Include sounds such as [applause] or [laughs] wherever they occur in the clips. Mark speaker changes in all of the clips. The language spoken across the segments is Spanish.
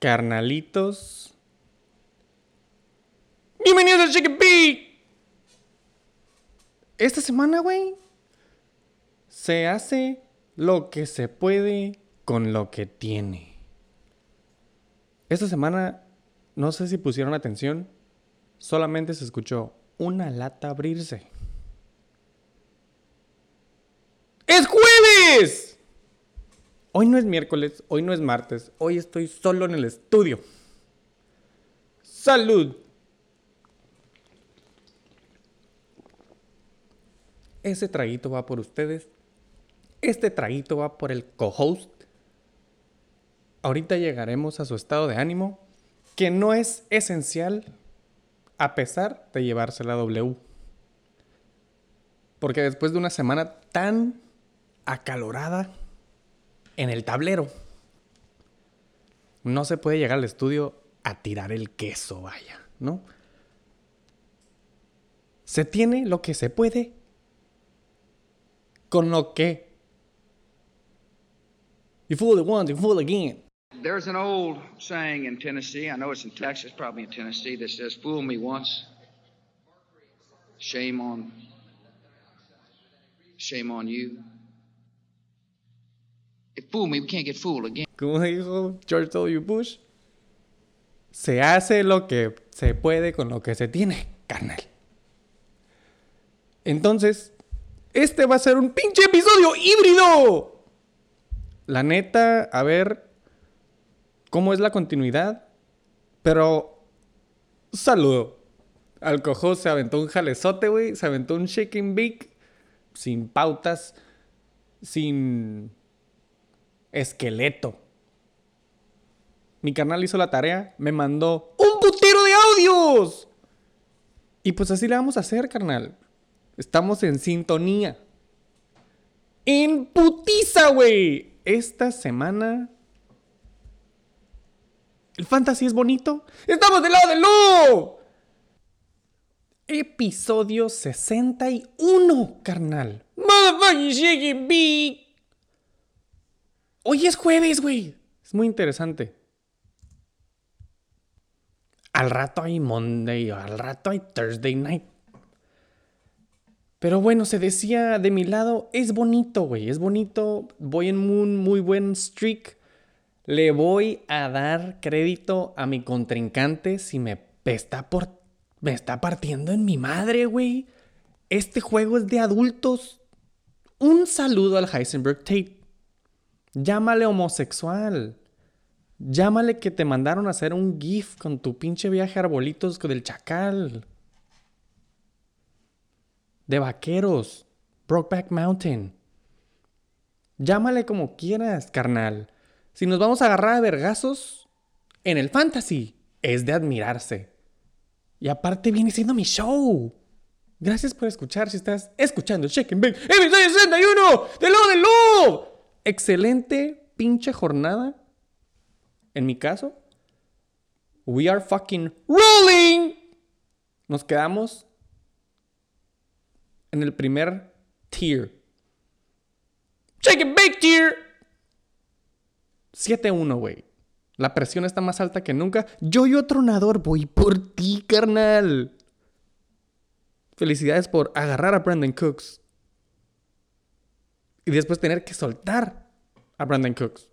Speaker 1: carnalitos. Bienvenidos a Chicken. Esta semana, güey, se hace lo que se puede con lo que tiene. Esta semana, no sé si pusieron atención, solamente se escuchó una lata abrirse. ¡Es jueves! Hoy no es miércoles, hoy no es martes, hoy estoy solo en el estudio. ¡Salud! Ese traguito va por ustedes. Este traguito va por el co-host. Ahorita llegaremos a su estado de ánimo, que no es esencial a pesar de llevarse la W. Porque después de una semana tan acalorada en el tablero, no se puede llegar al estudio a tirar el queso, vaya, ¿no? Se tiene lo que se puede con lo que. You fool it once, you fool again.
Speaker 2: There's an old saying in Tennessee, I know it's in Texas, probably in Tennessee, that says, Fool me once, shame on shame on you. Fool me, we can't get fooled again.
Speaker 1: Como dijo George W. Bush, se hace lo que se puede con lo que se tiene, carnal. Entonces, este va a ser un pinche episodio híbrido. La neta, a ver cómo es la continuidad. Pero, saludo. Al cojo se aventó un jalezote, güey. Se aventó un shaking big. Sin pautas. Sin esqueleto. Mi canal hizo la tarea. Me mandó un putero de audios. Y pues así le vamos a hacer, carnal. Estamos en sintonía. En putiza, güey. Esta semana. ¿El fantasy es bonito? ¡Estamos del lado del lo! Episodio 61, carnal. Motherfucking big. Hoy es jueves, güey. Es muy interesante. Al rato hay Monday, al rato hay Thursday night. Pero bueno, se decía de mi lado, es bonito, güey, es bonito. Voy en un muy buen streak. Le voy a dar crédito a mi contrincante si me está por me está partiendo en mi madre, güey. Este juego es de adultos. Un saludo al Heisenberg Tate. Llámale homosexual. Llámale que te mandaron a hacer un GIF con tu pinche viaje a arbolitos del chacal de vaqueros, Brokeback Mountain. Llámale como quieras, carnal. Si nos vamos a agarrar a vergazos, en el fantasy es de admirarse. Y aparte viene siendo mi show. Gracias por escuchar si estás escuchando Check and Bake. ¡Episodio 61! ¡De lo de lo! Excelente pinche jornada. En mi caso, we are fucking rolling. Nos quedamos en el primer tier. Shake and bake tier. 7-1, güey. La presión está más alta que nunca. Yo y otro nadador voy por ti, carnal. Felicidades por agarrar a Brandon Cooks. Y después tener que soltar a Brandon Cooks.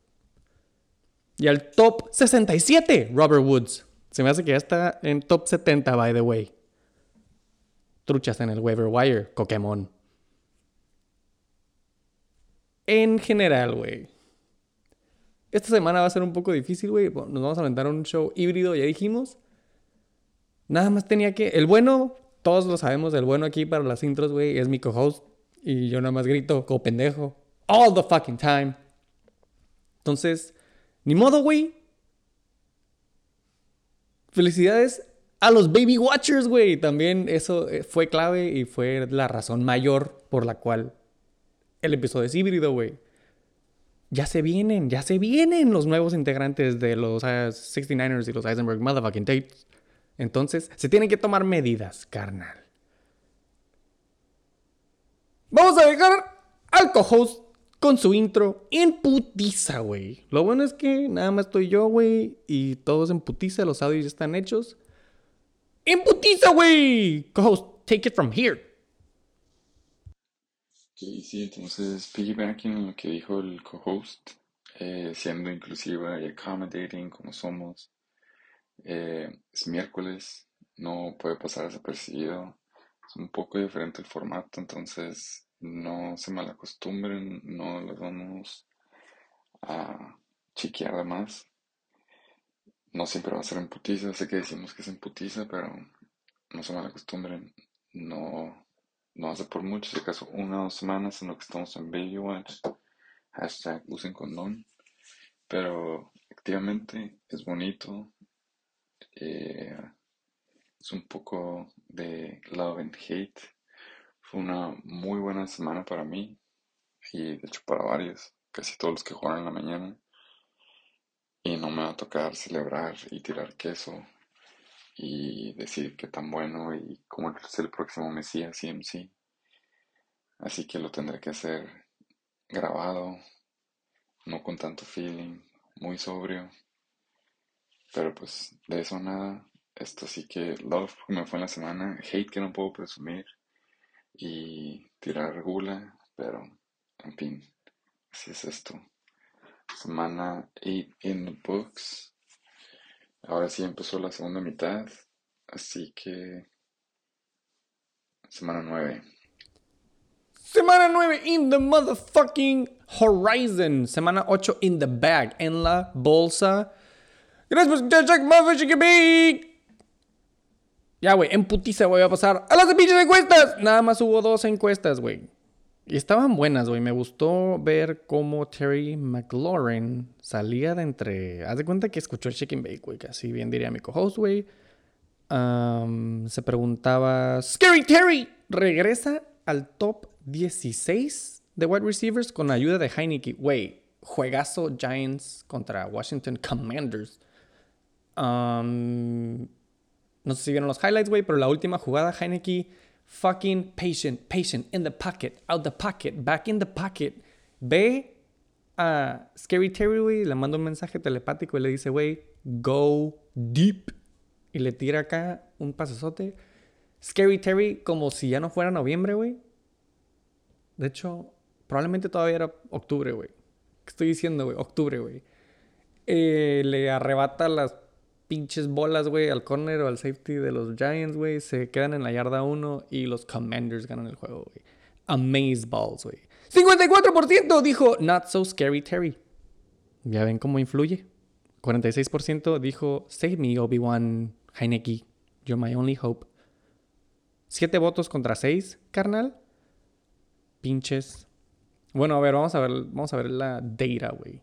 Speaker 1: Y al top 67, Robert Woods. Se me hace que ya está en top 70, by the way truchas en el waiver wire, Pokémon. En general, güey. Esta semana va a ser un poco difícil, güey. Nos vamos a aventar un show híbrido, ya dijimos. Nada más tenía que. El bueno, todos lo sabemos, el bueno aquí para las intros, güey, es mi co-host. Y yo nada más grito, como pendejo. All the fucking time. Entonces, ni modo, güey. Felicidades a los Baby Watchers, güey. También eso eh, fue clave y fue la razón mayor por la cual el episodio es híbrido, güey. Ya se vienen, ya se vienen los nuevos integrantes de los 69ers y los Eisenberg Motherfucking Tates. Entonces, se tienen que tomar medidas, carnal. Vamos a dejar al co-host con su intro en putiza, güey. Lo bueno es que nada más estoy yo, güey, y todos en putiza, los audios ya están hechos. ¡En putiza, güey! Co-host, take it from here.
Speaker 3: Ok, sí, entonces piggybacking lo que dijo el co-host, eh, siendo inclusiva y accommodating como somos, eh, es miércoles, no puede pasar desapercibido, es un poco diferente el formato, entonces no se malacostumbren, no los vamos a chiquear de más. No siempre va a ser en putiza, sé que decimos que es en putiza, pero no se malacostumbren, no, no hace por mucho, si acaso una o dos semanas en lo que estamos en Baby Watch, hashtag usen condón, pero activamente es bonito, eh, es un poco de love and hate, fue una muy buena semana para mí y de hecho para varios, casi todos los que juegan en la mañana. Y no me va a tocar celebrar y tirar queso y decir qué tan bueno y cómo es el próximo Mesías CMC. Así que lo tendré que hacer grabado, no con tanto feeling, muy sobrio. Pero pues de eso nada. Esto sí que love me fue en la semana, hate que no puedo presumir y tirar gula, pero en fin, así es esto. Semana 8 in the books. Ahora sí empezó la segunda mitad, así que semana 9.
Speaker 1: Semana 9 in the motherfucking horizon. Semana 8 in the bag, en la bolsa. Gracias por escuchar Jack. Ya, güey, en putiza voy a pasar a las pinches encuestas. Nada más hubo dos encuestas, güey. Y estaban buenas, güey. Me gustó ver cómo Terry McLaurin salía de entre. Haz de cuenta que escuchó el Chicken Bake, güey. Casi bien diría mi co-host, güey. Um, se preguntaba: Scary Terry regresa al top 16 de wide receivers con ayuda de Heineke. Güey, juegazo Giants contra Washington Commanders. Um, no sé si vieron los highlights, güey, pero la última jugada, Heineke, fucking patient, patient, in the pocket, out the pocket, back in the pocket. Ve a Scary Terry, güey, le manda un mensaje telepático y le dice, güey, go deep. Y le tira acá un pasesote. Scary Terry, como si ya no fuera noviembre, güey. De hecho, probablemente todavía era octubre, güey. ¿Qué estoy diciendo, güey? Octubre, güey. Eh, le arrebata las pinches bolas, güey, al corner o al safety de los Giants, güey. Se quedan en la yarda 1 y los Commanders ganan el juego, güey. Amaze balls, güey. 54% dijo Not so scary Terry. Ya ven cómo influye. 46% dijo Save me, Obi-Wan Heineke. You're my only hope. 7 votos contra 6, carnal. Pinches. Bueno, a ver, vamos a ver, vamos a ver la data, güey.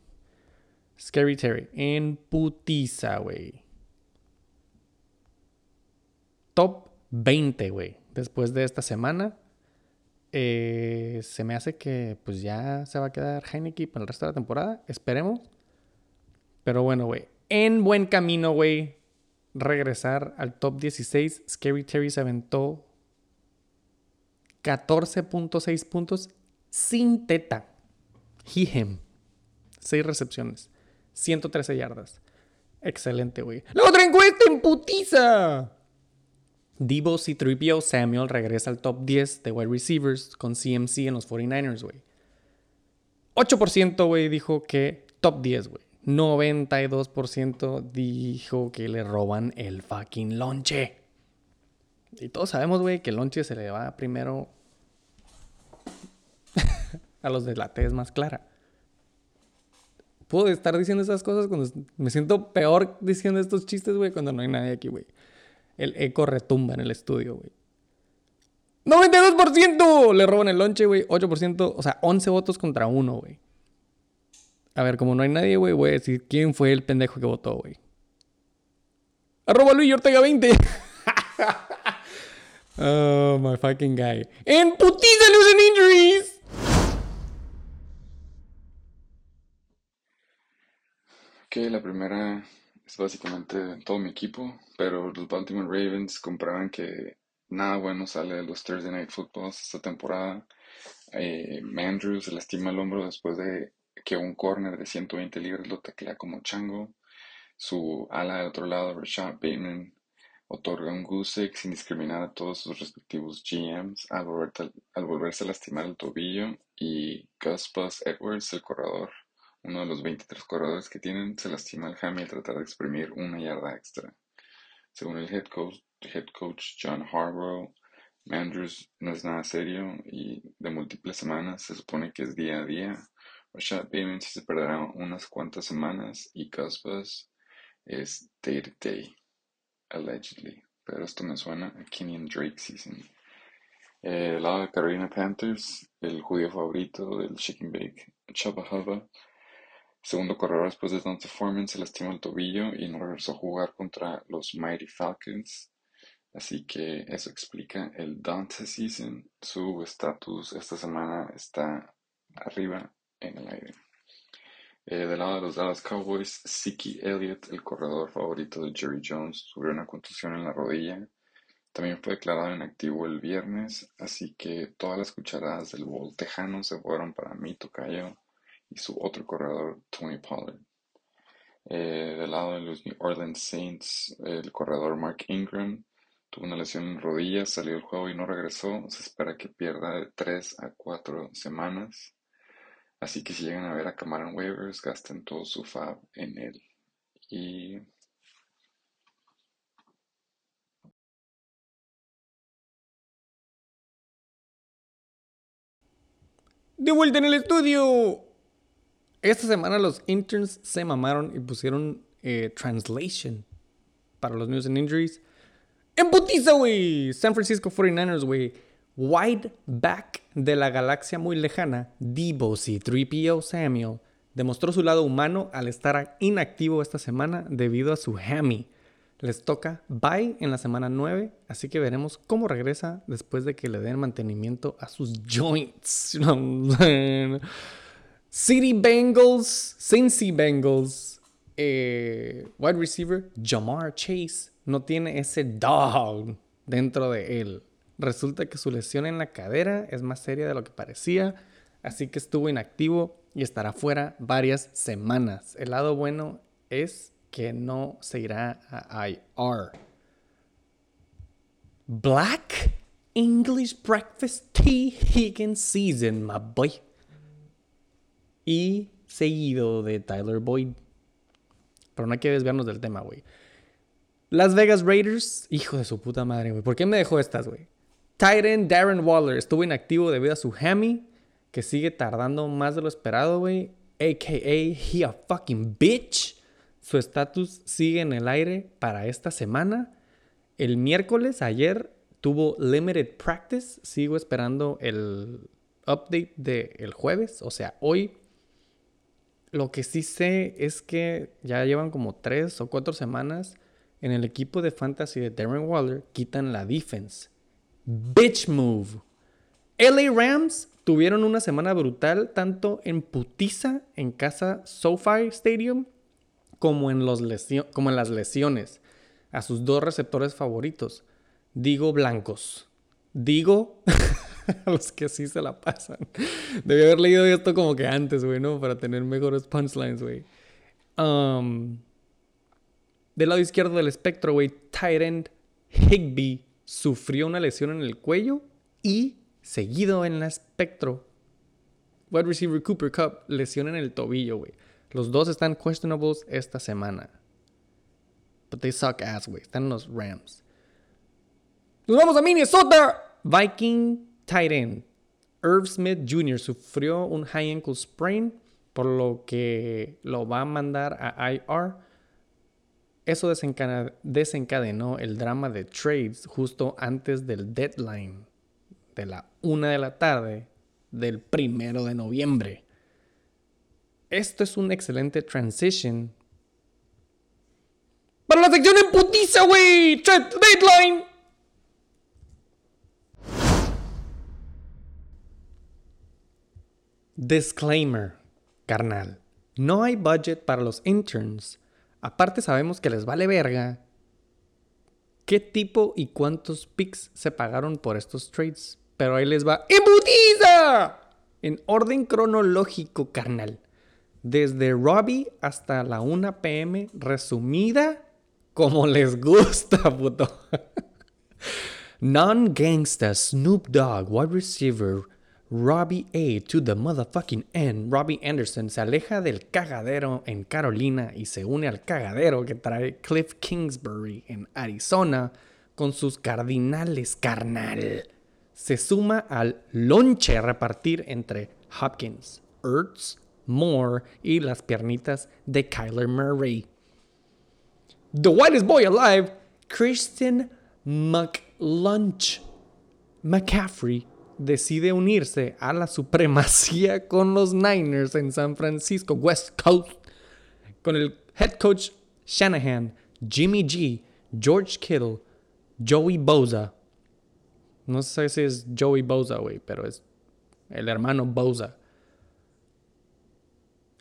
Speaker 1: Scary Terry. En putiza, güey top 20, güey. Después de esta semana, eh, se me hace que pues ya se va a quedar Heineken para el resto de la temporada. Esperemos. Pero bueno, güey. En buen camino, güey. Regresar al top 16. Scary Terry se aventó 14.6 puntos sin teta. He him. 6 recepciones. 113 yardas. Excelente, güey. La otra encuesta en putiza. Debo C3PO Samuel regresa al top 10 de wide receivers con CMC en los 49ers, güey. 8%, güey, dijo que top 10, güey. 92% dijo que le roban el fucking lonche. Y todos sabemos, güey, que el lonche se le va primero [laughs] a los de la T es más clara. Puedo estar diciendo esas cosas cuando me siento peor diciendo estos chistes, güey, cuando no hay nadie aquí, güey. El eco retumba en el estudio, güey. 92% le roban el lonche, güey. 8%, o sea, 11 votos contra 1, güey. A ver, como no hay nadie, güey, voy a decir quién fue el pendejo que votó, güey. Arroba Luis Ortega 20. [laughs] oh, my fucking guy. En putiza losing injuries.
Speaker 3: Ok, la primera es básicamente todo mi equipo, pero los Baltimore Ravens compraron que nada bueno sale de los Thursday Night Footballs esta temporada. eh, Mandrew se lastima el hombro después de que un corner de 120 libras lo taclea como chango. Su ala del otro lado, Rashad Bateman, otorga un goose sin discriminar a todos sus respectivos GMs al, volverse a lastimar el tobillo. Y Gus Bus Edwards, el corredor, uno de los 23 corredores que tienen, se lastima el hammy al tratar de exprimir una yarda extra. Según el head coach, head coach John Harbaugh, Mandrews no es nada serio y de múltiples semanas se supone que es día a día. Rashad Bateman se perderá unas cuantas semanas y Bus es day to day, allegedly. Pero esto me suena a Kenyon Drake season. Eh, del lado de Carolina Panthers, el judío favorito del Chicken Bake, Chubba Hubba, segundo corredor después de Dante Foreman, se lastimó el tobillo y no regresó a jugar contra los Mighty Falcons. Así que eso explica el Dante Season. Su estatus esta semana está arriba en el aire. Eh, del lado de los Dallas Cowboys, Siki Elliott, el corredor favorito de Jerry Jones, sufrió una contusión en la rodilla. También fue declarado inactivo el viernes, así que todas las cucharadas del Bowl tejano se fueron para Mito Cayo y su otro corredor, Tony Pollard. Eh, del lado de los New Orleans Saints, el corredor Mark Ingram tuvo una lesión en rodilla, salió del juego y no regresó. Se espera que pierda de 3 a 4 semanas. Así que si llegan a ver a Cameron Waivers, gasten todo su fab en él. Y
Speaker 1: De vuelta en el estudio. Esta semana los interns se mamaron y pusieron eh, translation para los news and injuries. En güey. San Francisco 49ers, güey. Wide back de la galaxia muy lejana, Debo C3PO Samuel demostró su lado humano al estar inactivo esta semana debido a su hammy. Les toca bye en la semana 9, así que veremos cómo regresa después de que le den mantenimiento a sus joints. [laughs] City Bengals, Cincy Bengals, eh, wide receiver Jamar Chase no tiene ese dog dentro de él. Resulta que su lesión en la cadera es más seria de lo que parecía, así que estuvo inactivo y estará fuera varias semanas. El lado bueno es que no se irá a IR. Black English Breakfast Tea Higgins Season, my boy. Y seguido de Tyler Boyd. Pero no hay que desviarnos del tema, güey. Las Vegas Raiders, hijo de su puta madre, güey. ¿Por qué me dejó estas, güey? Titan Darren Waller estuvo inactivo debido a su hammy, que sigue tardando más de lo esperado, güey. AKA, he a fucking bitch. Su estatus sigue en el aire para esta semana. El miércoles, ayer, tuvo limited practice. Sigo esperando el update del jueves, o sea, hoy. Lo que sí sé es que ya llevan como tres o cuatro semanas en el equipo de fantasy de Darren Waller, quitan la defense. Bitch move. LA Rams tuvieron una semana brutal tanto en putiza en casa SoFi Stadium como en, como en las lesiones a sus dos receptores favoritos. Digo blancos. Digo [laughs] [laughs] a los que sí se la pasan. Debí haber leído esto como que antes, güey, ¿no? Para tener mejores punchlines, güey. Um, del lado izquierdo del espectro, güey, end Higby sufrió una lesión en el cuello y, seguido en el espectro, wide receiver Cooper Cup, lesión en el tobillo, güey. Los dos están questionables esta semana. But they suck ass, güey. Están los Rams. Nos vamos a Minnesota. Viking tight end. Irv Smith Jr. sufrió un high ankle sprain, por lo que lo va a mandar a IR eso desencadenó el drama de trades justo antes del deadline de la una de la tarde del primero de noviembre. Esto es un excelente transition para la sección en putiza, güey. Deadline. Disclaimer, carnal. No hay budget para los interns Aparte sabemos que les vale verga qué tipo y cuántos picks se pagaron por estos trades. Pero ahí les va. ¡Embutiza! en orden cronológico, carnal. Desde Robbie hasta la 1 pm, resumida como les gusta, [laughs] puto. Non-gangsta Snoop Dogg, wide receiver, Robbie A to the motherfucking end. Robbie Anderson se aleja del cagadero en Carolina y se une al cagadero que trae Cliff Kingsbury en Arizona con sus cardinales carnal. Se suma al lonche a repartir entre Hopkins, Ertz, Moore y las piernitas de Kyler Murray. The whitest boy alive, Christian McLunch McCaffrey decide unirse a la supremacía [laughs] con los Niners en San Francisco, West Coast, con el head coach Shanahan, Jimmy G, George Kittle, Joey Boza. No sé si es Joey Boza, güey, pero es el hermano Boza.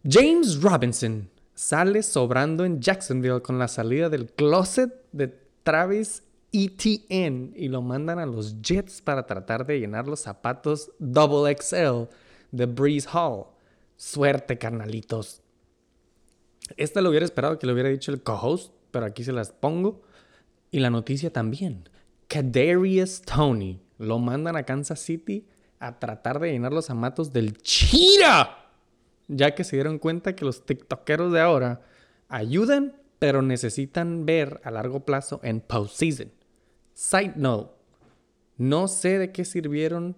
Speaker 1: James Robinson sale sobrando en Jacksonville con la salida del closet de Travis Etienne y lo mandan a los Jets para tratar de llenar los zapatos Double XL de Breeze Hall. Suerte, carnalitos. Esta lo hubiera esperado que lo hubiera dicho el co-host, pero aquí se las pongo. Y la noticia también. Kadarius Tony lo mandan a Kansas City a tratar de llenar los zapatos del Chira ya que se dieron cuenta que los TikTokeros de ahora ayudan, pero necesitan ver a largo plazo en postseason. Side note, no sé de qué sirvieron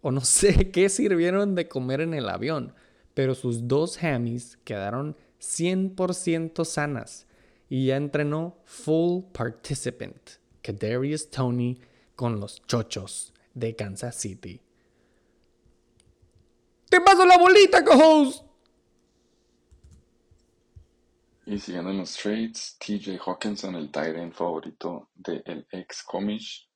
Speaker 1: o no [laughs] sé qué sirvieron de comer en el avión, pero sus dos hammies quedaron 100% sanas y ya entrenó full participant, Kadarius Tony con los chochos de Kansas City. ¡Te paso la bolita, co
Speaker 3: Y siguiendo en los trades, TJ Hawkinson, el tight favorito del ex Comish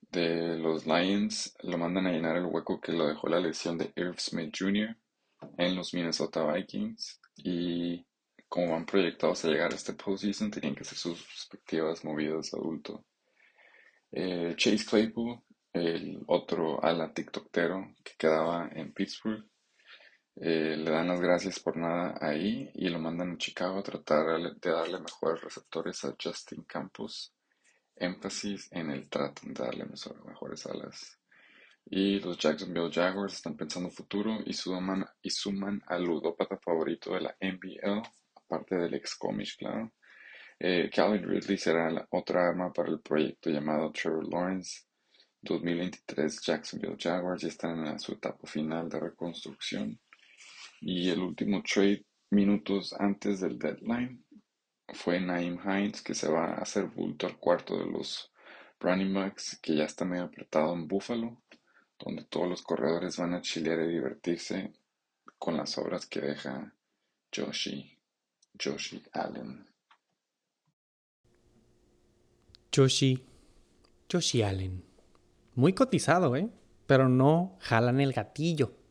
Speaker 3: de los Lions, lo mandan a llenar el hueco que lo dejó la lesión de Irv Smith Jr. en los Minnesota Vikings. Y como van proyectados a llegar a este postseason, tenían que hacer sus respectivas movidas adulto. Eh, Chase Claypool, el otro ala TikToktero que quedaba en Pittsburgh, eh, le dan las gracias por nada ahí y lo mandan a Chicago a tratar de darle mejores receptores a Justin Campos. Énfasis en el trato de darle mejores alas. Y los Jacksonville Jaguars están pensando futuro y suman, y suman al ludópata favorito de la NBL, aparte del ex comish, claro. Eh, Calvin Ridley será otra arma para el proyecto llamado Trevor Lawrence. 2023 Jacksonville Jaguars ya están en su etapa final de reconstrucción. Y el último trade minutos antes del deadline fue Naim Hines, que se va a hacer bulto al cuarto de los running backs, que ya está medio apretado en Buffalo, donde todos los corredores van a chilear y divertirse con las obras que deja Joshi, Joshi Allen.
Speaker 1: Joshi, Joshi Allen. Muy cotizado, ¿eh? Pero no jalan el gatillo.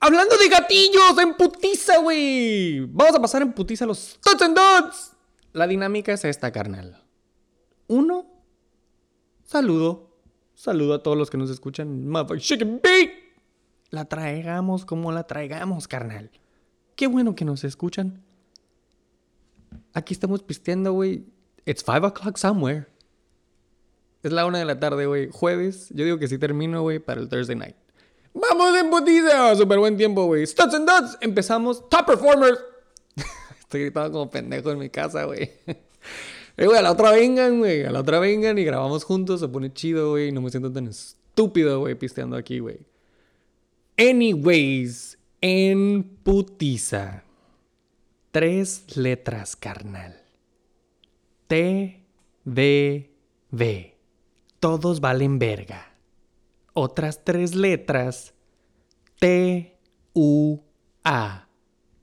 Speaker 1: Hablando de gatillos, en putiza, güey. Vamos a pasar en putiza los Tots and Dots. La dinámica es esta, carnal. Uno, saludo. Saludo a todos los que nos escuchan. Motherfucking beat. La traigamos como la traigamos, carnal. Qué bueno que nos escuchan. Aquí estamos pisteando, güey. It's five o'clock somewhere. Es la una de la tarde, güey. Jueves. Yo digo que sí termino, güey, para el Thursday night. Vamos en putiza. Super buen tiempo, güey. Studs and Dots. Empezamos. Top performers. [laughs] Estoy gritando como pendejo en mi casa, güey. Eh, güey, a la otra vengan, güey. A la otra vengan y grabamos juntos. Se pone chido, güey. No me siento tan estúpido, güey, pisteando aquí, güey. Anyways, en putiza. Tres letras, carnal. T, D, V. Todos valen verga otras tres letras. T-U-A.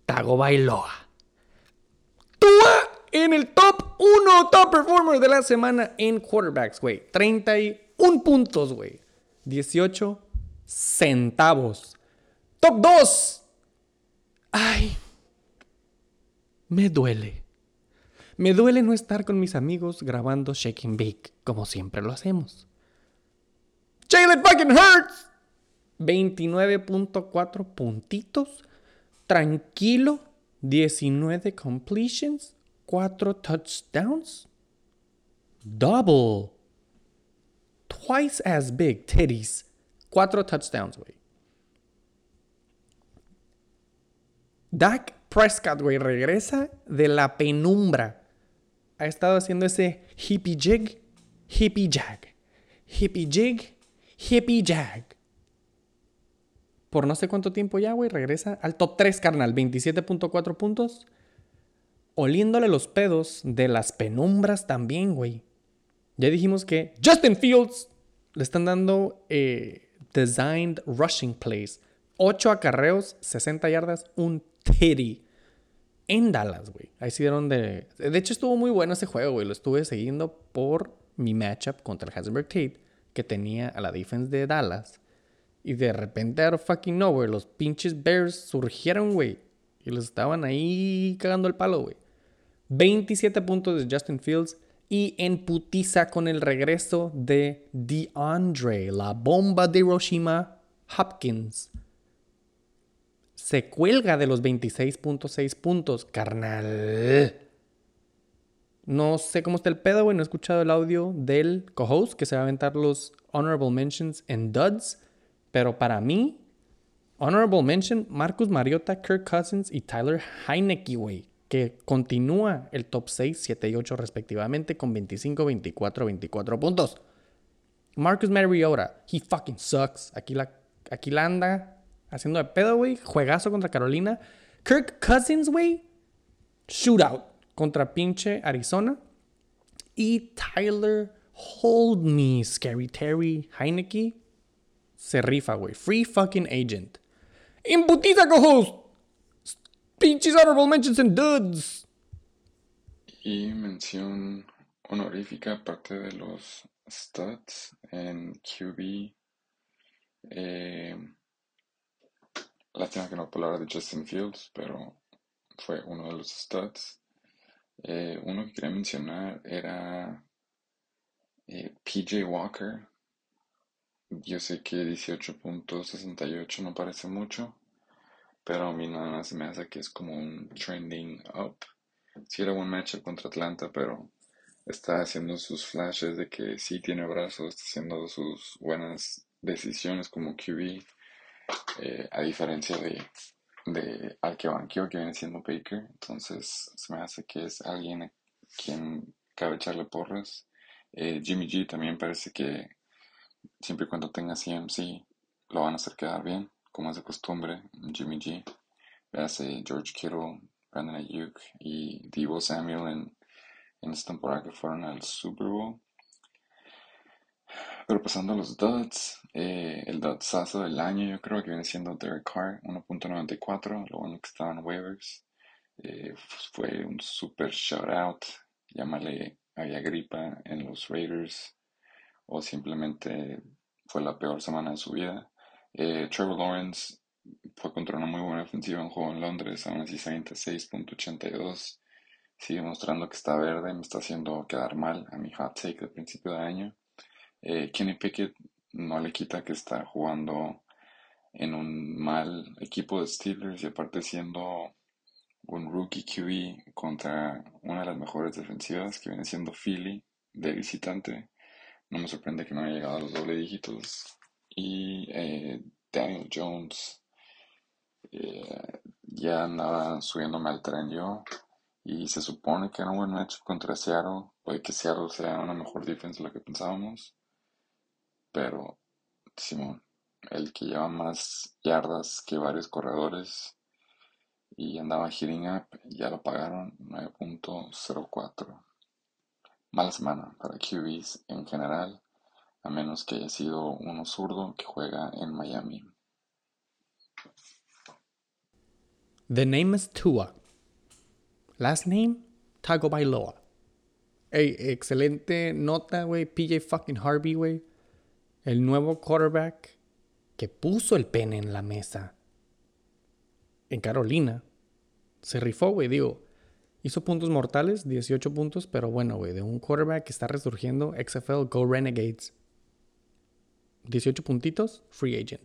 Speaker 1: Tago Bailoa. Tua en el top 1 top performer de la semana en quarterbacks, güey. 31 puntos, güey. 18 centavos. Top 2. Ay. Me duele. Me duele no estar con mis amigos grabando Shake and Bake como siempre lo hacemos. Jalen fucking Hurts. 29.4 puntitos. Tranquilo. 19 completions. 4 touchdowns. Double. Twice as big titties. 4 touchdowns, güey. Dak Prescott, güey, regresa de la penumbra. Ha estado haciendo ese hippie jig, hippie jag, hippie jig, hippie jag. Por no sé cuánto tiempo ya, güey, regresa al top 3, carnal. 27.4 puntos. Oliéndole los pedos de las penumbras también, güey. Ya dijimos que Justin Fields le están dando eh, designed rushing plays. 8 acarreos, 60 yardas, un titty. En Dallas, güey. Ahí sí dieron de... De hecho, estuvo muy bueno ese juego, güey. Lo estuve siguiendo por mi matchup contra el Hasenberg Tate, que tenía a la defense de Dallas. Y de repente, out of fucking nowhere, los pinches Bears surgieron, güey. Y los estaban ahí cagando el palo, güey. 27 puntos de Justin Fields. Y en putiza con el regreso de DeAndre, la bomba de Hiroshima Hopkins. Se cuelga de los 26.6 puntos, carnal. No sé cómo está el pedo, güey. No he escuchado el audio del co-host que se va a aventar los honorable mentions en duds. Pero para mí, honorable mention, Marcus Mariota, Kirk Cousins y Tyler Heineke, güey. Que continúa el top 6, 7 y 8 respectivamente con 25, 24, 24 puntos. Marcus Mariota, he fucking sucks. Aquí la, aquí anda haciendo de pedo, güey. Juegazo contra Carolina. Kirk Cousins, güey. Shootout contra pinche Arizona. Y Tyler Hold Me, Scary Terry Heineke. Se rifa, güey. Free fucking agent. Imputiza co-host. Pinches honorable mentions and duds.
Speaker 3: Y mención honorífica, aparte de los stats en QB. Eh, lástima que no puedo hablar de Justin Fields, pero fue uno de los stats. Eh, uno que quería mencionar era eh, PJ Walker. Yo sé que 18.68 no parece mucho, pero a mí nada más me hace que es como un trending up. Sí era buen matchup contra Atlanta, pero está haciendo sus flashes de que sí tiene brazos, está haciendo sus buenas decisiones como QB, eh, a diferencia de, de al que banqueó, que viene siendo Baker. Entonces se me hace que es alguien a quien cabe echarle porras. Eh, Jimmy G también parece que siempre y cuando tenga CMC lo van a hacer quedar bien, como es de costumbre. Jimmy G, hace George Kittle, Brandon Ayuk y Divo Samuel en, en esta temporada que fueron al Super Bowl. Pero pasando a los duds, eh, el dudsazo del año yo creo que viene siendo Derek Carr, 1.94, lo bueno que estaban waivers. Eh, fue un super shout out, llámale había gripa en los Raiders o simplemente fue la peor semana de su vida. Eh, Trevor Lawrence fue contra una muy buena ofensiva en juego en Londres, aún así 6.82. Sigue mostrando que está verde, me está haciendo quedar mal a mi hot take del principio de año. Eh, Kenny Pickett no le quita que está jugando en un mal equipo de Steelers y aparte siendo un rookie QB contra una de las mejores defensivas que viene siendo Philly de visitante. No me sorprende que no haya llegado a los doble dígitos. Y eh, Daniel Jones eh, ya andaba subiéndome al tren yo. Y se supone que era un buen match contra Seattle. Puede que Seattle sea una mejor defensa de lo que pensábamos. Pero, Simón, el que lleva más yardas que varios corredores y andaba hitting up, ya lo pagaron 9.04. Mala semana para QBs en general, a menos que haya sido uno zurdo que juega en Miami.
Speaker 1: The name is Tua. Last name, Tagovailoa. Ey, excelente nota, güey. PJ fucking Harvey, güey. El nuevo quarterback que puso el pene en la mesa en Carolina. Se rifó, güey, digo. Hizo puntos mortales, 18 puntos, pero bueno, güey, de un quarterback que está resurgiendo, XFL Go Renegades. 18 puntitos, free agent.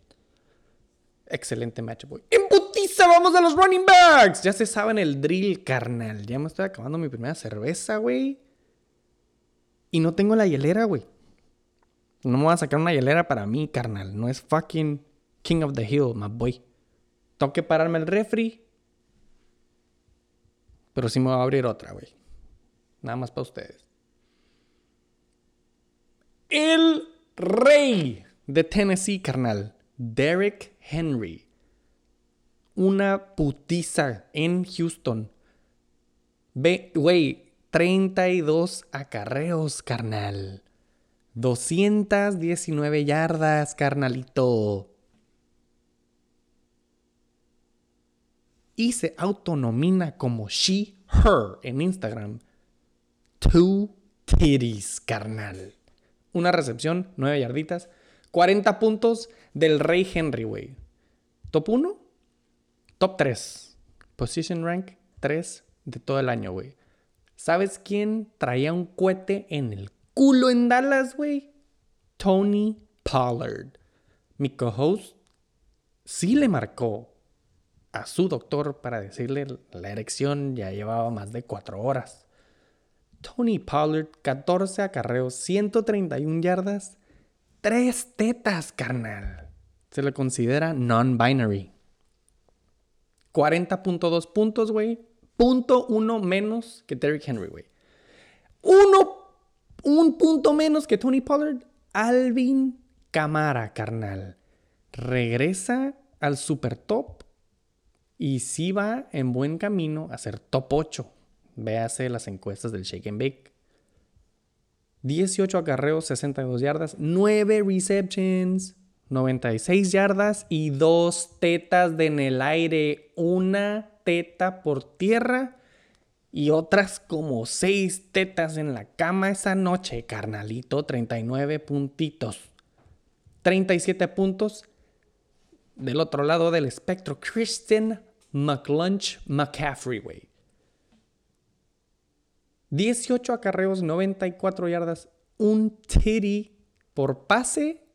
Speaker 1: Excelente matchup, güey. ¡En putiza! ¡Vamos a los running backs! Ya se saben el drill, carnal. Ya me estoy acabando mi primera cerveza, güey. Y no tengo la hielera, güey. No me voy a sacar una hielera para mí, carnal. No es fucking King of the Hill, my boy. Tengo que pararme el refri. Pero sí me voy a abrir otra, güey. Nada más para ustedes. El rey de Tennessee, carnal. Derek Henry. Una putiza en Houston. Güey, 32 acarreos, carnal. 219 yardas, carnalito. Y se autonomina como she, her en Instagram. Two titties, carnal. Una recepción, 9 yarditas. 40 puntos del Rey Henry, güey. Top 1, top 3. Position rank 3 de todo el año, güey. ¿Sabes quién traía un cohete en el culo en Dallas, güey? Tony Pollard. Mi co-host sí le marcó a su doctor para decirle la erección ya llevaba más de 4 horas. Tony Pollard, 14 acarreos, 131 yardas, 3 tetas, carnal. Se le considera non-binary. 40.2 puntos, güey. Punto uno menos que Derrick Henry, güey. Uno, un punto menos que Tony Pollard. Alvin Camara, carnal. Regresa al super top y sí va en buen camino a ser top 8. Véase las encuestas del Shake and Bake. 18 acarreos, 62 yardas, 9 receptions, 96 yardas y 2 tetas de en el aire. Una teta por tierra y otras como 6 tetas en la cama esa noche, carnalito. 39 puntitos. 37 puntos. Del otro lado del espectro, Christian McLunch McCaffrey, güey. 18 acarreos, 94 yardas, un titty por pase,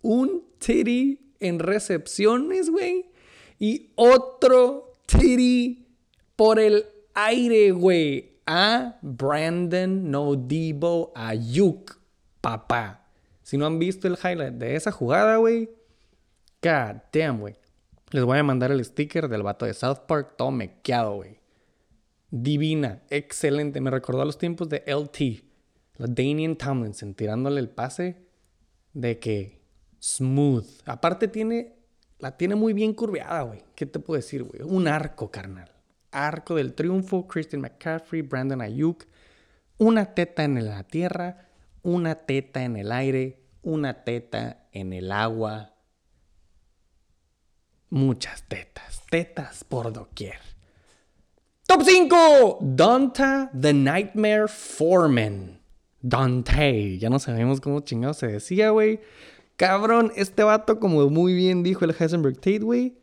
Speaker 1: un titty en recepciones, güey, y otro titty por el aire, güey, a Brandon Nodibo Ayuk, papá. Si no han visto el highlight de esa jugada, güey, god damn, güey. Les voy a mandar el sticker del vato de South Park, todo mequeado, güey divina, excelente. Me recordó a los tiempos de LT, la Danian Tomlinson, tirándole el pase de que smooth. Aparte tiene, la tiene muy bien curveada, güey. ¿Qué te puedo decir, güey? Un arco, carnal. Arco del triunfo, Christian McCaffrey, Brandon Ayuk. Una teta en la tierra, una teta en el aire, una teta en el agua. Muchas tetas, tetas por doquier. Top 5. Dante the Nightmare Foreman. Dante. Ya no sabemos cómo chingado se decía, güey. Cabrón, este vato, como muy bien dijo el Heisenberg Tate, güey,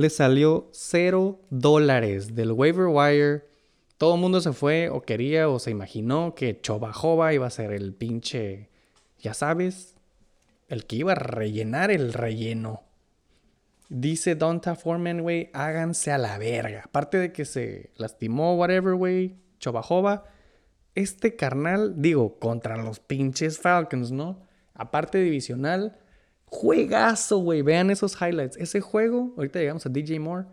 Speaker 1: le salió 0 dólares del waiver wire. Todo el mundo se fue o quería o se imaginó que Chobajova iba a ser el pinche, ya sabes, el que iba a rellenar el relleno. Dice Donta Foreman, güey, háganse a la verga. Aparte de que se lastimó, whatever, güey, Chobajova. Este carnal, digo, contra los pinches Falcons, ¿no? Aparte divisional, juegazo, güey. Vean esos highlights. Ese juego, ahorita llegamos a DJ Moore,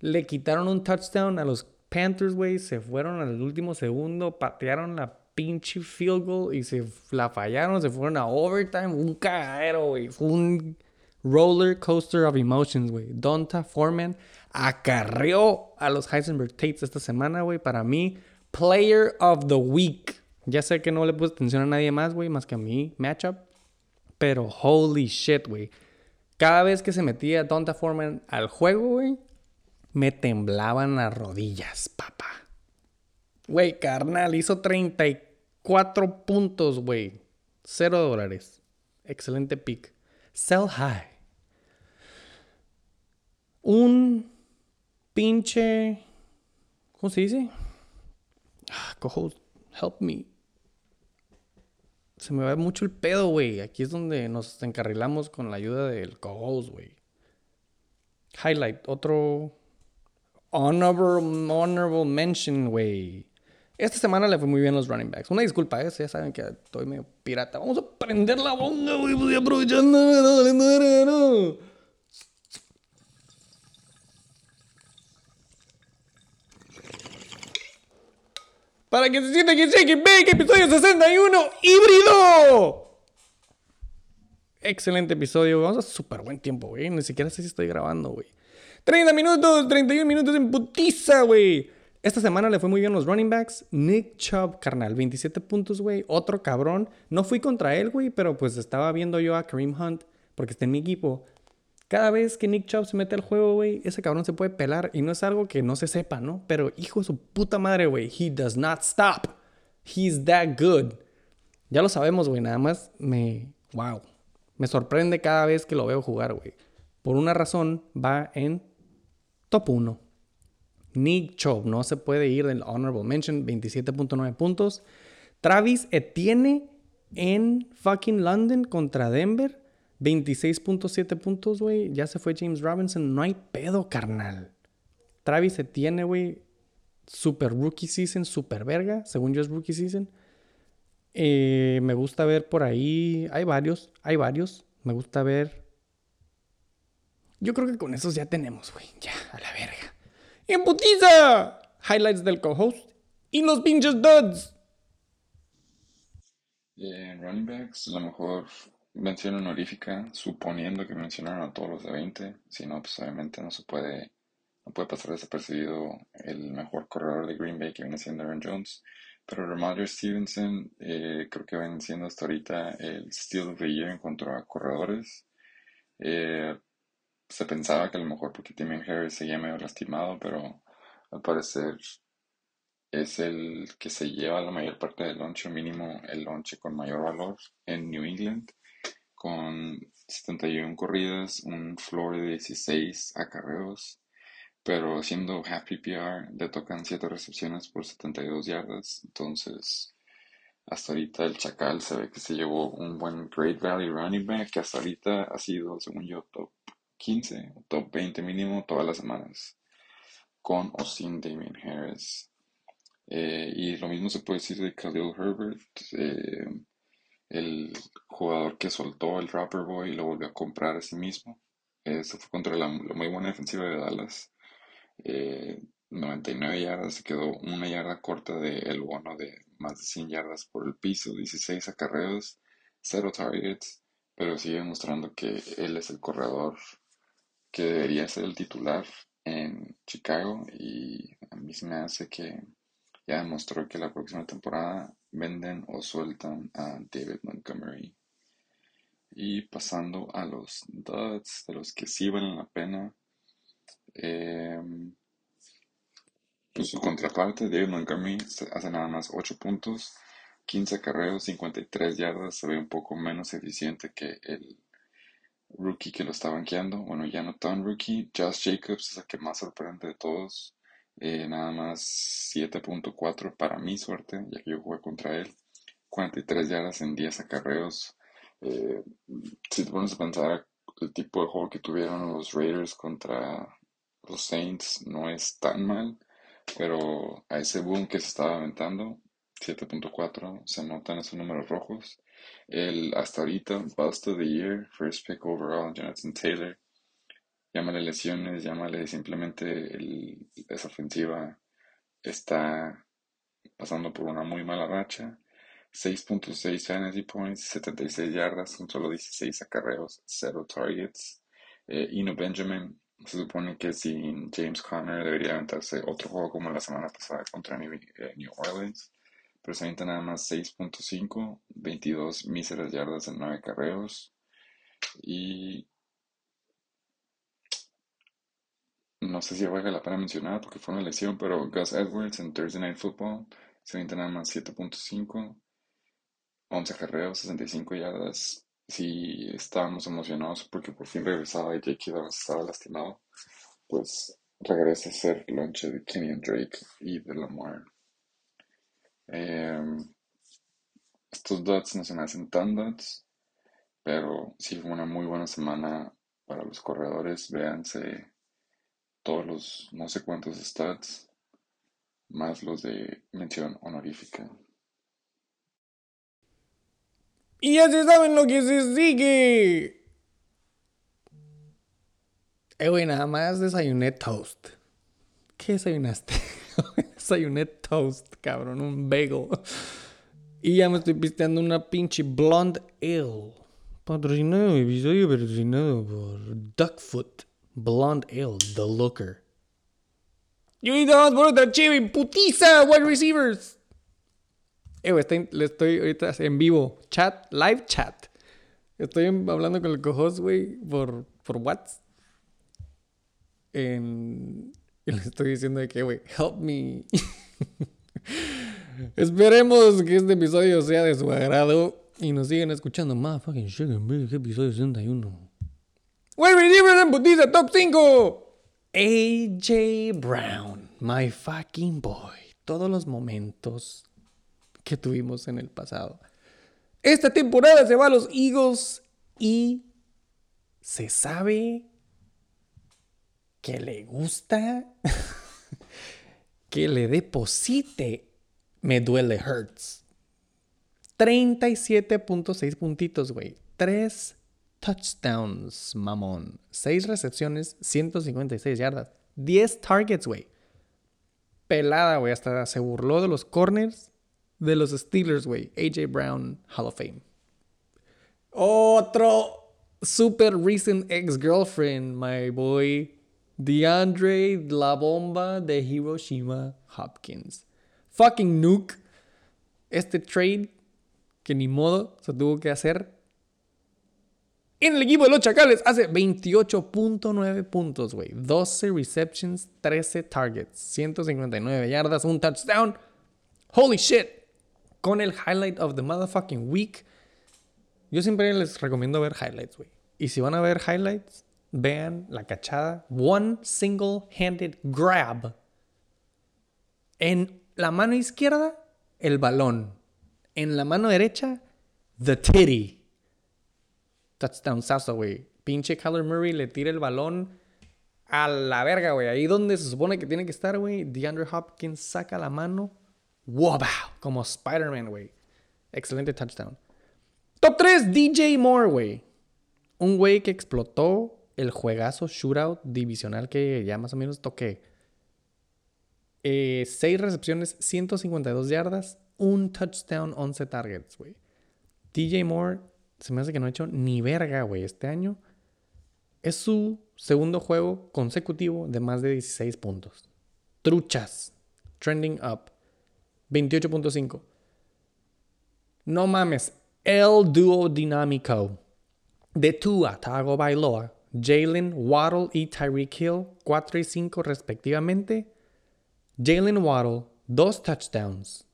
Speaker 1: le quitaron un touchdown a los Panthers, güey. Se fueron al último segundo, patearon la pinche field goal y se la fallaron, se fueron a overtime. Un cagadero, güey. Fue un Roller Coaster of Emotions, güey. Donta Foreman acarreó a los Heisenberg Tates esta semana, güey. Para mí, Player of the Week. Ya sé que no le puse atención a nadie más, güey, más que a mí, matchup. Pero holy shit, güey. Cada vez que se metía Donta Foreman al juego, güey, me temblaban las rodillas, papá. Güey, carnal, hizo 34 puntos, güey. Cero dólares. Excelente pick. Sell high un pinche. ¿Cómo se dice? Ah, cojo, help me. Se me va mucho el pedo, güey. Aquí es donde nos encarrilamos con la ayuda del co güey. Highlight, otro honorable, honorable mention, güey. Esta semana le fue muy bien los running backs. Una disculpa, ¿eh? ya saben que estoy medio pirata. Vamos a prender la bonga, güey, pues, aprovechando. Para que se sienta que Shake Bake, episodio 61, híbrido. Excelente episodio, vamos a súper buen tiempo, güey. Ni siquiera sé si estoy grabando, güey. 30 minutos, 31 minutos en putiza, güey. Esta semana le fue muy bien los running backs. Nick Chubb, carnal, 27 puntos, güey. Otro cabrón. No fui contra él, güey, pero pues estaba viendo yo a Kareem Hunt porque está en mi equipo. Cada vez que Nick Chubb se mete al juego, güey, ese cabrón se puede pelar. Y no es algo que no se sepa, ¿no? Pero hijo de su puta madre, güey. He does not stop. He's that good. Ya lo sabemos, güey. Nada más me... Wow. Me sorprende cada vez que lo veo jugar, güey. Por una razón, va en top 1. Nick Chubb no se puede ir del honorable mention. 27.9 puntos. Travis Etienne en fucking London contra Denver. 26.7 puntos, güey. Ya se fue James Robinson. No hay pedo, carnal. Travis se tiene, güey. Super rookie season, super verga. Según yo es rookie season. Eh, me gusta ver por ahí. Hay varios, hay varios. Me gusta ver. Yo creo que con esos ya tenemos, güey. Ya, a la verga. ¡En putiza! Highlights del co-host. Y los pinches duds.
Speaker 3: En running backs, a lo mejor mención honorífica, suponiendo que mencionaron a todos los de 20, si no, pues obviamente no se puede, no puede pasar desapercibido el mejor corredor de Green Bay que viene siendo Aaron Jones. Pero Ramondre Stevenson eh, creo que viene siendo hasta ahorita el Steel of the Year en cuanto a corredores. Eh, se pensaba que a lo mejor porque Timmy Harris seguía medio lastimado, pero al parecer es el que se lleva la mayor parte del lonche, mínimo el lonche con mayor valor en New England con 71 corridas, un floor de 16 acarreos, pero siendo half PPR le tocan 7 recepciones por 72 yardas, entonces hasta ahorita el Chacal se ve que se llevó un buen Great Valley running back que hasta ahorita ha sido, según yo, top 15 o top 20 mínimo todas las semanas, con o sin Damien Harris. Eh, y lo mismo se puede decir de Khalil Herbert. Eh, el jugador que soltó el Rapper Boy y lo volvió a comprar a sí mismo. Eso fue contra la, muy buena defensiva de Dallas. 99 eh, yardas, se quedó una yarda corta del bono de más de 100 yardas por el piso, 16 acarreos, 0 targets, pero sigue mostrando que él es el corredor que debería ser el titular en Chicago y a mí se me hace que ya demostró que la próxima temporada venden o sueltan a David Montgomery. Y pasando a los duds, de los que sí valen la pena. Em, pues su contraparte, David Montgomery, hace nada más 8 puntos, 15 carreros, 53 yardas. Se ve un poco menos eficiente que el rookie que lo está banqueando. Bueno, ya no tan rookie. Josh Jacobs es el que más sorprende de todos. Eh, nada más 7.4 para mi suerte, ya que yo jugué contra él. 43 yardas en 10 acarreos. Eh, si te pones a pensar el tipo de juego que tuvieron los Raiders contra los Saints, no es tan mal, pero a ese boom que se estaba aventando, 7.4, se notan esos números rojos. El hasta ahorita, Bust of the Year, First Pick Overall, Jonathan Taylor, llámale lesiones, llámale simplemente esa ofensiva está pasando por una muy mala racha. 6.6 fantasy points, 76 yardas, con solo 16 acarreos, 0 targets. Eh, Ino Benjamin, se supone que sin James Conner debería aventarse otro juego como la semana pasada contra New, eh, New Orleans, pero se avienta nada más 6.5, 22 míseras yardas en 9 carreos. Y no sé si valga la pena mencionar porque fue una lesión, pero Gus Edwards en Thursday Night Football se avienta nada más 7.5, 11 carreos, 65 yardas. Si estábamos emocionados porque por fin regresaba y Jake Evans estaba lastimado, pues regresa a ser lonche de Kenyon Drake y de Lamar. Em, estos dots no se me hacen tan dots, pero sí fue una muy buena semana para los corredores. Véanse todos los no sé cuántos stats, más los de mención honorífica.
Speaker 1: Y ya se saben lo que se sigue. Eh, güey, nada más desayuné toast. ¿Qué desayunaste? [laughs] desayuné toast, cabrón, un bagel. Y ya me estoy pisteando una pinche blonde ale. Patrocinado, episodio patrocinado por Duckfoot. Blonde Ale, The Looker. Y ahorita vamos por otra chévere, putiza, wide receivers. Eh, güey, le estoy ahorita en vivo, chat, live chat. Estoy hablando con el co-host, güey, por, por WhatsApp. En- [laughs] y le estoy diciendo que, güey, help me. [laughs] Esperemos que este episodio sea de su agrado y nos sigan escuchando. Motherfucking sugar, baby, ¿qué episodio 61? Wide receivers en putiza, top 5. AJ Brown, my fucking boy. Todos los momentos que tuvimos en el pasado. Esta temporada se va a los Eagles y se sabe que le gusta [laughs] que le deposite. Me duele Hurts. 37.6 puntitos, güey. 3 touchdowns, mamón. 6 recepciones, 156 yardas. 10 targets, güey. Pelada, güey. Hasta se burló de los corners de los Steelers, güey. AJ Brown, Hall of Fame. Otro super recent ex-girlfriend, my boy. DeAndre La Bomba de Hiroshima Hopkins. Fucking nuke. Este trade que ni modo se tuvo que hacer. En el equipo de los Chacales hace 28.9 puntos, güey. 12 receptions, 13 targets, 159 yardas, un touchdown. Holy shit. Con el highlight of the motherfucking week. Yo siempre les recomiendo ver highlights, güey. Y si van a ver highlights, vean la cachada. One single-handed grab. En la mano izquierda, el balón. En la mano derecha, the titty. Touchdown sazo, güey. Pinche Kyler Murray le tira el balón a la verga, güey. Ahí donde se supone que tiene que estar, güey. DeAndre Hopkins saca la mano. Wow, como Spider-Man, güey. Excelente touchdown. Top 3, DJ Moore, güey. Un güey que explotó el juegazo shootout divisional que ya más o menos toqué. 6 recepciones, 152 yardas, un touchdown, 11 targets, güey. DJ Moore se me hace que no ha hecho ni verga, güey, este año. Es su segundo juego consecutivo de más de 16 puntos. Truchas. Trending up. 28.5. No mames. El dúo dinámico de Tua Tagovailoa, Jalen Waddle y Tyreek Hill, 4 y 5 respectivamente. Jalen Waddle, 2 touchdowns.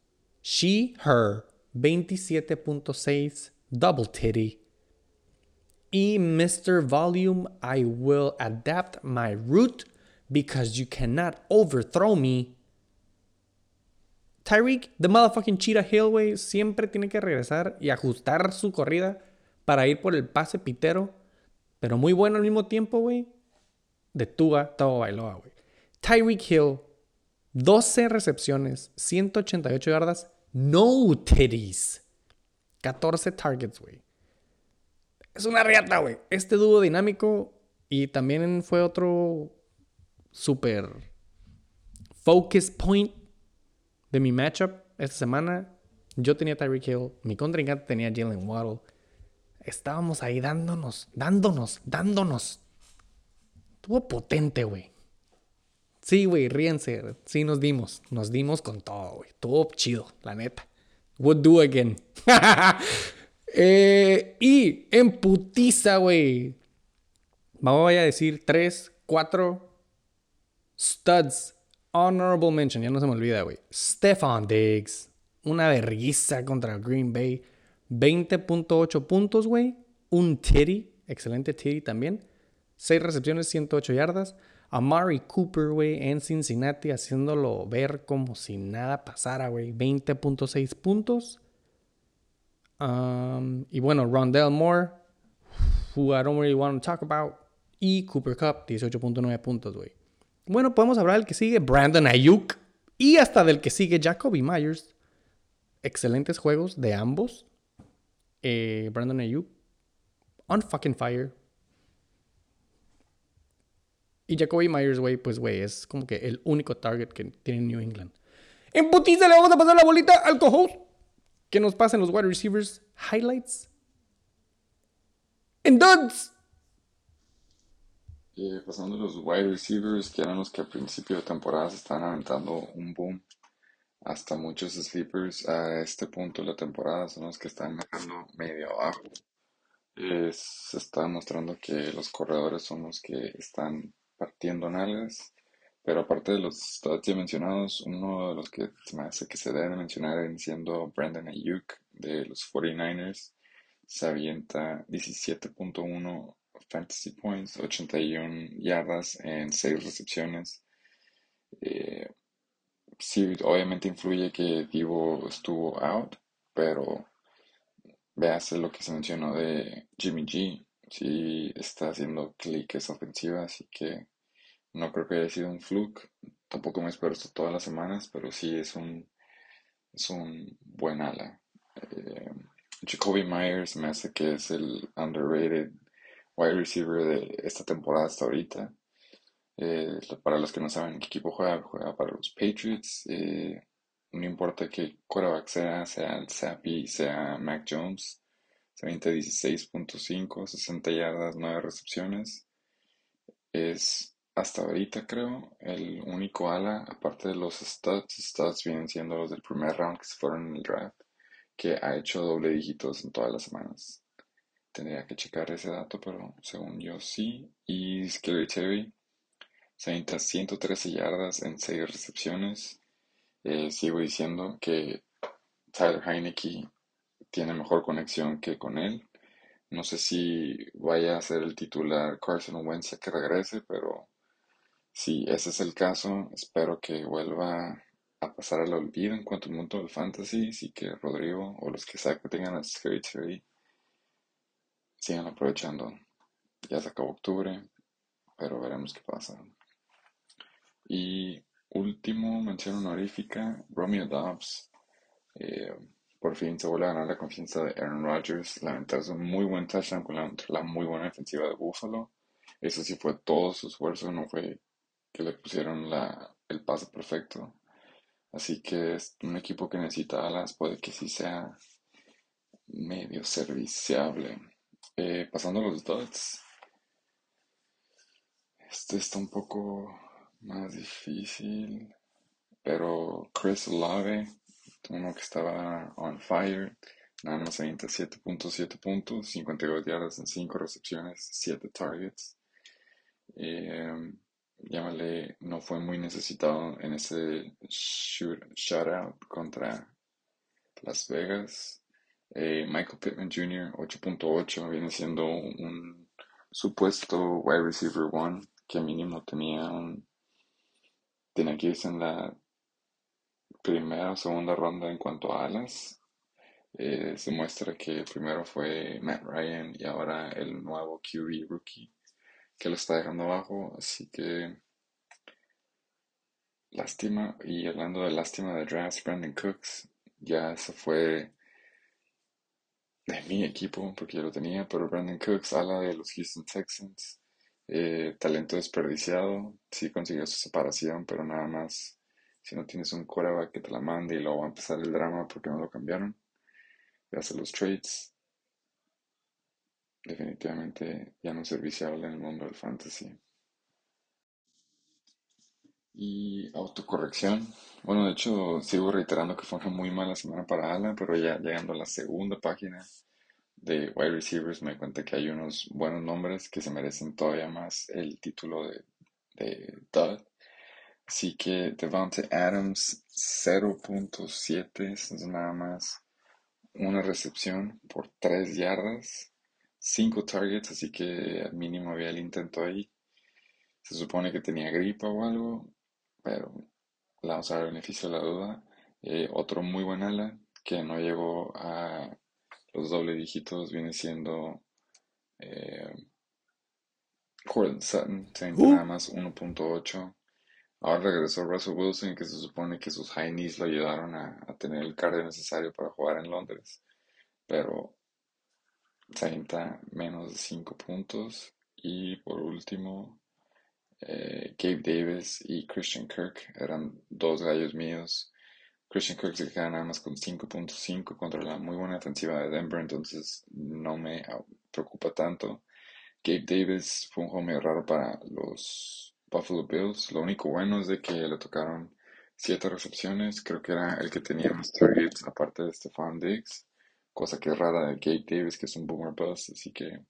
Speaker 1: She, her, 27.6, double titty. Y Mr. Volume, I will adapt my route because you cannot overthrow me. Tyreek, the motherfucking Cheetah Hill, siempre tiene que regresar y ajustar su corrida para ir por el pase pitero. Pero muy bueno al mismo tiempo, güey. De Tua Tagovailoa, güey. Tyreek Hill, 12 recepciones, 188 yardas, no titties. 14 targets, güey. Es una riata, güey. Este dúo dinámico y también fue otro super focus point de mi matchup esta semana. Yo tenía Tyreek Hill, mi contrincante tenía Jalen Waddle. Estábamos ahí dándonos, dándonos, dándonos. Estuvo potente, güey. Sí, güey, ríense. Sí, nos dimos. Nos dimos con todo, güey. Estuvo chido, la neta. Would do again. [laughs] Eh, y en putiza, güey. Vamos a decir tres, cuatro studs. Honorable mention, ya no se me olvida, güey. Stefan Diggs. Una vergüenza contra Green Bay. 20.8 puntos, güey. Un titty. Excelente titty también. 6 recepciones, 108 yardas. Amari Cooper, güey, en Cincinnati, haciéndolo ver como si nada pasara, güey. 20.6 puntos. Um, y bueno, Rondell Moore, who I don't really want to talk about. Y Cooper Cup, 18.9 puntos, güey. Bueno, podemos hablar del que sigue, Brandon Ayuk. Y hasta del que sigue, Jacoby Myers. Excelentes juegos de ambos. Eh, Brandon Ayuk. On fucking fire. Y Jacoby Myers, güey, pues, güey, es como que el único target que tiene New England. En putiza le vamos a pasar la bolita al co Que nos pasen los wide receivers highlights. En duds.
Speaker 3: Eh, pasando los wide receivers, que eran los que a principio de temporada se están aventando un boom. Hasta muchos sleepers a este punto de la temporada son los que están marcando medio abajo. se está mostrando que los corredores son los que están partiendo nalgas. Pero aparte de los stats ya mencionados, uno de los que se me hace que se debe mencionar siendo Brandon Ayuk de los 49ers. Se avienta 17.1 fantasy points, 81 yardas en 6 recepciones. Eh, sí, obviamente influye que Divo estuvo out, pero véase lo que se mencionó de Jimmy G. Sí está haciendo clic esa ofensiva, así que no creo que haya sido un fluke. Tampoco me espero esto todas las semanas, pero sí es un, es un buen ala. Eh, Jacoby Myers me hace que es el underrated wide receiver de esta temporada hasta ahorita. Eh, para los que no saben qué equipo juega, juega para los Patriots. Eh, no importa qué quarterback sea, sea el Zappi, sea Mac Jones. Se 16.5, 60 yardas, 9 recepciones. Es hasta ahorita creo el único ala, aparte de los studs, studs vienen siendo los del primer round que se fueron en el draft, que ha hecho doble dígitos en todas las semanas. Tendría que checar ese dato, pero según yo sí. Y Scary Terry se 113 yardas en 6 recepciones. Eh, sigo diciendo que Tyler Heineke tiene mejor conexión que con él. No sé si vaya a ser el titular Carson Wentz que regrese, pero si ese es el caso, espero que vuelva a pasar al olvido en cuanto al mundo del fantasy, y que Rodrigo o los que sea que tengan a Scary Terry sigan aprovechando. Ya se acabó octubre, pero veremos qué pasa. Y último, mención honorífica, Romeo Dobbs. Eh, por fin se vuelve a ganar la confianza de Aaron Rodgers. Lamentablemente un muy buen touchdown con la, muy buena defensiva de Buffalo. Eso sí fue todo su esfuerzo, no fue que le pusieron la, el pase perfecto. Así que es un equipo que necesita alas, puede que sí sea medio serviciable. Eh, pasando los dots. Este está un poco más difícil. Pero Chris Olave, uno que estaba on fire, nada más 27.7 puntos, 52 yardas en 5 recepciones, 7 targets. Eh, llámale, no fue muy necesitado en ese shutout contra Las Vegas. Eh, Michael Pittman Jr., 8.8, viene siendo un supuesto wide receiver one que mínimo tenía un. Tenía que irse en la primera o segunda ronda en cuanto a alas. Eh, se muestra que primero fue Matt Ryan y ahora el nuevo QB rookie que lo está dejando abajo. Así que lástima. Y hablando de lástima de drafts, Brandon Cooks ya se fue de mi equipo, porque yo lo tenía, pero Brandon Cooks, ala de los Houston Texans, eh, talento desperdiciado, sí consiguió su separación, pero nada más, si no tienes un quarterback que te la mande y luego va a empezar el drama porque no lo cambiaron, ya hace los trades, definitivamente ya no es serviciable en el mundo del fantasy. Y autocorrección. Bueno, de hecho, sigo reiterando que fue una muy mala semana para Alan, pero ya llegando a la segunda página de wide receivers me cuenta que hay unos buenos nombres que se merecen todavía más el título de, de Dud. Así que Devante Adams 0.7 es nada más una recepción por 3 yardas, 5 targets, así que al mínimo había el intento ahí. Se supone que tenía gripa o algo, pero la vamos a dar beneficio de la duda. Eh, otro muy buen ala que no llegó a los doble dígitos viene siendo eh, Sutton, uh. nada más 1.8 Ahora regresó Russell Wilson, que se supone que sus high knees lo ayudaron a, tener el cardio necesario para jugar en Londres. Pero 30 menos de 5 puntos. Y por último, eh, Gabe Davis y Christian Kirk eran dos gallos míos. Christian Kirk se queda nada más con 5.5 contra la muy buena defensiva de Denver, entonces no me preocupa tanto. Gabe Davis fue un juego medio raro para los Buffalo Bills. Lo único bueno es de que le tocaron 7 recepciones. Creo que era el que tenía más targets aparte de Stephon Diggs. Cosa que es rara de Gabe Davis, que es un boomer bust. Así que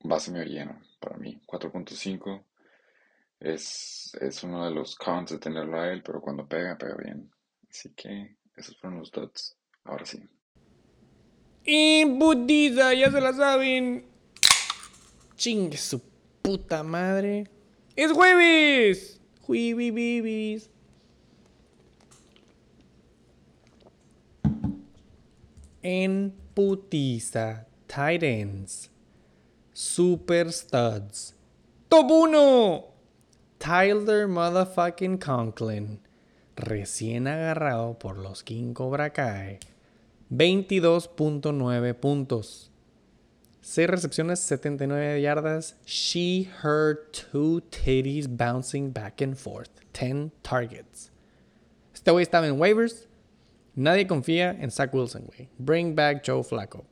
Speaker 3: base medio lleno para mí. 4.5 es, es uno de los cons de tenerlo a él, pero cuando pega, pega bien. Así que esos fueron los dots. Ahora sí.
Speaker 1: Y Budiza, ya se la saben. Chingue su puta madre. ¡Es jueves! Jueves, En putiza, Titans. Super studs. Top 1. Tyler motherfucking Conklin. Recién agarrado por los King Cobra Kai. 22.9 puntos. 6 recepciones, 79 yardas. She, her, two titties bouncing back and forth. 10 targets. Este güey estaba en waivers. Nadie confía en Zach Wilson, güey. Bring back Joe Flacco.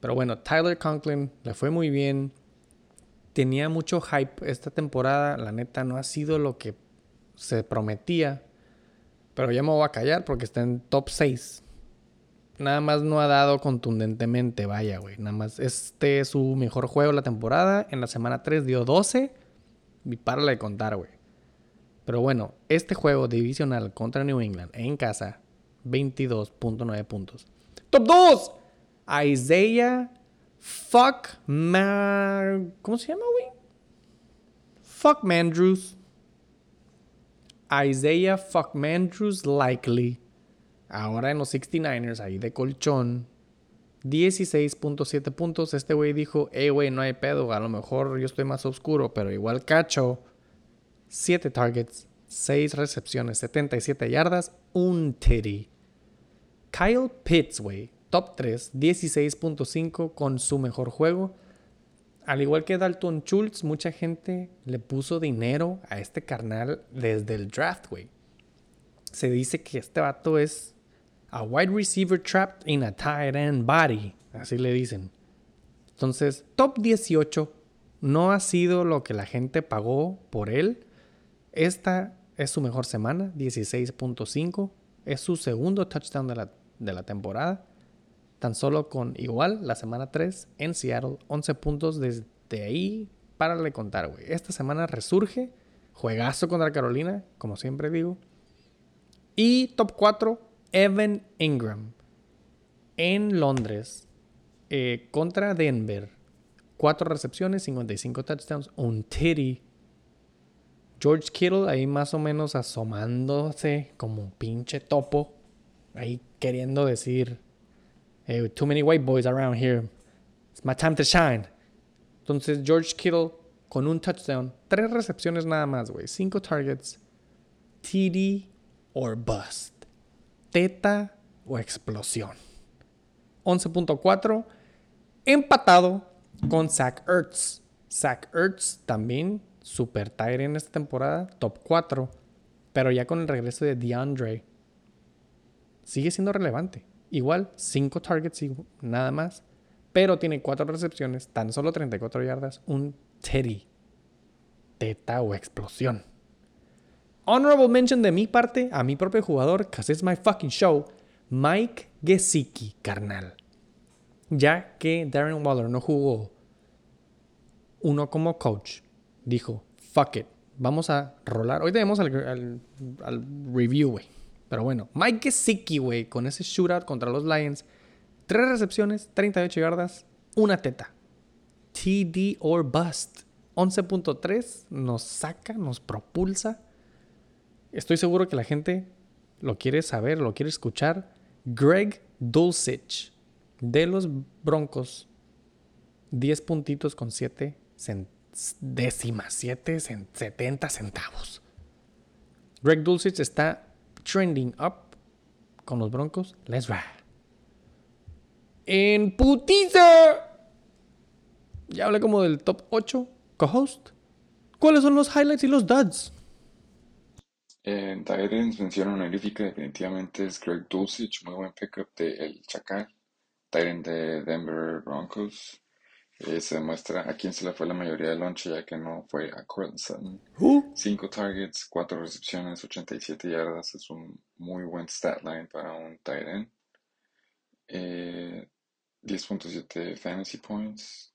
Speaker 1: Pero bueno, Tyler Conklin le fue muy bien. Tenía mucho hype esta temporada. La neta no ha sido lo que se prometía. Pero ya me voy a callar porque está en top 6. Nada más no ha dado contundentemente, vaya, güey. Nada más este es su mejor juego de la temporada. En la semana 3 dio 12. Y párale de contar, güey. Pero bueno, este juego divisional contra New England en casa, 22.9 puntos. Top 2. Isaiah Fuck. ¿Cómo se llama, güey? Fuck Mandrews. Isaiah Fuck Mandrews Likely. Ahora en los 69ers, ahí de colchón. 16.7 puntos. Este güey dijo, hey, güey, no hay pedo. A lo mejor yo estoy más oscuro, pero igual cacho. 7 targets, 6 recepciones, 77 yardas, un titty. Kyle Pitts, güey top 3, 16.5 con su mejor juego. Al igual que Dalton Schultz, mucha gente le puso dinero a este carnal desde el draft, güey. Se dice que este vato es a wide receiver trapped in a tight end body, así le dicen. Entonces, top 18 no ha sido lo que la gente pagó por él. Esta es su mejor semana, 16.5. Es su segundo touchdown de la, temporada. Tan solo con igual la semana 3 en Seattle, 11 puntos desde ahí. para le contar, güey. Esta semana resurge. Juegazo contra Carolina, como siempre digo. Y top 4, Evan Ingram. En Londres, eh, contra Denver. 4 recepciones, 55 touchdowns, un titty. George Kittle ahí más o menos asomándose como un pinche topo. Ahí queriendo decir, too many white boys around here. It's my time to shine. Entonces, George Kittle con un touchdown, tres recepciones nada más, güey. Cinco targets. TD or bust. Teta o explosión. 11.4. Empatado con Zach Ertz. Zach Ertz también super tire en esta temporada. Top 4. Pero ya con el regreso de DeAndre. Sigue siendo relevante. Igual, 5 targets y nada más. Pero tiene 4 recepciones, tan solo 34 yardas, un Teddy. Teta o explosión. Honorable mention de mi parte a mi propio jugador, cause it's my fucking show, Mike Gesicki, carnal. Ya que Darren Waller no jugó uno como coach, dijo, fuck it, vamos a rolar. Hoy tenemos al, review, güey. Pero bueno, Mike Gesicki, güey, con ese shootout contra los Lions. Tres recepciones, 38 yardas, una teta. TD or bust. 11.3 nos saca, nos propulsa. Estoy seguro que la gente lo quiere saber, lo quiere escuchar. Greg Dulcich de los Broncos. 10 puntitos con 7 décimas, 7 70 centavos. Greg Dulcich está trending up con los Broncos. Let's ride. En putiza. Ya hablé como del top 8 co-host. ¿Cuáles son los highlights y los duds?
Speaker 3: En Titans, mención honorífica definitivamente es Greg Dulcich, muy buen pickup de El Chacal, Titan de Denver Broncos. Eh, se demuestra a quién se le fue la mayoría del lonche, ya que no fue a Cortland Sutton.
Speaker 1: Who?
Speaker 3: 5 targets, 4 recepciones, 87 yardas. Es un muy buen stat line para un end. Eh, 10.7 fantasy points.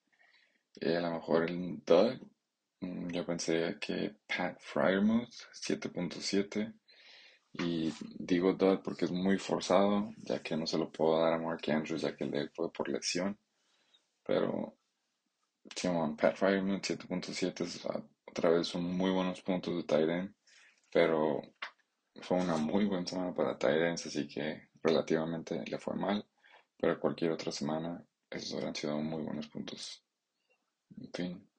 Speaker 3: Eh, a lo mejor el Doug. Mm, Yo pensé que Pat Fryermuth, 7.7. Y digo Doug porque es muy forzado, ya que no se lo puedo dar a Mark Andrews, ya que le fue por lesión. Pero Simón, Pat Fryermuth 7.7 es ah, otra vez son muy buenos puntos de end, pero fue una muy buena semana para ends, así que relativamente le fue mal, pero cualquier otra semana esos habrían sido muy buenos puntos. En fin,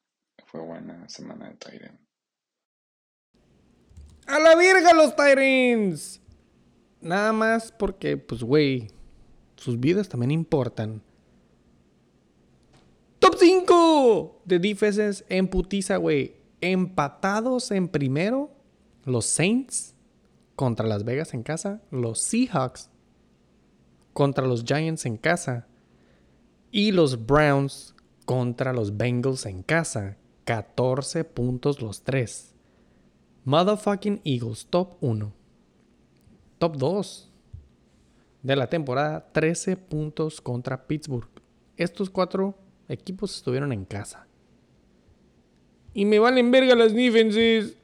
Speaker 3: fue buena semana de end.
Speaker 1: ¡A la verga los Tyrants! Nada más porque, pues, güey, sus vidas también importan. Top 5 de defenses en putiza, güey. Empatados en primero, los Saints contra Las Vegas en casa, los Seahawks contra los Giants en casa y los Browns contra los Bengals en casa. 14 puntos los tres. Motherfucking Eagles, top 1. Top 2 de la temporada, 13 puntos contra Pittsburgh. Estos cuatro equipos estuvieron en casa. Y me valen verga las defenses.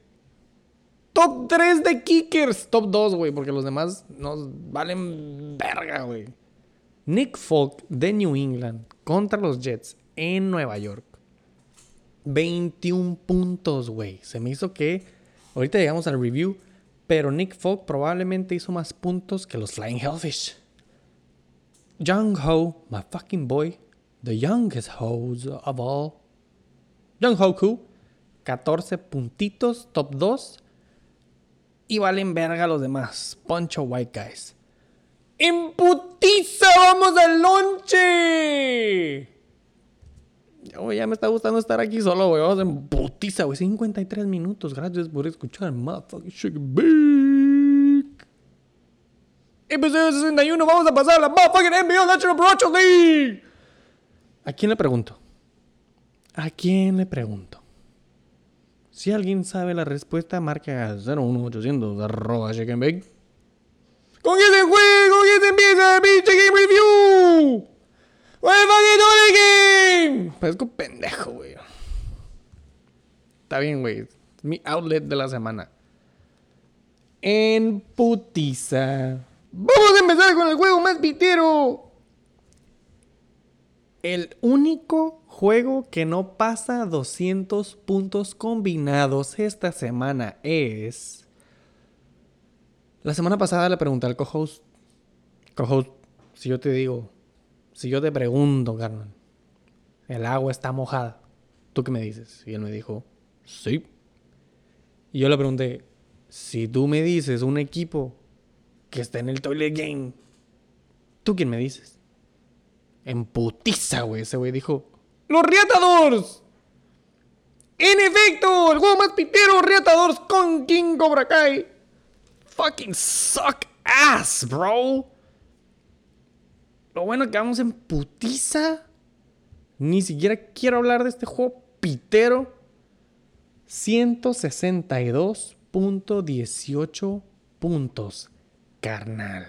Speaker 1: Top 3 de kickers. Top 2, güey, porque los demás nos valen verga, güey. Nick Folk de New England contra los Jets en Nueva York. 21 puntos, güey. Se me hizo que. Ahorita llegamos al review. Pero Nick Folk probablemente hizo más puntos que los Flying Hellfish. Young Ho, my fucking boy. The youngest hoes of all. Young Hoku. 14 puntitos, top 2. Y valen verga los demás. Poncho White Guys. ¡En putiza! ¡Vamos al lonche! Oh, ya me está gustando estar aquí solo, güey. Vamos en putiza, güey. 53 minutos. Gracias por escuchar. Motherfucking Sugar Big. Episodio 61. Vamos a pasar a la motherfucking NBA National Pro League. ¿A quién le pregunto? ¿A quién le pregunto? Si alguien sabe la respuesta, marca 01800 arroba chicken bake. ¡Con ese juego! ¡Con ese empieza el pinche game review! ¡What the fucking Dolly game! Parezco pendejo, güey. Está bien, güey. Mi outlet de la semana. En putiza. Vamos a empezar con el juego más pitero. El único juego que no pasa 200 puntos combinados esta semana es... La semana pasada le pregunté al co-host, co-host, si yo te digo, si yo te pregunto, carnal, el agua está mojada, ¿tú qué me dices? Y él me dijo, sí. Y yo le pregunté, si tú me dices un equipo que está en el toilet game, ¿tú quién me dices? En putiza, güey. Ese güey dijo: ¡Los Riatadores! En efecto, el juego más pitero, Riatadores con King Cobra Kai. Fucking suck ass, bro. Lo bueno que vamos en putiza. Ni siquiera quiero hablar de este juego pitero. 162.18 puntos, carnal.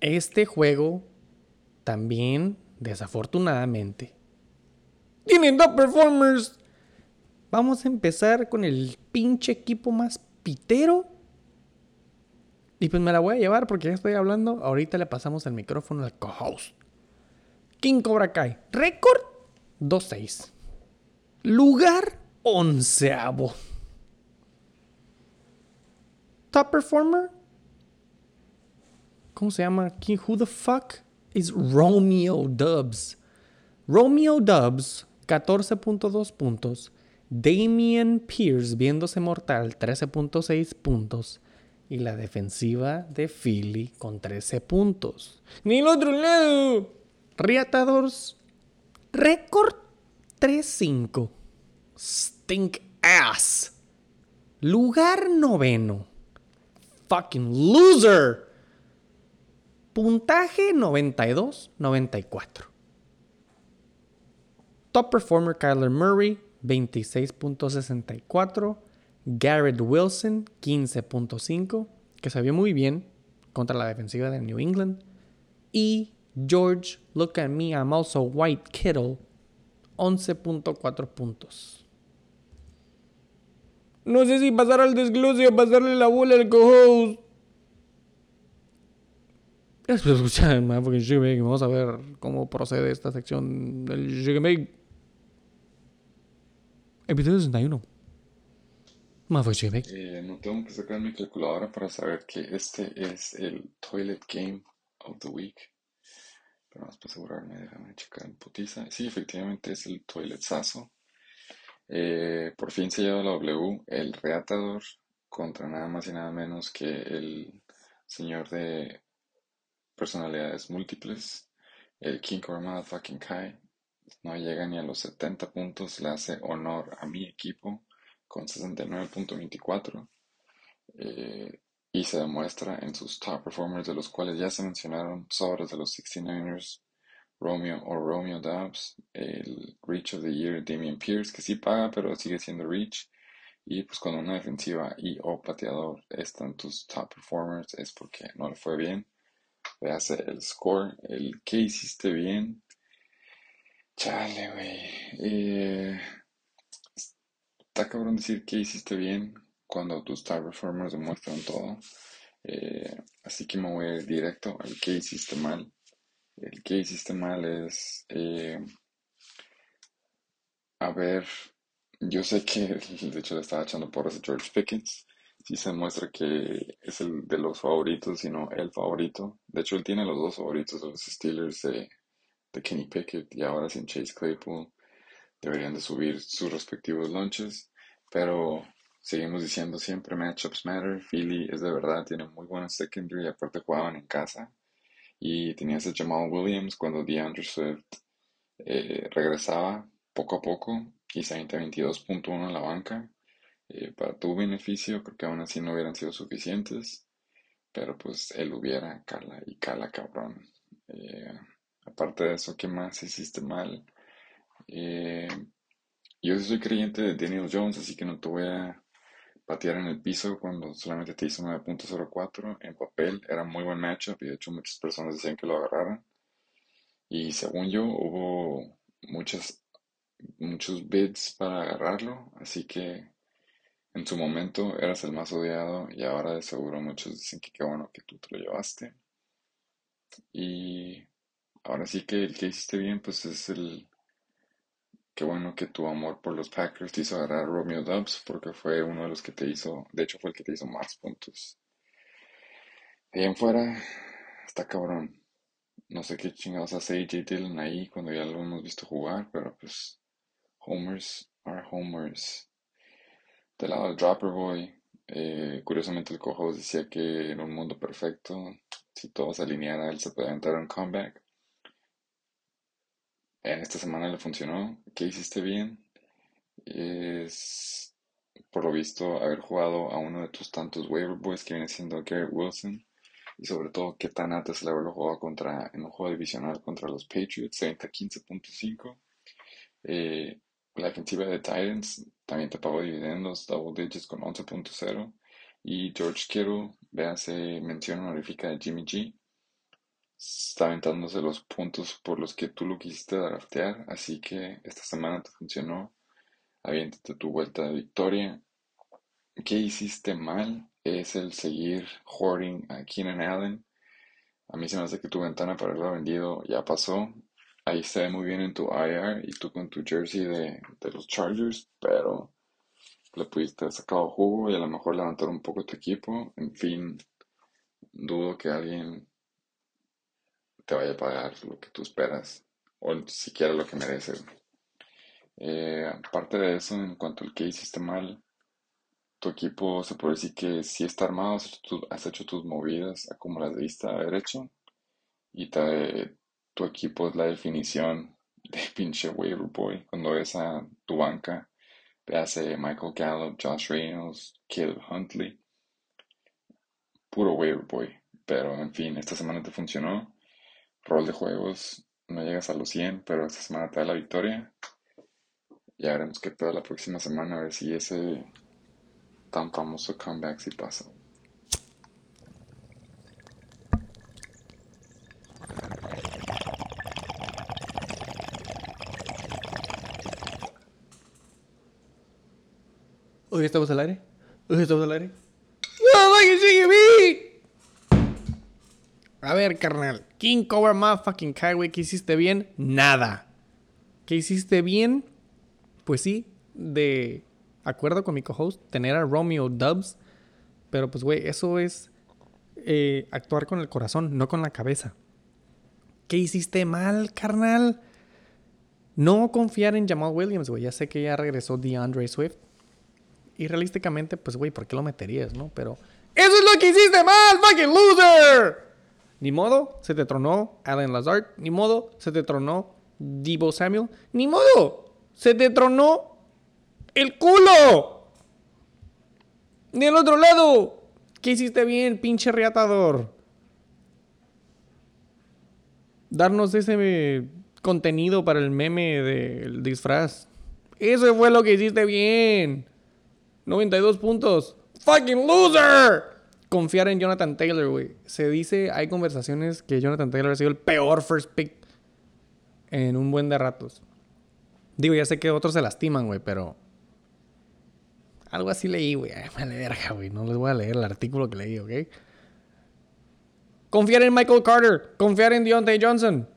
Speaker 1: Este juego también, desafortunadamente, tiene top performers. Vamos a empezar con el pinche equipo más pitero. Y pues me la voy a llevar porque ya estoy hablando. Ahorita le pasamos el micrófono al co-host. King Cobra Kai. Récord 2-6. Lugar onceavo. Top performer ¿Cómo se llama? ¿Quién? Who the fuck is Romeo Dubs. Romeo Dubs, 14.2 puntos. Damian Pierce, viéndose mortal, 13.6 puntos. Y la defensiva de Philly con 13 puntos. Ni el otro lado. Riatadores, récord 3-5. Stink ass. Lugar noveno. Fucking loser. Puntaje 92-94. Top performer Kyler Murray 26.64. Garrett Wilson 15.5, que se vio muy bien contra la defensiva de New England. Y George, look at me, I'm also White Kittle 11.4 puntos. No sé si pasar al desglose o pasarle la bola al co-host. Gracias por escuchar, porque Vamos a ver cómo procede esta sección del Jigameg. Episodio 61.
Speaker 3: Eh, no tengo que sacar mi calculadora para saber que este es el Toilet Game of the Week. Pero más para asegurarme, déjame checar en putiza. Sí, efectivamente es el Toilet Sazo. Eh, por fin se lleva la W, el reatador, contra nada más y nada menos que el señor de personalidades múltiples, el King Korma fucking Kai. No llega ni a los 70 puntos, le hace honor a mi equipo con 69.24 eh, y se demuestra en sus top performers de los cuales ya se mencionaron sobres de los 69ers, Romeo o Romeo Dubs, el Reach of the Year Damian Pierce que sí paga pero sigue siendo Reach y pues cuando una defensiva y o pateador están tus top performers es porque no le fue bien le el score, el que hiciste bien. Chale, güey. Eh, está cabrón decir que hiciste bien cuando tus star performers demuestran todo. Eh, así que me voy a ir directo al que hiciste mal. El que hiciste mal es. Eh, a ver, yo sé que [laughs] de hecho le estaba echando porras a George Pickens sí se muestra que es el de los favoritos, sino el favorito. De hecho, él tiene los dos favoritos de los Steelers de, Kenny Pickett y ahora sin Chase Claypool. Deberían de subir sus respectivos launches, pero seguimos diciendo siempre matchups matter. Philly es de verdad, tiene muy buena secondary, aparte jugaban en casa. Y tenías a Jamal Williams cuando DeAndre Swift eh, regresaba poco a poco y se 22.1 en la banca eh, para tu beneficio, creo que aún así no hubieran sido suficientes, pero pues él hubiera, cala y cala cabrón. Eh, aparte de eso, ¿qué más hiciste mal? Eh, yo soy creyente de Daniel Jones, así que no te voy a patear en el piso cuando solamente te hizo 9.04. En papel era muy buen matchup y de hecho muchas personas decían que lo agarraran. Y según yo, hubo muchas, muchos bids para agarrarlo, así que en su momento eras el más odiado y ahora de seguro muchos dicen que qué bueno que tú te lo llevaste. Y ahora sí que el que hiciste bien, pues es el... Qué bueno que tu amor por los Packers te hizo agarrar a Romeo Dubs porque fue uno de los que te hizo, de hecho fue el que te hizo más puntos. De en fuera, está cabrón. No sé qué chingados hace AJ Dillon ahí cuando ya lo hemos visto jugar, pero pues homers are homers. Del lado del Dropper Boy, eh, curiosamente el cojo decía que en un mundo perfecto, si todo se alineara, él se podía entrar en comeback. En esta semana le funcionó. ¿Qué hiciste bien? Es, por lo visto, haber jugado a uno de tus tantos waiver boys que viene siendo Garrett Wilson. Y sobre todo, qué tan antes le haberlo jugado contra, en un juego divisional contra los Patriots, 30-15.5. Eh, la defensiva de Titans también te pagó dividendos, double digits con 11.0. Y George Kittle, véase mención honorífica de Jimmy G. Está aventándose los puntos por los que tú lo quisiste draftear. Así que esta semana te funcionó. Aviéntate tu vuelta de victoria. ¿Qué hiciste mal? Es el seguir hoarding a Keenan Allen. A mí se me hace que tu ventana para haberlo vendido ya pasó ahí se ve muy bien en tu IR y tú con tu jersey de, los Chargers, pero le pudiste sacar jugo y a lo mejor levantar un poco tu equipo. En fin, dudo que alguien te vaya a pagar lo que tú esperas o siquiera lo que mereces. Eh, aparte de eso, en cuanto al que hiciste mal, tu equipo se puede decir que sí está armado, has hecho, tus movidas como las debiste hecho y tu equipo es la definición de [laughs] pinche waiver boy. Cuando ves a tu banca, veas a Michael Gallup, Josh Reynolds, Caleb Huntley, puro waiver boy. Pero en fin, esta semana te funcionó. Rol de juegos, no llegas a los 100, pero esta semana te da la victoria. Ya veremos qué pedo la próxima semana, a ver si ese tan famoso comeback sí pasa.
Speaker 1: Hoy estamos al aire. Hoy estamos al aire. ¡No, A ver, carnal. King Cobra Motherfucking Highway, ¿qué hiciste bien? Nada. ¿Qué hiciste bien? Pues sí, de acuerdo con mi co-host, tener a Romeo Dubs. Pero pues, güey, eso es eh, actuar con el corazón, no con la cabeza. ¿Qué hiciste mal, carnal? No confiar en Jamal Williams, güey. Ya sé que ya regresó DeAndre Swift. Y realísticamente, pues, güey, ¿por qué lo meterías, no? Pero... ¡Eso es lo que hiciste mal, fucking loser! Ni modo, se te tronó Alan Lazard. Ni modo, se te tronó Debo Samuel. Ni modo, se te tronó el culo. Ni el otro lado. ¿Qué hiciste bien, pinche reatador? Darnos ese contenido para el meme del disfraz. Eso fue lo que hiciste bien. 92 puntos. ¡Fucking loser! Confiar en Jonathan Taylor, güey. Se dice, hay conversaciones que Jonathan Taylor ha sido el peor first pick en un buen de ratos. Digo, ya sé que otros se lastiman, güey, pero. Algo así leí, güey. Vale, verga, güey. No les voy a leer el artículo que leí, ¿ok? Confiar en Michael Carter. Confiar en Deontay Johnson.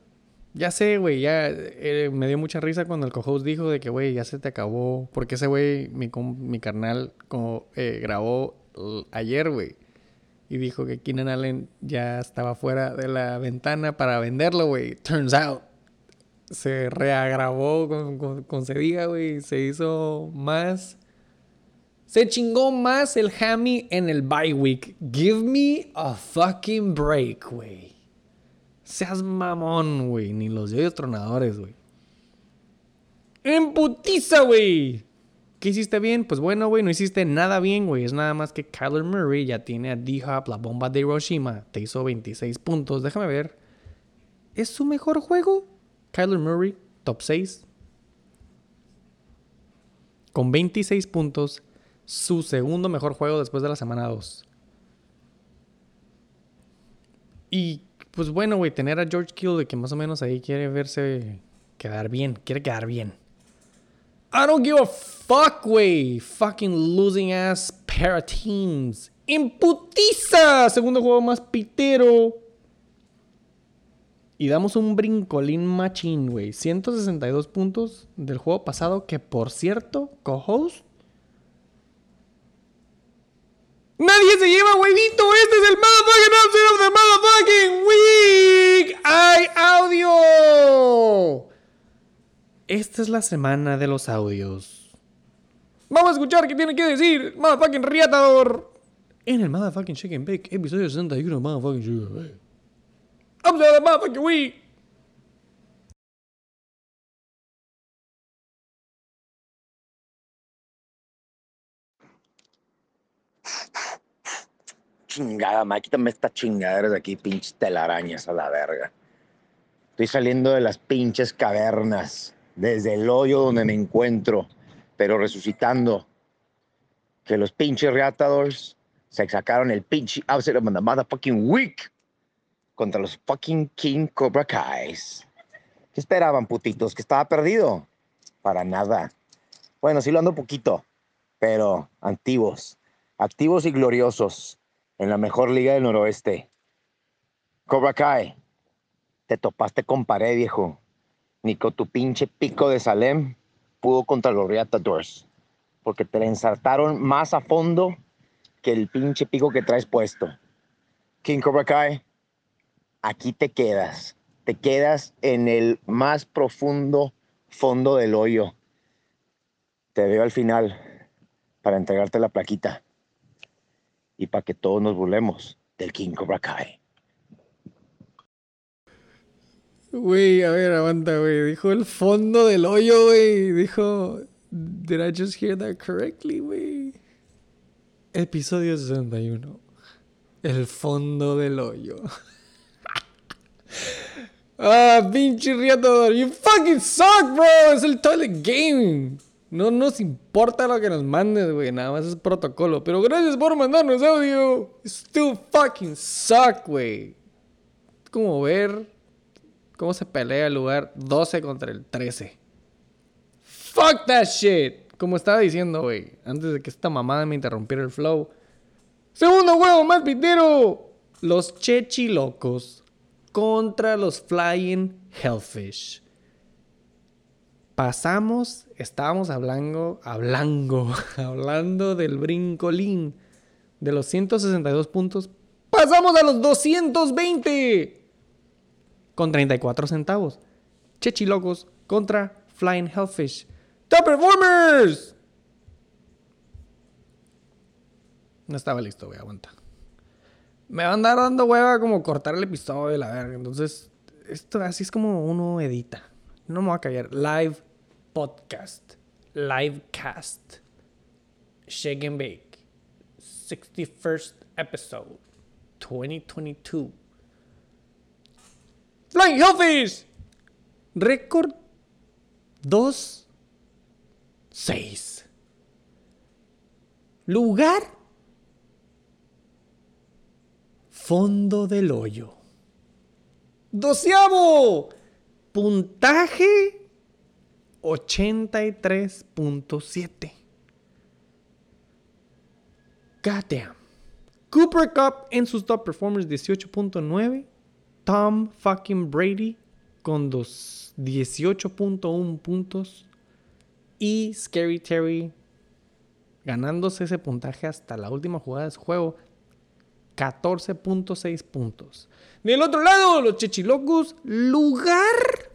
Speaker 1: Ya sé, güey, ya eh, me dio mucha risa cuando el co dijo de que, güey, ya se te acabó. Porque ese güey, mi, mi carnal, como, eh, grabó ayer, güey. Y dijo que Keenan Allen ya estaba fuera de la ventana para venderlo, güey. Turns out. Se reagravó con, con, Cediga, güey. Se hizo más. Se chingó más el hammy en el bye week. Give me a fucking break, güey. Seas mamón, güey. Ni los dios tronadores, güey. ¡En putiza, güey! ¿Qué hiciste bien? Pues bueno, güey, no hiciste nada bien, güey. Es nada más que Kyler Murray ya tiene a D-Hop, la bomba de Hiroshima. Te hizo 26 puntos. Déjame ver. ¿Es su mejor juego? Kyler Murray, top 6. Con 26 puntos. Su segundo mejor juego después de la semana 2. Y pues bueno, güey, tener a George Kittle que más o menos ahí quiere verse quedar bien, quiere quedar bien. I don't give a fuck, güey. Fucking losing ass para teams. Imputiza. Segundo juego más pitero. Y damos un brincolín machín, güey. 162 puntos del juego pasado. Que por cierto, co-host Nadie se lleva huevito. Este es el motherfucking of the motherfucking week. ¡Hay audio! Esta es la semana de los audios. Vamos a escuchar qué tiene que decir motherfucking riatador. En el motherfucking Chicken Bake, episodio 61, motherfucking Chicken Bake. Vamos a the motherfucking week.
Speaker 4: chingada, ma, quítame esta chingadera de aquí, pinches telarañas a la verga. Estoy saliendo de las pinches cavernas, desde el hoyo donde me encuentro, pero resucitando. Que los pinches Reatadores se sacaron el pinche outset of the motherfucking week contra los fucking King Cobra Kais. ¿Qué esperaban, putitos? ¿Que estaba perdido? Para nada. Bueno, sí lo ando poquito, pero antiguos, activos y gloriosos en la mejor liga del noroeste. Cobra Kai, te topaste con pared, viejo. Ni con tu pinche pico de Salem pudo contra los Reatadores. Porque te la ensartaron más a fondo que el pinche pico que traes puesto. King Cobra Kai, aquí te quedas. te quedas en el más profundo fondo del hoyo. Te veo al final para entregarte la plaquita y para que todos nos burlemos del King Cobra Kai.
Speaker 1: Güey, a ver, aguanta, güey. Dijo el fondo del hoyo, güey. Dijo. Did I just hear that correctly, güey? Episodio 61. El fondo del hoyo. [laughs] ah, pinche riato. You fucking suck, bro. Es el toilet game. No nos importa lo que nos mandes, güey. Nada más es protocolo. Pero gracias por mandarnos audio. You still fucking suck, güey. Como ver cómo se pelea el lugar 12 contra el 13. Fuck that shit. Como estaba diciendo, güey. Antes de que esta mamada me interrumpiera el flow. Segundo juego más pitero. Los Chechilocos contra los Flying Hellfish. Pasamos, estábamos hablando, hablando, [laughs] hablando del brincolín de los 162 puntos. Pasamos a los 220 con 34 centavos. Chechilocos contra Flying Hellfish. Top Performers. No estaba listo, güey, aguanta. Me va a andar dando hueva como cortar el episodio de la verga. Entonces, esto así es como uno edita. No me voy a callar. Live podcast. Live cast. Shake and Bake. 61st episode. 2022. Flying Hellfish. Récord 2 6. Lugar fondo del hoyo. Doceavo. Puntaje 83.7. Goddamn. Cooper Cup en sus top performers 18.9. Tom fucking Brady con 18.1 puntos. Y Scary Terry ganándose ese puntaje hasta la última jugada de su juego. 14.6 puntos. Del otro lado, los Chechilocos, lugar,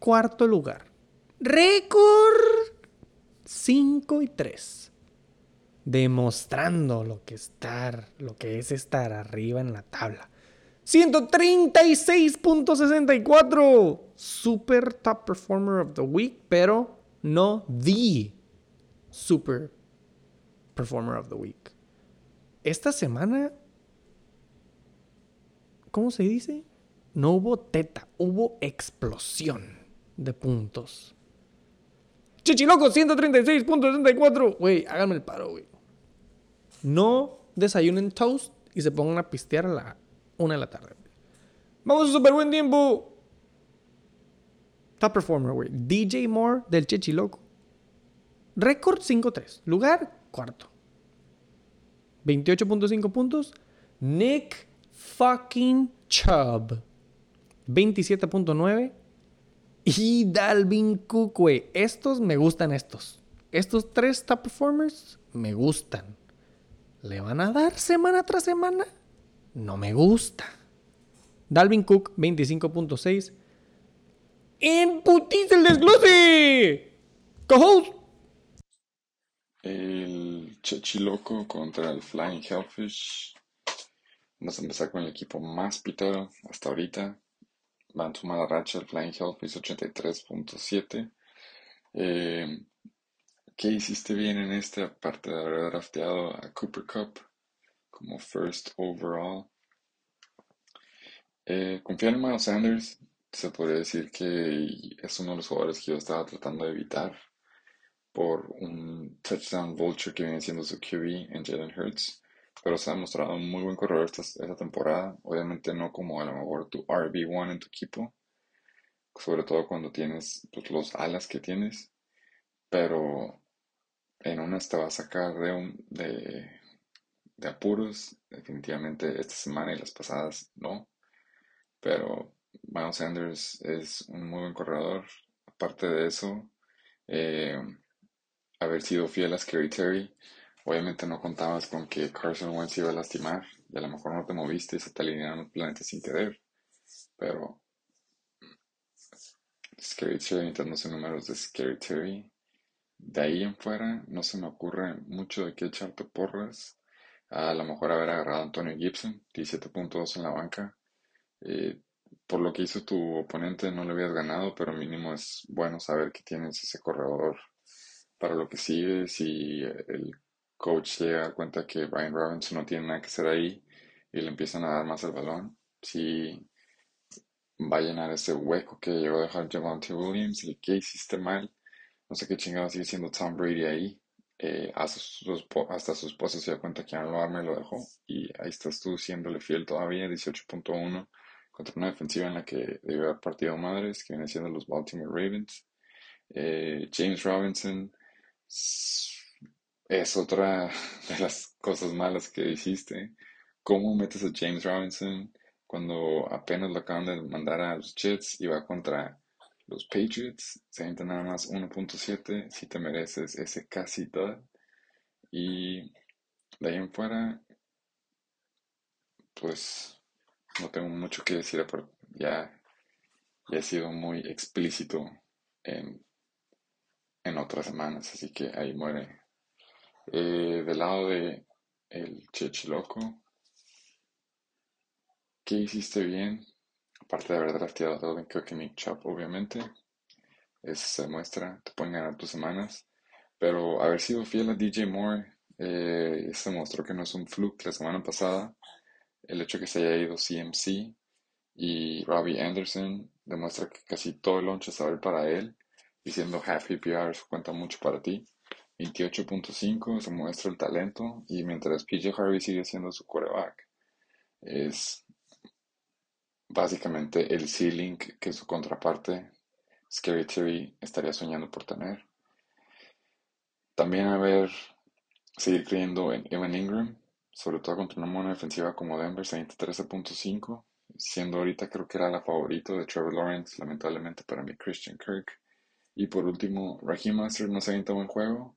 Speaker 1: cuarto lugar. Récord 5 y 3. Demostrando lo que estar, lo que es estar arriba en la tabla. 136.64. Super top performer of the week, pero no the super performer of the week. Esta semana, ¿cómo se dice? No hubo teta, hubo explosión de puntos. Chichiloco, 136.64. Güey, háganme el paro, güey. No desayunen toast y se pongan a pistear a la una de la tarde. Vamos a super buen tiempo. Top performer, güey. DJ Moore del Chichiloco. Récord 5-3. Lugar cuarto. 28.5 puntos. Nick fucking Chubb. 27.9. Y Dalvin Cook, güey. Estos me gustan estos. Estos tres top performers me gustan. ¿Le van a dar semana tras semana? No me gusta. Dalvin Cook, 25.6. ¡En el desglose! ¡Cohost!
Speaker 3: El Chechiloco contra el Flying Hellfish. Vamos a empezar con el equipo más pitero hasta ahorita. Van su mala racha el Flying Hellfish 83.7. Eh, ¿Qué hiciste bien en esta aparte de haber drafteado a Cooper Cup como first overall? Eh, en Miles Sanders. Se podría decir que es uno de los jugadores que yo estaba tratando de evitar por un touchdown vulture que viene siendo su QB en Jalen Hurts. Pero se ha mostrado un muy buen corredor esta, esta temporada. Obviamente no como a lo mejor tu RB1 en tu equipo. Sobre todo cuando tienes pues, los alas que tienes. Pero en unas te va sacar de, de apuros. Definitivamente esta semana y las pasadas no. Pero Miles Sanders es un muy buen corredor. Aparte de eso, eh, haber sido fiel a Scary Terry. Obviamente no contabas con que Carson Wentz iba a lastimar y a lo mejor no te moviste y se te alinearon los planetas sin querer. Pero Scary Terry intentándose números de Scary Terry. De ahí en fuera no se me ocurre mucho de qué echarte porras. A lo mejor haber agarrado a Antonio Gibson, 17 puntos en la banca. Eh, por lo que hizo tu oponente no le habías ganado, pero mínimo es bueno saber que tienes ese corredor para lo que sigue. Si el coach llega a cuenta que Brian Robinson no tiene nada que hacer ahí y le empiezan a dar más el balón, si va a llenar ese hueco que llegó a dejar Javante Williams y que hiciste mal. No sé qué chingado sigue siendo Tom Brady ahí. Eh, hasta, su esposa se dio cuenta que ya no lo arma y lo dejó. Y ahí estás tú siéndole fiel todavía, 18.1 contra una defensiva en la que debió haber partido madres, que viene siendo los Baltimore Ravens. Eh, James Robinson es otra [laughs] de las cosas malas que hiciste. ¿Cómo metes a James Robinson cuando apenas lo acaban de mandar a los Jets y va contra los Patriots? Se entra nada más 1.7. Si te mereces ese casi todo. Y de ahí en fuera, pues no tengo mucho que decir, ya, ya he sido muy explícito en, en otras semanas, así que ahí muere. Eh, del lado de el Chechiloco, ¿qué hiciste bien? Aparte de haber drafteado a Dalvin Cook y Nick Chop, obviamente, eso se muestra, te pueden ganar tus semanas, pero haber sido fiel a DJ Moore eh, se mostró que no es un fluke la semana pasada el hecho de que se haya ido CMC y Robbie Anderson demuestra que casi todo el launch es para él y siendo half PPR cuenta mucho para ti. 28.5 se muestra el talento y mientras PJ Harvey sigue siendo su quarterback es básicamente el ceiling que su contraparte Scary Terry estaría soñando por tener. También a ver, seguir creyendo en Evan Ingram, sobre todo contra una defensiva como Denver, se 13.5, siendo ahorita creo que era la favorito de Trevor Lawrence, lamentablemente para mí Christian Kirk. Y por último, Raheem Master no se avienta buen juego,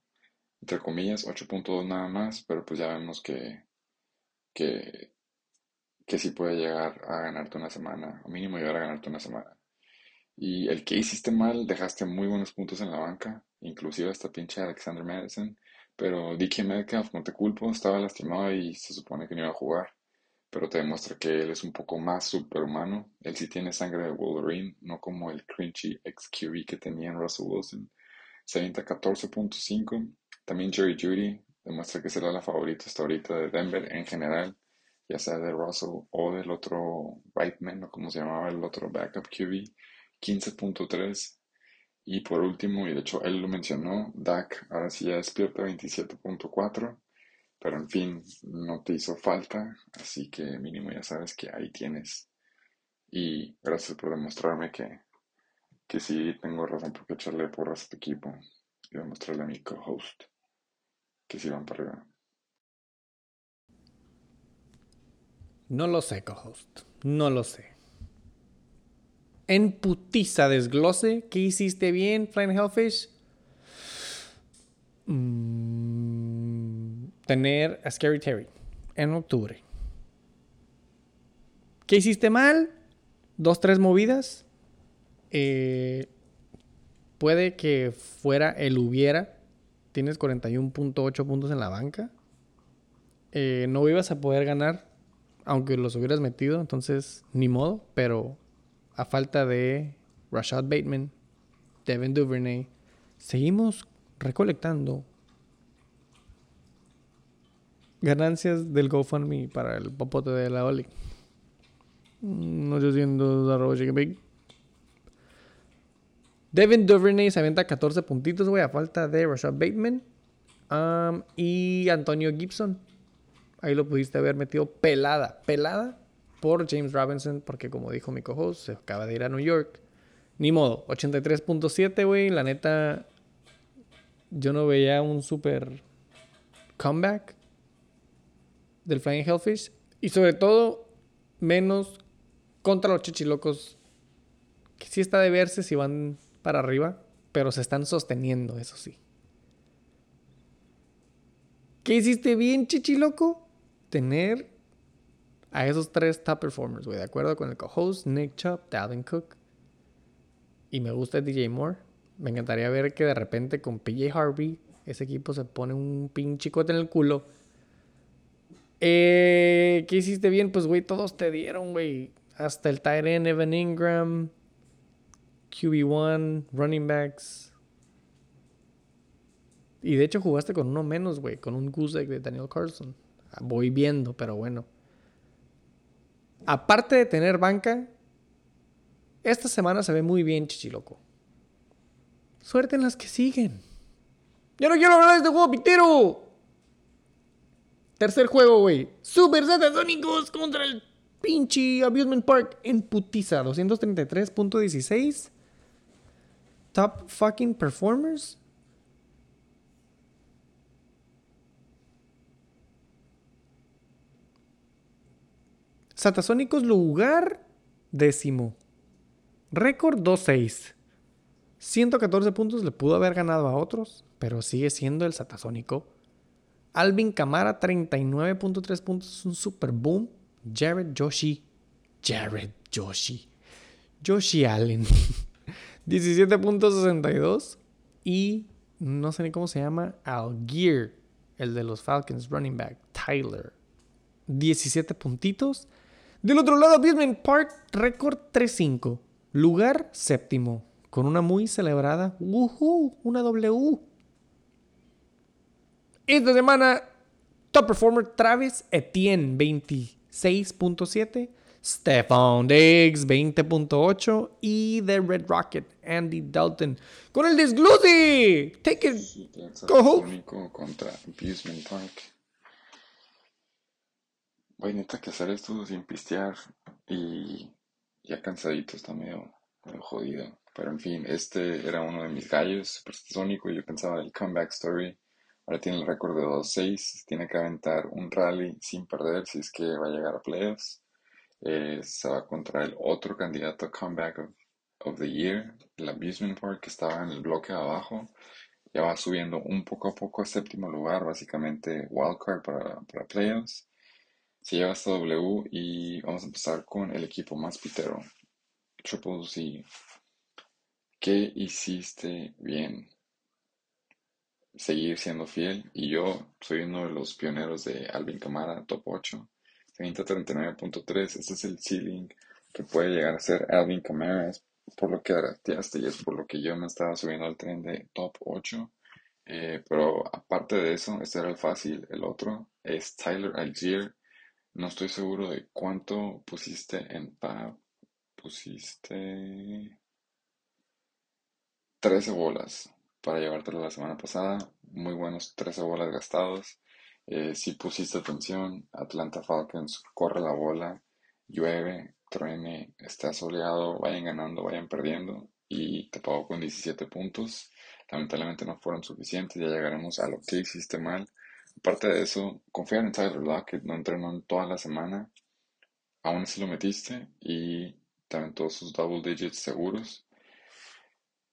Speaker 3: entre comillas, 8.2 nada más, pero pues ya vemos que, que, que sí puede llegar a ganarte una semana, o mínimo llegar a ganarte una semana. Y el que hiciste mal, dejaste muy buenos puntos en la banca, inclusive hasta pinche Alexander Madison. Pero DK Metcalf, no te culpo, estaba lastimado y se supone que no iba a jugar. Pero te demuestra que él es un poco más superhumano. Él sí tiene sangre de Wolverine, no como el cringy XQB que tenía en Russell Wilson. Se avienta 14.5. También Jerry Judy demuestra que será la favorita hasta ahorita de Denver en general, ya sea de Russell o del otro Rightman, o como se llamaba el otro backup QB. 15.3. Y por último, y de hecho él lo mencionó, Dak ahora sí ya despierta 27.4, pero en fin, no te hizo falta, así que mínimo ya sabes que ahí tienes. Y gracias por demostrarme que, que sí tengo razón por echarle porras a tu equipo y demostrarle a mi co-host que sí van para arriba.
Speaker 1: No lo sé, co-host. No lo sé en putiza desglose. ¿Qué hiciste bien, Flying Hellfish? Mm, tener a Scary Terry en octubre. ¿Qué hiciste mal? Dos, tres movidas. Eh, puede que fuera el hubiera. Tienes 41.8 puntos en la banca. Eh, no ibas a poder ganar, aunque los hubieras metido. Entonces, ni modo. Pero a falta de Rashad Bateman, Devin Duvernay, seguimos recolectando ganancias del GoFundMe para el popote de la Oli. No siendo arroba big. Devin Duvernay se avienta 14 puntitos, güey, a falta de Rashad Bateman. Um, y Antonio Gibson. Ahí lo pudiste haber metido pelada, pelada por James Robinson, porque como dijo mi co-host, se acaba de ir a New York. Ni modo, 83.7, güey. La neta, yo no veía un super comeback del Flying Hellfish. Y sobre todo, menos contra los chichilocos. Que sí está de verse si van para arriba, pero se están sosteniendo, eso sí. ¿Qué hiciste bien, chichiloco? Tener a esos tres top performers, güey, de acuerdo con el co-host Nick Chubb, Dalvin Cook, y me gusta DJ Moore. Me encantaría ver que de repente con PJ Harvey ese equipo se pone un pinche cote en el culo. Eh, ¿Qué hiciste bien? Pues, güey, todos te dieron, güey. Hasta el tight end Evan Ingram, QB1, running backs. Y de hecho jugaste con uno menos, güey, con un goose de Daniel Carlson. Voy viendo, pero bueno. Aparte de tener banca, esta semana se ve muy bien, chichiloco. Suerte en las que siguen. Yo no quiero hablar de este juego, pitero. Tercer juego, güey. Super Satasónicos contra el pinche Abusement Park en putiza. 233.16. Top fucking performers. Satasónicos lugar décimo. Récord 2-6. 114 puntos le pudo haber ganado a otros, pero sigue siendo el Satasónico. Alvin Camara 39.3 puntos, un super boom. Jared Joshi. Jared Joshi. Joshi Allen. [laughs] 17.62. Y no sé ni cómo se llama. Algier. El de los Falcons, running back. Tyler. 17 puntitos. Del otro lado, Bisman Park, récord 3-5. Lugar séptimo, con una muy celebrada woohoo, una W. Esta semana, top performer Travis Etienne, 26.7. Stephon Diggs, 20.8. Y The Red Rocket, Andy Dalton, con el desglose. Take it. Go.
Speaker 3: contra Abusement Park. Voy neta que hacer esto sin pistear y ya cansadito, está medio, jodido. Pero en fin, este era uno de mis gallos, supersónico. Yo pensaba el comeback story. Ahora tiene el récord de 2-6. Tiene que aventar un rally sin perder si es que va a llegar a playoffs. Eh, se va contra el otro candidato comeback of, the year, el Abusement Park, que estaba en el bloque de abajo. Ya va subiendo un poco a poco a séptimo lugar, básicamente wildcard para, para playoffs se lleva hasta W y vamos a empezar con el equipo más pitero. Triple Z. ¿Qué hiciste bien? Seguir siendo fiel. Y yo soy uno de los pioneros de Alvin Camara, top 8. 30-39.3. Este es el ceiling que puede llegar a ser Alvin Camara. Es por lo que drafteaste y es por lo que yo me estaba subiendo al tren de top 8. Eh, pero aparte de eso, este era el fácil. El otro es Tyler Algier no estoy seguro de cuánto pusiste en PAB. Pusiste 13 bolas para llevártelo la semana pasada. Muy buenos 13 bolas gastados. Eh, si pusiste atención, Atlanta Falcons corre la bola, llueve, truene, está soleado, vayan ganando, vayan perdiendo y te pago con 17 puntos. Lamentablemente no fueron suficientes, ya llegaremos a lo que hiciste mal. Aparte de eso, confiar en Tyler Lockett, no entrenó en toda la semana. Aún así lo metiste y también todos sus double digits seguros.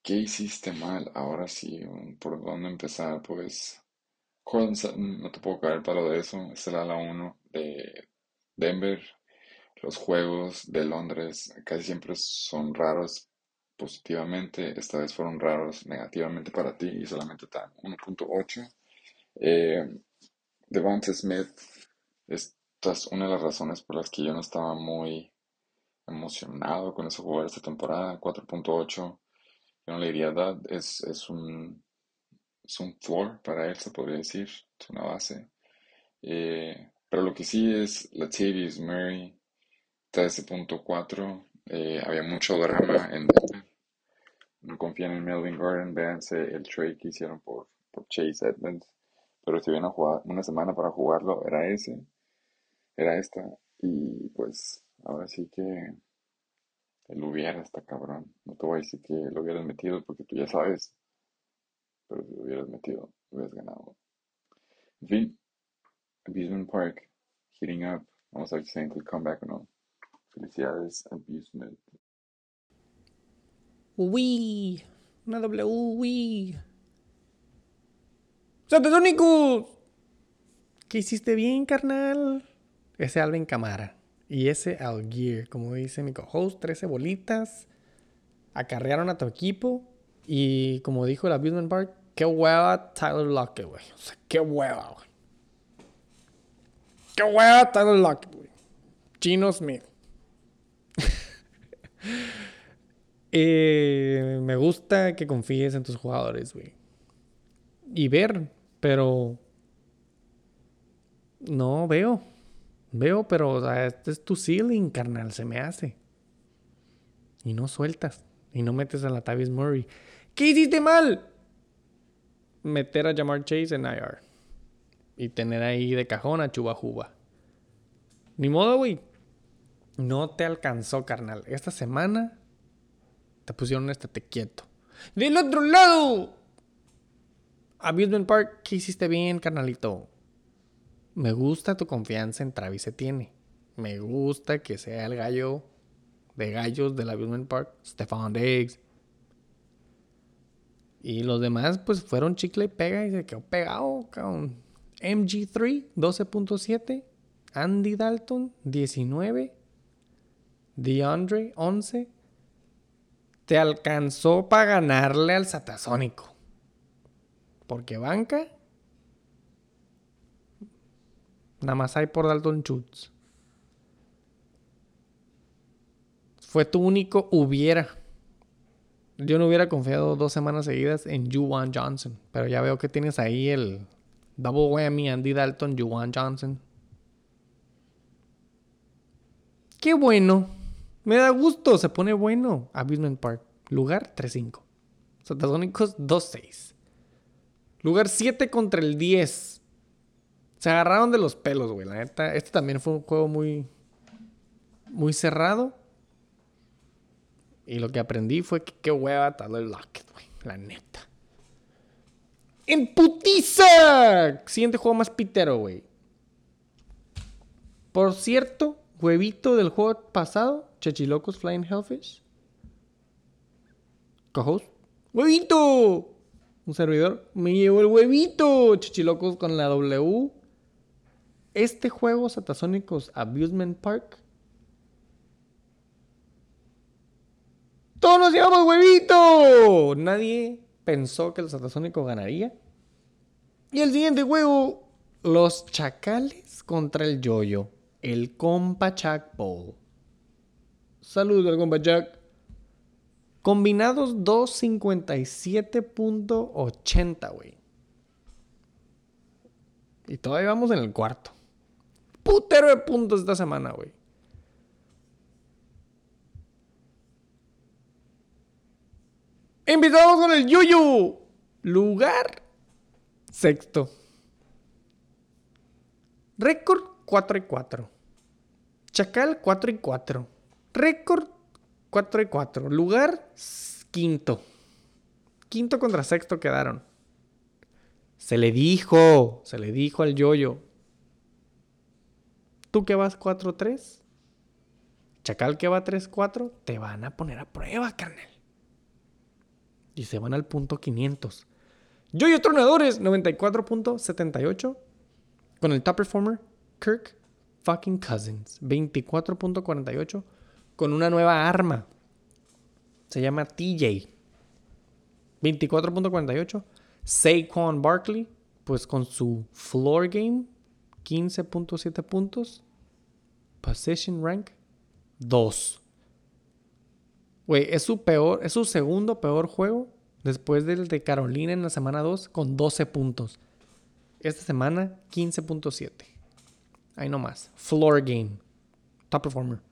Speaker 3: ¿Qué hiciste mal? Ahora sí, ¿por dónde empezar? Pues, no te puedo caer el palo de eso. Es el ala 1 de Denver. Los juegos de Londres casi siempre son raros positivamente. Esta vez fueron raros negativamente para ti y solamente están 1.8. Eh, Devonta Smith, esta es una de las razones por las que yo no estaba muy emocionado con ese jugador esta temporada. 4.8, yo no le diría edad, es, es, un, es un floor para él, se podría decir, es una base. Eh, pero lo que sí es Latavius Murray, 13.4, eh, había mucho drama en Denver. No confían en Melvin Gordon, véanse el trade que hicieron por, por Chase Edmonds. Pero si hubiera una semana para jugarlo, era ese, era esta. Y pues ahora sí que el hubiera está cabrón. No te voy a decir que lo hubieras metido porque tú ya sabes. Pero si lo hubieras metido, hubieras ganado. En fin, Abusement Park, heating up. Vamos a ver si el comeback no. Felicidades, Abusement.
Speaker 1: Wii, una W, Wii. ¡Satasónicos! ¿Qué hiciste bien, carnal? Ese Alvin Camara. Y ese Algier, como dice mi co-host, 13 bolitas. acarrearon a tu equipo y como dijo el Abusement Park, qué hueva Tyler Lockett, güey. O sea, qué hueva, güey. Qué hueva Tyler Lockett, güey. Gino Smith. [laughs] Eh, me gusta que confíes en tus jugadores, güey. Y ver, pero... No veo. Veo, pero este es tu ceiling, carnal, se me hace. Y no sueltas. Y no metes a la Tavis Murray. ¿Qué hiciste mal? Meter a Jamar Chase en IR. Y tener ahí de cajón a Chuba Juba. Ni modo, güey. No te alcanzó, carnal. Esta semana te pusieron estate quieto. Del otro lado. Abusement Park, ¿qué hiciste bien, carnalito? Me gusta tu confianza en Travis tiene. Me gusta que sea el gallo de gallos del Abusement Park, Stefan Diggs. Y los demás, pues fueron chicle y pega y se quedó pegado, cabrón. MG3, 12.7. Andy Dalton, 19. DeAndre, 11. Te alcanzó para ganarle al Satasónico. Porque banca. Nada más hay por Dalton Schultz. Fue tu único hubiera. Yo no hubiera confiado dos semanas seguidas en Juwan Johnson. Pero ya veo que tienes ahí el double whammy Andy Dalton, Juwan Johnson. Qué bueno. Me da gusto. Se pone bueno. Abusement Park. Lugar 3-5. Satasónicos 2-6. Lugar 7 contra el 10. Se agarraron de los pelos, güey. La neta. Este también fue un juego muy. Muy cerrado. Y lo que aprendí fue que qué hueva Tyler Lockett, güey. La neta. ¡En putiza! Siguiente juego más pitero, güey. Por cierto, huevito del juego pasado. Chechilocos Flying Hellfish. Cojos. ¡Huevito! Un servidor. Me llevó el huevito. Chichilocos con la W. Este juego, Satasónicos Abusement Park. ¡Todos nos llevamos huevito! Nadie pensó que el Satasónico ganaría. Y el siguiente juego, los Chacales contra el Yoyo. El Compa Chac Bowl. Saludos al Compa Chac. Combinados 257.80, güey. Y todavía vamos en el cuarto. Putero de puntos esta semana, güey. Invitados con el Yuyu. Lugar sexto. Récord 4 y 4. Chacal 4 y 4. Récord 4 y 4. Lugar quinto. Quinto contra sexto quedaron. Se le dijo, se le dijo al yoyo. Tú que vas 4-3, Chacal que va 3-4, te van a poner a prueba, carnal. Y se van al punto 500. Yoyo Tronadores 94.78 con el top performer Kirk fucking Cousins 24.48 con una nueva arma. Se llama TJ. 24.48. Saquon Barkley, pues con su floor game, 15.7 puntos. Position rank, 2. Güey, es su peor, es su segundo peor juego después del de Carolina en la semana 2 con 12 puntos. Esta semana, 15.7. Ahí nomás. Floor game. Top performer.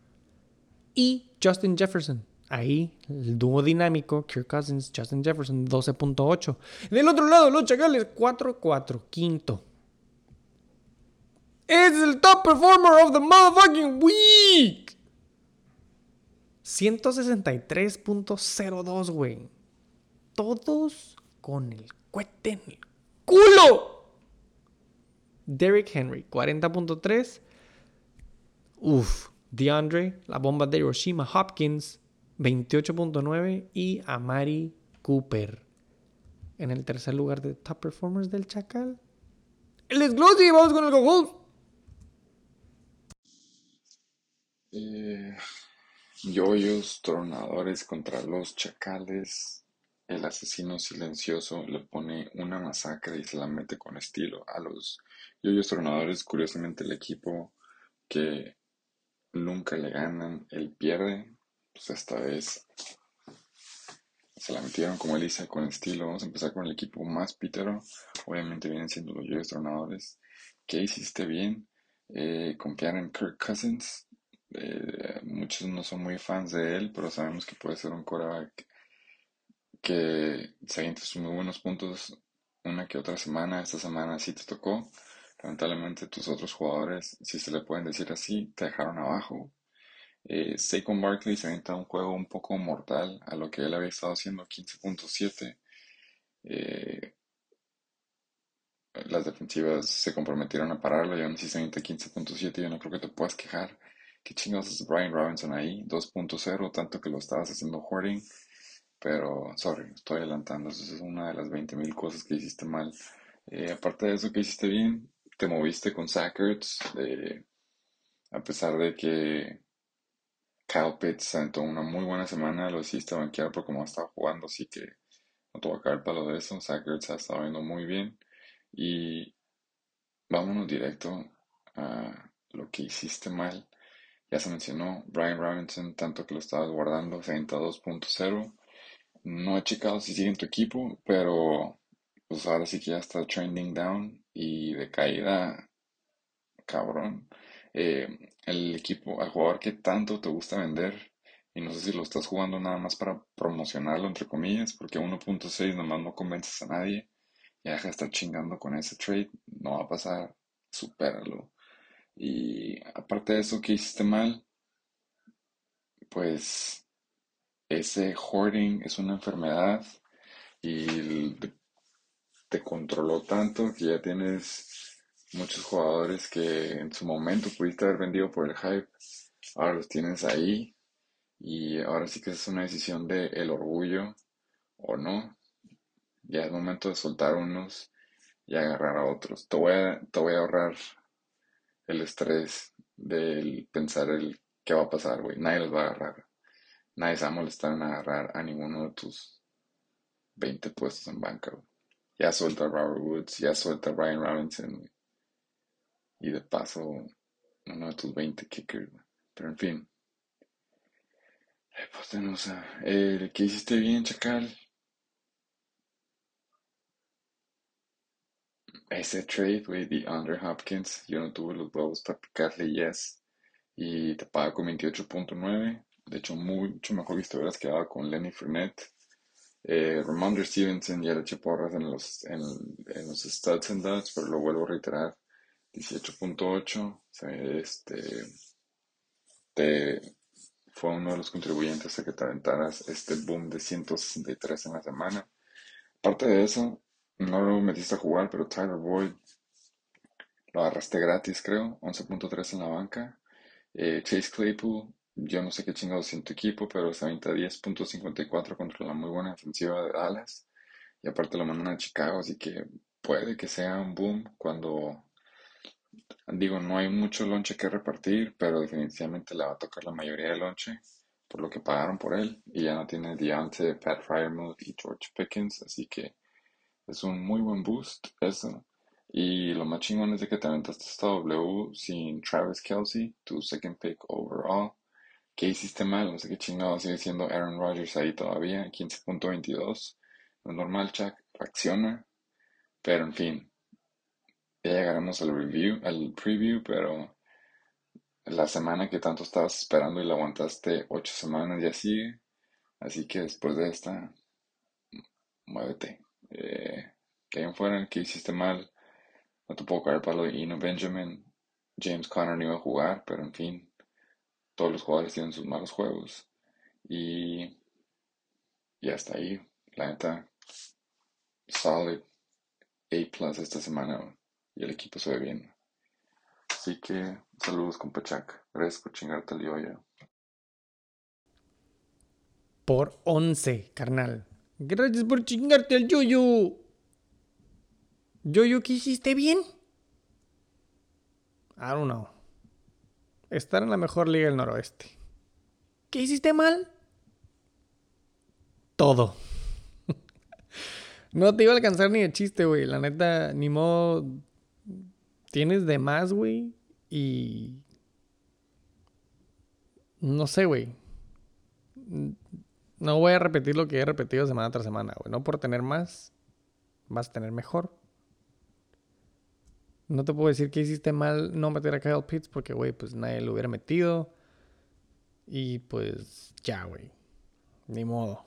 Speaker 1: Y Justin Jefferson. Ahí, el dúo dinámico, Kirk Cousins, Justin Jefferson, 12.8. Del otro lado, los Chacales, 4-4, quinto. Es el top performer of the motherfucking week. 163.02, güey. Todos con el cuete en el culo. Derrick Henry, 40.3. Uf. DeAndre, la bomba de Hiroshima Hopkins, 28.9. Y Amari Cooper. En el tercer lugar de top performers del Chacal. El desglose, vamos con el go
Speaker 3: Eh, Yoyos tronadores contra los chacales. El asesino silencioso le pone una masacre y se la mete con estilo a los yoyos tronadores. Curiosamente, el equipo que nunca le ganan, él pierde. Pues esta vez se la metieron, como él dice, con estilo. Vamos a empezar con el equipo más pítero. Obviamente vienen siendo los yoyos tronadores. ¿Qué hiciste bien? Eh, confiar en Kirk Cousins. Eh, muchos no son muy fans de él, pero sabemos que puede ser un quarterback que se sus muy buenos puntos una que otra semana. Esta semana sí te tocó. Lamentablemente tus otros jugadores, si se le pueden decir así, te dejaron abajo. Eh, Saquon Barkley se avienta un juego un poco mortal a lo que él había estado haciendo 15.7. Eh, las defensivas se comprometieron a pararlo y aún así se avienta 15.7. Yo no creo que te puedas quejar. ¿Qué chingados es Brian Robinson ahí? 2.0, tanto que lo estabas haciendo hoarding. Pero, sorry, estoy adelantando. Eso es una de las 20.000 cosas que hiciste mal. Eh, aparte de eso que hiciste bien, te moviste con Sackers. a pesar de que Kyle Pitts sentó una muy buena semana, lo hiciste banquear por cómo estaba jugando, así que no te voy a caer palo de eso. Sackers ha estado viendo muy bien. Y vámonos directo a lo que hiciste mal. Ya se mencionó, Brian Robinson, tanto que lo estabas guardando, 2.0. No he checado si sigue en tu equipo, pero pues ahora sí que ya está trending down y de caída, cabrón. Eh, el equipo, al jugador que tanto te gusta vender, y no sé si lo estás jugando nada más para promocionarlo, entre comillas, porque 1.6 nomás no convences a nadie, ya deja de estar chingando con ese trade, no va a pasar, supéralo. Y aparte de eso que hiciste mal, pues ese hoarding es una enfermedad y te controló tanto que ya tienes muchos jugadores que en su momento pudiste haber vendido por el hype, ahora los tienes ahí y ahora sí que es una decisión de el orgullo o no. Ya es momento de soltar unos y agarrar a otros. Te voy a, te voy a ahorrar el estrés del pensar el qué va a pasar, güey. Nadie los va a agarrar. Nadie se va a molestar en agarrar a ninguno de tus 20 puestos en banca, Ya suelta a Robert Woods, ya suelta a Brian Robinson, Y de paso, uno de tus 20 kickers, Pero en fin. Pues no sé. Eh, ¿Qué hiciste bien, Chacal? ese trade, güey, de Under Hopkins, yo no tuve los huevos para picarle yes. Y te paga con 28.9. De hecho, mucho mejor que hubieras quedado con Lenny Fournette. Eh, Ramondre Stevenson ya le eché porras en los, en, en los studs and duds, pero lo vuelvo a reiterar. 18.8. este, te, fue uno de los contribuyentes a que te aventaras este boom de 163 en la semana. Aparte de eso, no lo metiste a jugar, pero Tyler Boyd lo agarraste gratis, creo. 11.3 en la banca. Eh, Chase Claypool, yo no sé qué chingados en tu equipo, pero se avienta 10.54 contra la muy buena defensiva de Dallas. Y aparte lo mandan a Chicago, así que puede que sea un boom cuando. Digo, no hay mucho lonche que repartir, pero definitivamente le va a tocar la mayoría del lonche por lo que pagaron por él. Y ya no tiene Deontay, Pat Fryermuth y George Pickens, así que es un muy buen boost eso. Y lo más chingón es de que te aventaste esta W sin Travis Kelsey, tu second pick overall. ¿Qué hiciste mal? No sé qué chingado sigue siendo Aaron Rodgers ahí todavía, 15.22. Lo normal, Chuck, reacciona. Pero en fin, ya llegaremos al review, al preview, pero la semana que tanto estabas esperando y la aguantaste ocho semanas ya sigue. Así que después de esta, muévete eh, que ahí fuera que hiciste mal, no te puedo caer palo de Ino Benjamin, James Conner no iba a jugar, pero en fin, todos los jugadores tienen sus malos juegos y ya está ahí, la neta, solid A plus esta semana y el equipo se ve bien. Así que saludos con Pachak, gracias por chingarte el yoyo.
Speaker 1: Por 11, carnal. Gracias por chingarte al yoyo. Yoyo, ¿qué hiciste bien? I don't know. Estar en la mejor liga del noroeste. ¿Qué hiciste mal? Todo. [laughs] no te iba a alcanzar ni de chiste, güey. La neta, ni modo. Tienes de más, güey. Y. No sé, güey. No voy a repetir lo que he repetido semana tras semana, güey. No por tener más, vas a tener mejor. No te puedo decir que hiciste mal no meter a Kyle Pitts porque, güey, pues nadie lo hubiera metido. Y pues ya, güey. Ni modo.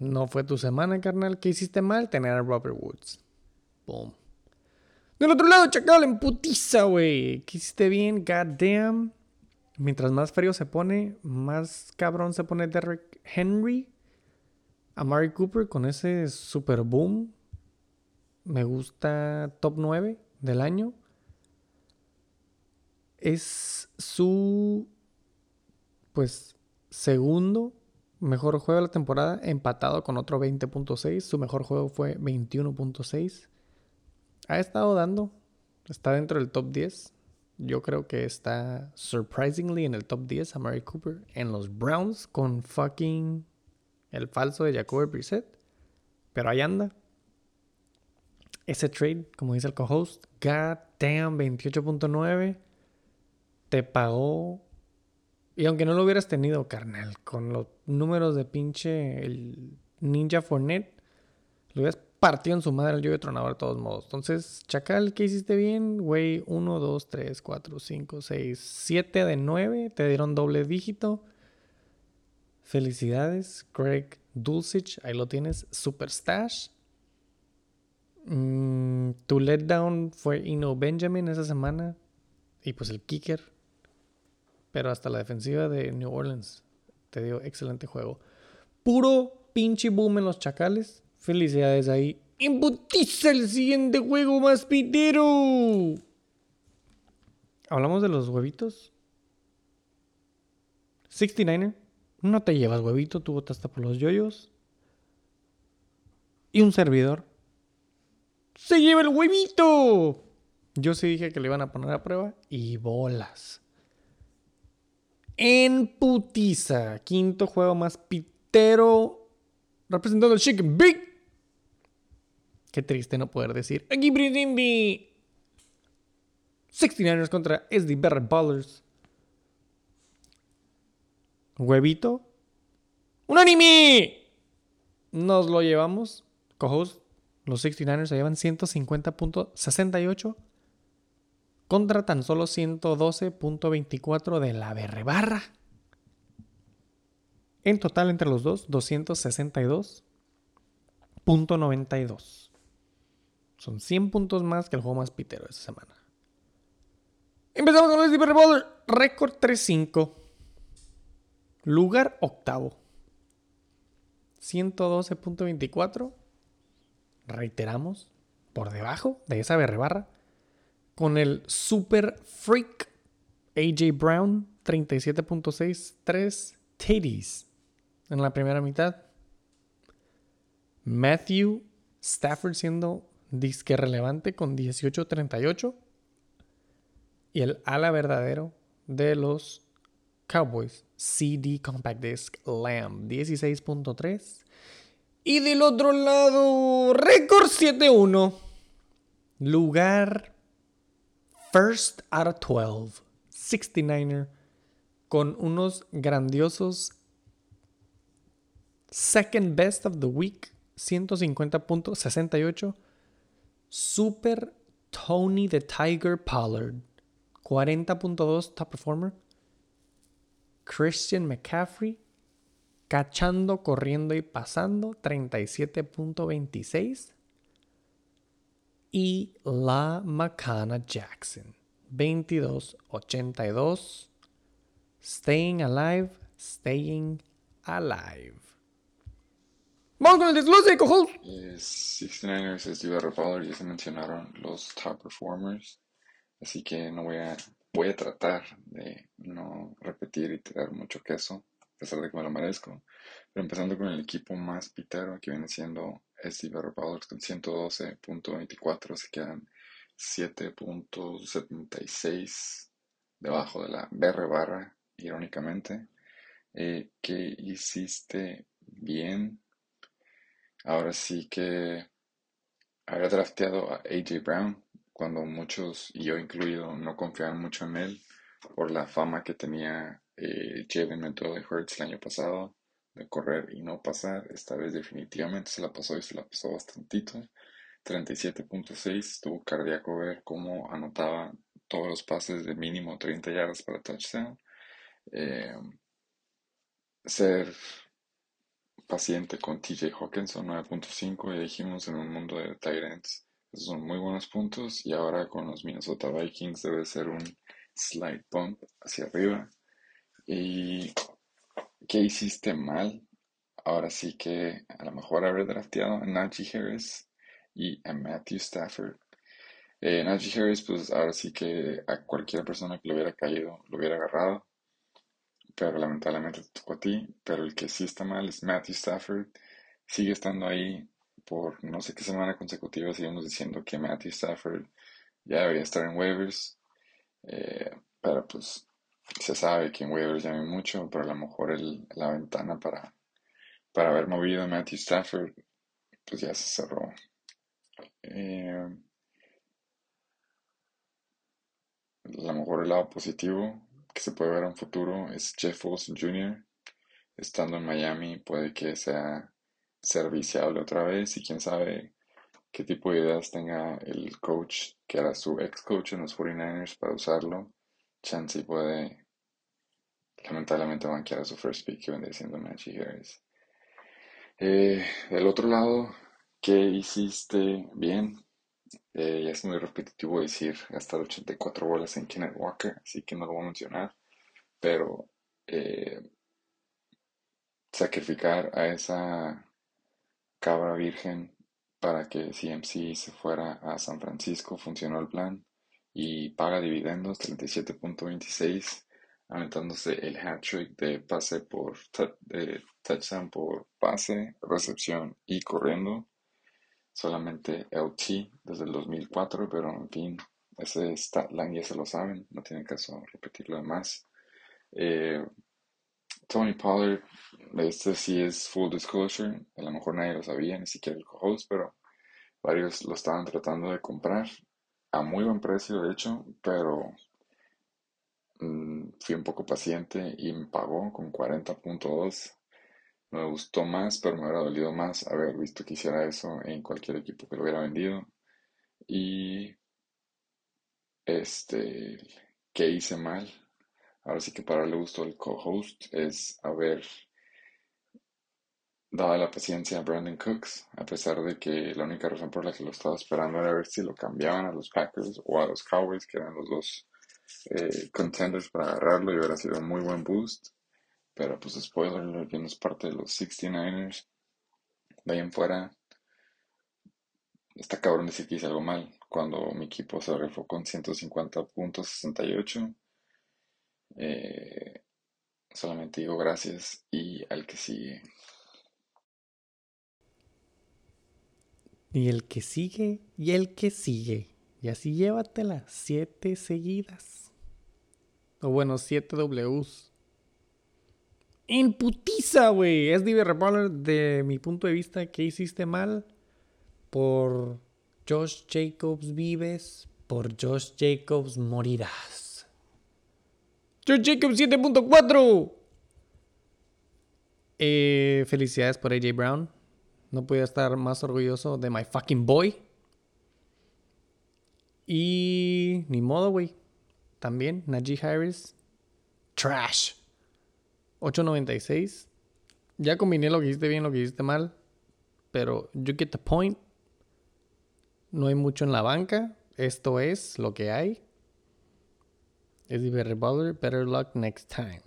Speaker 1: No fue tu semana, carnal. ¿Qué hiciste mal? Tener a Robert Woods. Boom. Del otro lado, Chacal en putiza, güey. ¿Qué hiciste bien? God damn. Mientras más frío se pone, más cabrón se pone Derrick Henry. A Mari Cooper con ese super boom. Me gusta top 9 del año. Es su, pues, segundo mejor juego de la temporada, empatado con otro 20.6. Su mejor juego fue 21.6. Ha estado dando, está dentro del top 10. Yo creo que está surprisingly en el top 10 a Mary Cooper en los Browns con fucking el falso de Jacoby Brissett. Pero ahí anda. Ese trade, como dice el co-host, God damn 28.9 te pagó. Y aunque no lo hubieras tenido, carnal, con los números de pinche el Ninja Fournette, lo hubieras partido en su madre el lluvia tronador de todos modos. Entonces, Chacal, ¿qué hiciste bien? Güey, 1, 2, 3, 4, 5, 6, 7 de 9. Te dieron doble dígito. Felicidades, Craig Dulcich. Ahí lo tienes, Super Stash. Mm, tu letdown fue Ino Benjamin esa semana. Y pues el kicker. Pero hasta la defensiva de New Orleans te dio excelente juego. Puro pinche boom en los chacales. Felicidades ahí. ¡Embutiza el siguiente juego más pitero! Hablamos de los huevitos. 69er. No te llevas huevito, tú votaste por los yoyos. Y un servidor. ¡Se lleva el huevito! Yo sí dije que le iban a poner a prueba. Y bolas. En putiza. Quinto juego más pitero. Representando el Chicken Big. Qué triste no poder decir. Aquí Bridimbi. 69ers contra SD Barrett Ballers. Huevito. ¡Un anime! Nos lo llevamos. Cojos. Los 69ers se llevan 150.68 contra tan solo 112.24 de la Berrebarra. En total entre los dos, 262.92. Son 100 puntos más que el juego más pitero de esta semana. Empezamos con el Super Bowl. Récord 3-5. Lugar octavo. 112.24. Reiteramos. Por debajo de esa berrebarra. Con el Super Freak AJ Brown. 37.6. 3 titties en la primera mitad. Matthew Stafford siendo disque relevante con 18.38. Y el ala verdadero de los Cowboys, CD Compact Disc Lamb, 16.3. Y del otro lado, récord 7-1. Lugar first out of 12. 69er. Con unos grandiosos second best of the week. 150.68. Super Tony the Tiger Pollard. 40.2 top performer. Christian McCaffrey. Cachando, corriendo y pasando. 37.26. Y La Macana Jackson. 22.82. Staying alive. Staying alive. Vamos con el desglose, cojos.
Speaker 3: Eh, 69ers es Diva Power, ya se mencionaron los top performers, así que no voy a, voy a tratar de no repetir y tirar mucho queso, pesar de que me lo merezco. Pero empezando con el equipo más pitero, que viene siendo Diva Power con 112.24, se quedan 7.76 debajo de la BR barra, irónicamente. Eh, ¿qué hiciste bien? Ahora sí que había drafteado a AJ Brown cuando muchos, y yo incluido, no confiaban mucho en él por la fama que tenía eh, Jalen de Hurts el año pasado de correr y no pasar. Esta vez definitivamente se la pasó y se la pasó bastantito. 37.6, estuvo cardíaco ver cómo anotaba todos los pases de mínimo 30 yardas para touchdown. Eh, ser paciente con TJ Hawkinson 9.5 y dijimos en un mundo de Tyrants esos son muy buenos puntos y ahora con los Minnesota Vikings debe ser un slide bump hacia arriba y ¿qué hiciste mal? ahora sí que a lo mejor haber drafteado a Najee Harris y a Matthew Stafford eh, Harris pues ahora sí que a cualquier persona que le hubiera caído lo hubiera agarrado pero lamentablemente te tocó a ti. Pero el que sí está mal es Matthew Stafford. Sigue estando ahí por no sé qué semana consecutiva. Seguimos diciendo que Matthew Stafford ya debería estar en waivers. Eh, pero pues se sabe que en waivers ya mucho, pero a lo mejor el, la ventana para, para haber movido a Matthew Stafford pues ya se cerró. Eh, a lo mejor el lado positivo que se puede ver en un futuro es Jeff Wilson Jr. Estando en Miami puede que sea serviciable otra vez y quién sabe qué tipo de ideas tenga el coach que era su ex coach en los 49ers para usarlo. Chansey puede lamentablemente banquear a su first pick que vendría siendo Harris. Eh, del otro lado, ¿qué hiciste bien? Eh, ya es muy repetitivo decir gastar 84 bolas en Kenneth Walker, así que no lo voy a mencionar. Pero eh, sacrificar a esa cabra virgen para que CMC se fuera a San Francisco funcionó el plan y paga dividendos 37.26 aumentándose el hat trick de pase por touchdown por pase, recepción y corriendo solamente LT desde el 2004, pero en fin, ese statline ya se lo saben, no tiene caso repetirlo más. Eh, Tony Pollard, este sí es full disclosure, a lo mejor nadie lo sabía, ni siquiera el co-host, pero varios lo estaban tratando de comprar a muy buen precio, de hecho, pero mm, fui un poco paciente y me pagó con 40.2 me gustó más, pero me hubiera dolido más haber visto que hiciera eso en cualquier equipo que lo hubiera vendido. Y este, ¿qué hice mal? Ahora sí que para le gustó el co-host es haber dado la paciencia a Brandon Cooks, a pesar de que la única razón por la que lo estaba esperando era ver si lo cambiaban a los Packers o a los Cowboys, que eran los dos eh, contenders para agarrarlo y hubiera sido un muy buen boost. Pero pues spoiler, que no es parte de los 69ers. De ahí en fuera, está cabrón decir que hice algo mal. Cuando mi equipo se refó con 150.68. Eh, solamente digo gracias y al que sigue.
Speaker 1: Y el que sigue y el que sigue. Y así llévatela. Siete seguidas. O bueno, siete Ws en putiza, güey. Es Divi de mi punto de vista, ¿qué hiciste mal? Por Josh Jacobs vives, por Josh Jacobs morirás. Josh Jacobs 7.4. Eh, felicidades por AJ Brown. No podía estar más orgulloso de my fucking boy. Y ni modo, güey. También Najee Harris. Trash. 8.96. Ya combiné lo que hiciste bien, lo que hiciste mal. Pero you get the point. No hay mucho en la banca. Esto es lo que hay. Es better better luck next time.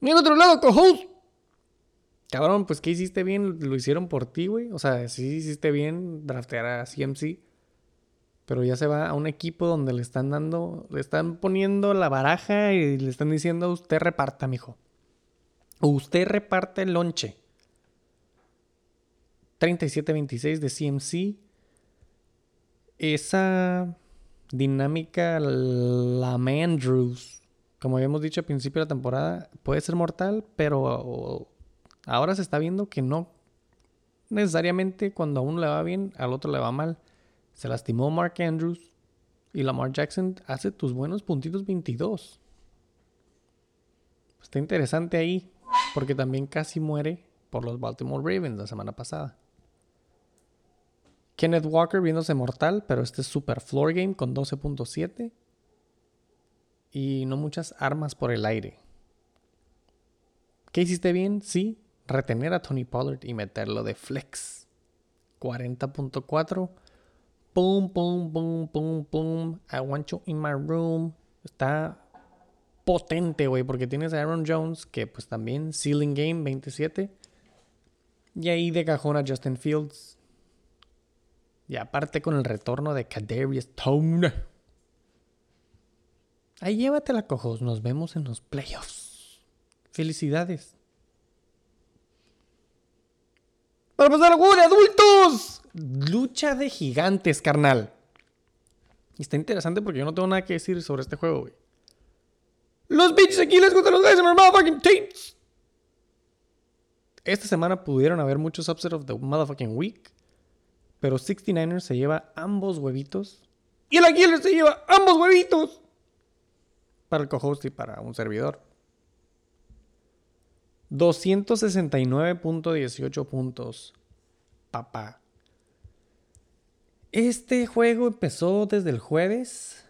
Speaker 1: Y al otro lado, co-host. Cabrón, pues ¿qué hiciste bien? Lo hicieron por ti, güey. O sea, sí hiciste bien draftear a CMC. Pero ya se va a un equipo donde le están dando, le están poniendo la baraja y le están diciendo, usted reparta, mijo. Usted reparte el lonche. 37-26 de CMC. Esa dinámica, la Mandrews como habíamos dicho al principio de la temporada, puede ser mortal, pero ahora se está viendo que no necesariamente cuando a uno le va bien, al otro le va mal. Se lastimó Mark Andrews y Lamar Jackson hace tus buenos puntitos 22. Está interesante ahí, porque también casi muere por los Baltimore Ravens la semana pasada. Kenneth Walker viéndose mortal, pero este es super floor game con 12.7. Y no muchas armas por el aire. ¿Qué hiciste bien? Sí, retener a Tony Pollard y meterlo de flex. 40.4. Boom, boom, boom, boom, boom. I want you in my room. Está potente, güey, porque tienes a Aaron Jones, que pues también ceiling game 27. Y ahí de cajón a Justin Fields. Y aparte con el retorno de Kadarius Tone. Ahí llévatela, cojos. Nos vemos en los playoffs. Felicidades. Para pasar al juego de adultos. Lucha de gigantes, carnal. Y está interesante porque yo no tengo nada que decir sobre este juego, güey. Los bitches aquí les gustan los guys en motherfucking Tates. Esta semana pudieron haber muchos upsets of the motherfucking week. Pero 69ers se lleva ambos huevitos. Y el Aguilar se lleva ambos huevitos. Para el co-host y para un servidor. 269.18 puntos. Papá. Este juego empezó desde el jueves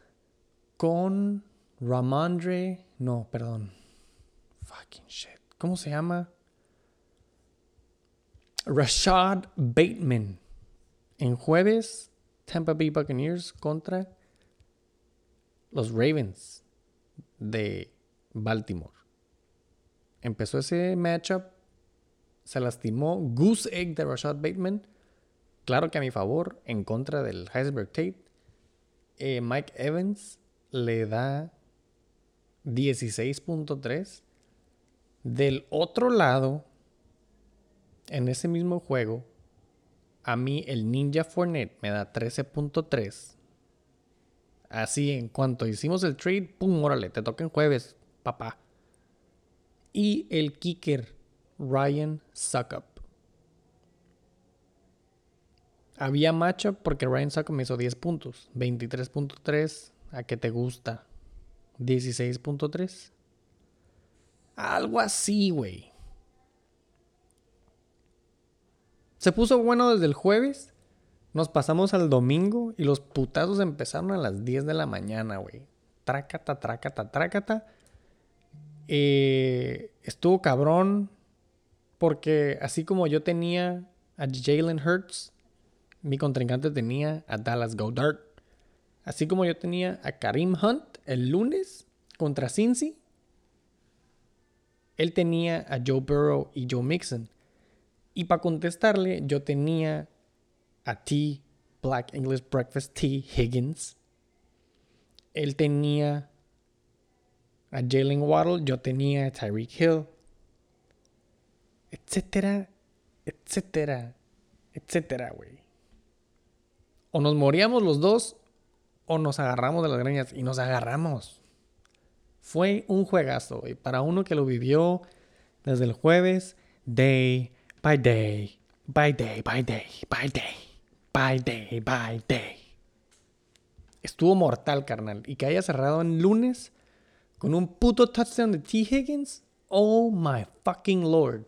Speaker 1: con Ramondre. No, perdón. Fucking shit. ¿Cómo se llama? Rashad Bateman. En jueves, Tampa Bay Buccaneers contra los Ravens de Baltimore. Empezó ese matchup. Se lastimó Goose Egg de Rashad Bateman. Claro que a mi favor, en contra del Heisenberg Tate. Eh, Mike Evans le da 16.3. Del otro lado, en ese mismo juego, a mí el Ninja Fournette me da 13.3. Así, en cuanto hicimos el trade, pum, órale, te toca en jueves, papá. Y el kicker, Ryan Suckup. Había matchup porque Ryan Suckup me hizo 10 puntos. 23.3. ¿A qué te gusta? 16.3. Algo así, güey. Se puso bueno desde el jueves. Nos pasamos al domingo y los putazos empezaron a las 10 de la mañana, güey. Trácata, trácata, trácata. Eh, estuvo cabrón porque así como yo tenía a Jalen Hurts, mi contrincante tenía a Dallas Goddard. Así como yo tenía a Karim Hunt el lunes contra Cincy, él tenía a Joe Burrow y Joe Mixon. Y para contestarle, yo tenía a T, Black English Breakfast T Higgins. Él tenía a Jalen Waddle, yo tenía a Tyreek Hill, etcétera, etcétera, etcétera, güey. O nos moríamos los dos o nos agarramos de las greñas y nos agarramos. Fue un juegazo, güey. Para uno que lo vivió desde el jueves, day by day, by day, by day, by day, by day, by day. Estuvo mortal, carnal. Y que haya cerrado en lunes con un puto touchdown de T. Higgins. Oh my fucking lord.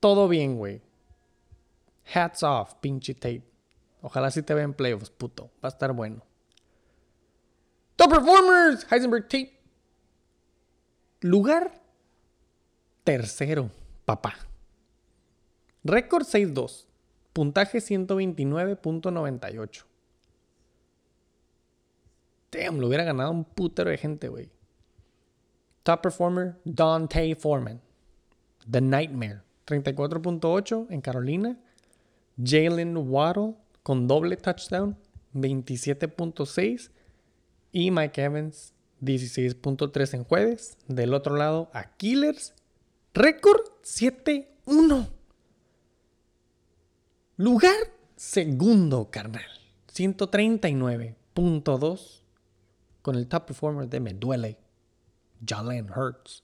Speaker 1: Todo bien, güey. Hats off, pinche Tate. Ojalá sí te vean playoffs, puto. Va a estar bueno. Top performers, Heisenberg Tate. Lugar tercero, papá. Récord 6-2. Puntaje 129.98. Damn, lo hubiera ganado un putero de gente, güey. Top performer, Dante Foreman. The Nightmare. 34.8 en Carolina. Jalen Waddle con doble touchdown. 27.6. Y Mike Evans, 16.3 en jueves. Del otro lado, a Killers. Récord 7-1. Lugar segundo, carnal. 139.2 con el top performer de Me Duele, Jalen Hurts.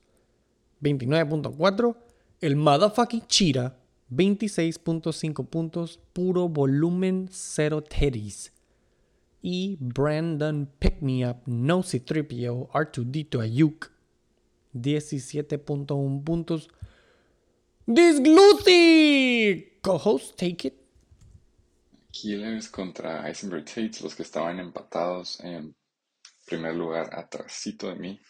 Speaker 1: 29.4. El motherfucking Chira, 26.5 puntos, puro volumen, cero teddies. Y Brandon Pick Me Up, No C3PO, R2D2 Ayuk, 17.1 puntos. Disglucy! Co-host, take it.
Speaker 3: Killers contra Eisenberg Tates, los que estaban empatados en primer lugar atrásito de mí.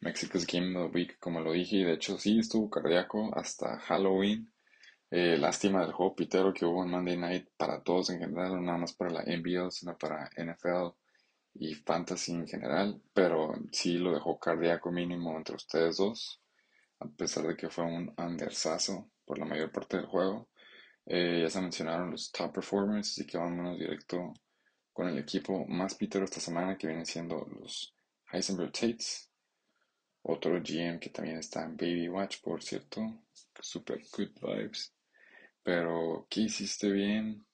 Speaker 3: Mexico's Game of the Week, como lo dije, y de hecho sí estuvo cardíaco hasta Halloween. Eh, lástima del juego pitero que hubo en Monday Night para todos en general, no nada más para la NBL, sino para NFL y Fantasy en general, pero sí lo dejó cardíaco mínimo entre ustedes dos, a pesar de que fue un undersazo por la mayor parte del juego. Eh, ya se mencionaron los top performers, así que vámonos directo con el equipo más pitero esta semana, que vienen siendo los Heisenberg Tates. Otro GM que también está en Baby Watch, por cierto. Super good vibes. Pero, ¿qué hiciste bien?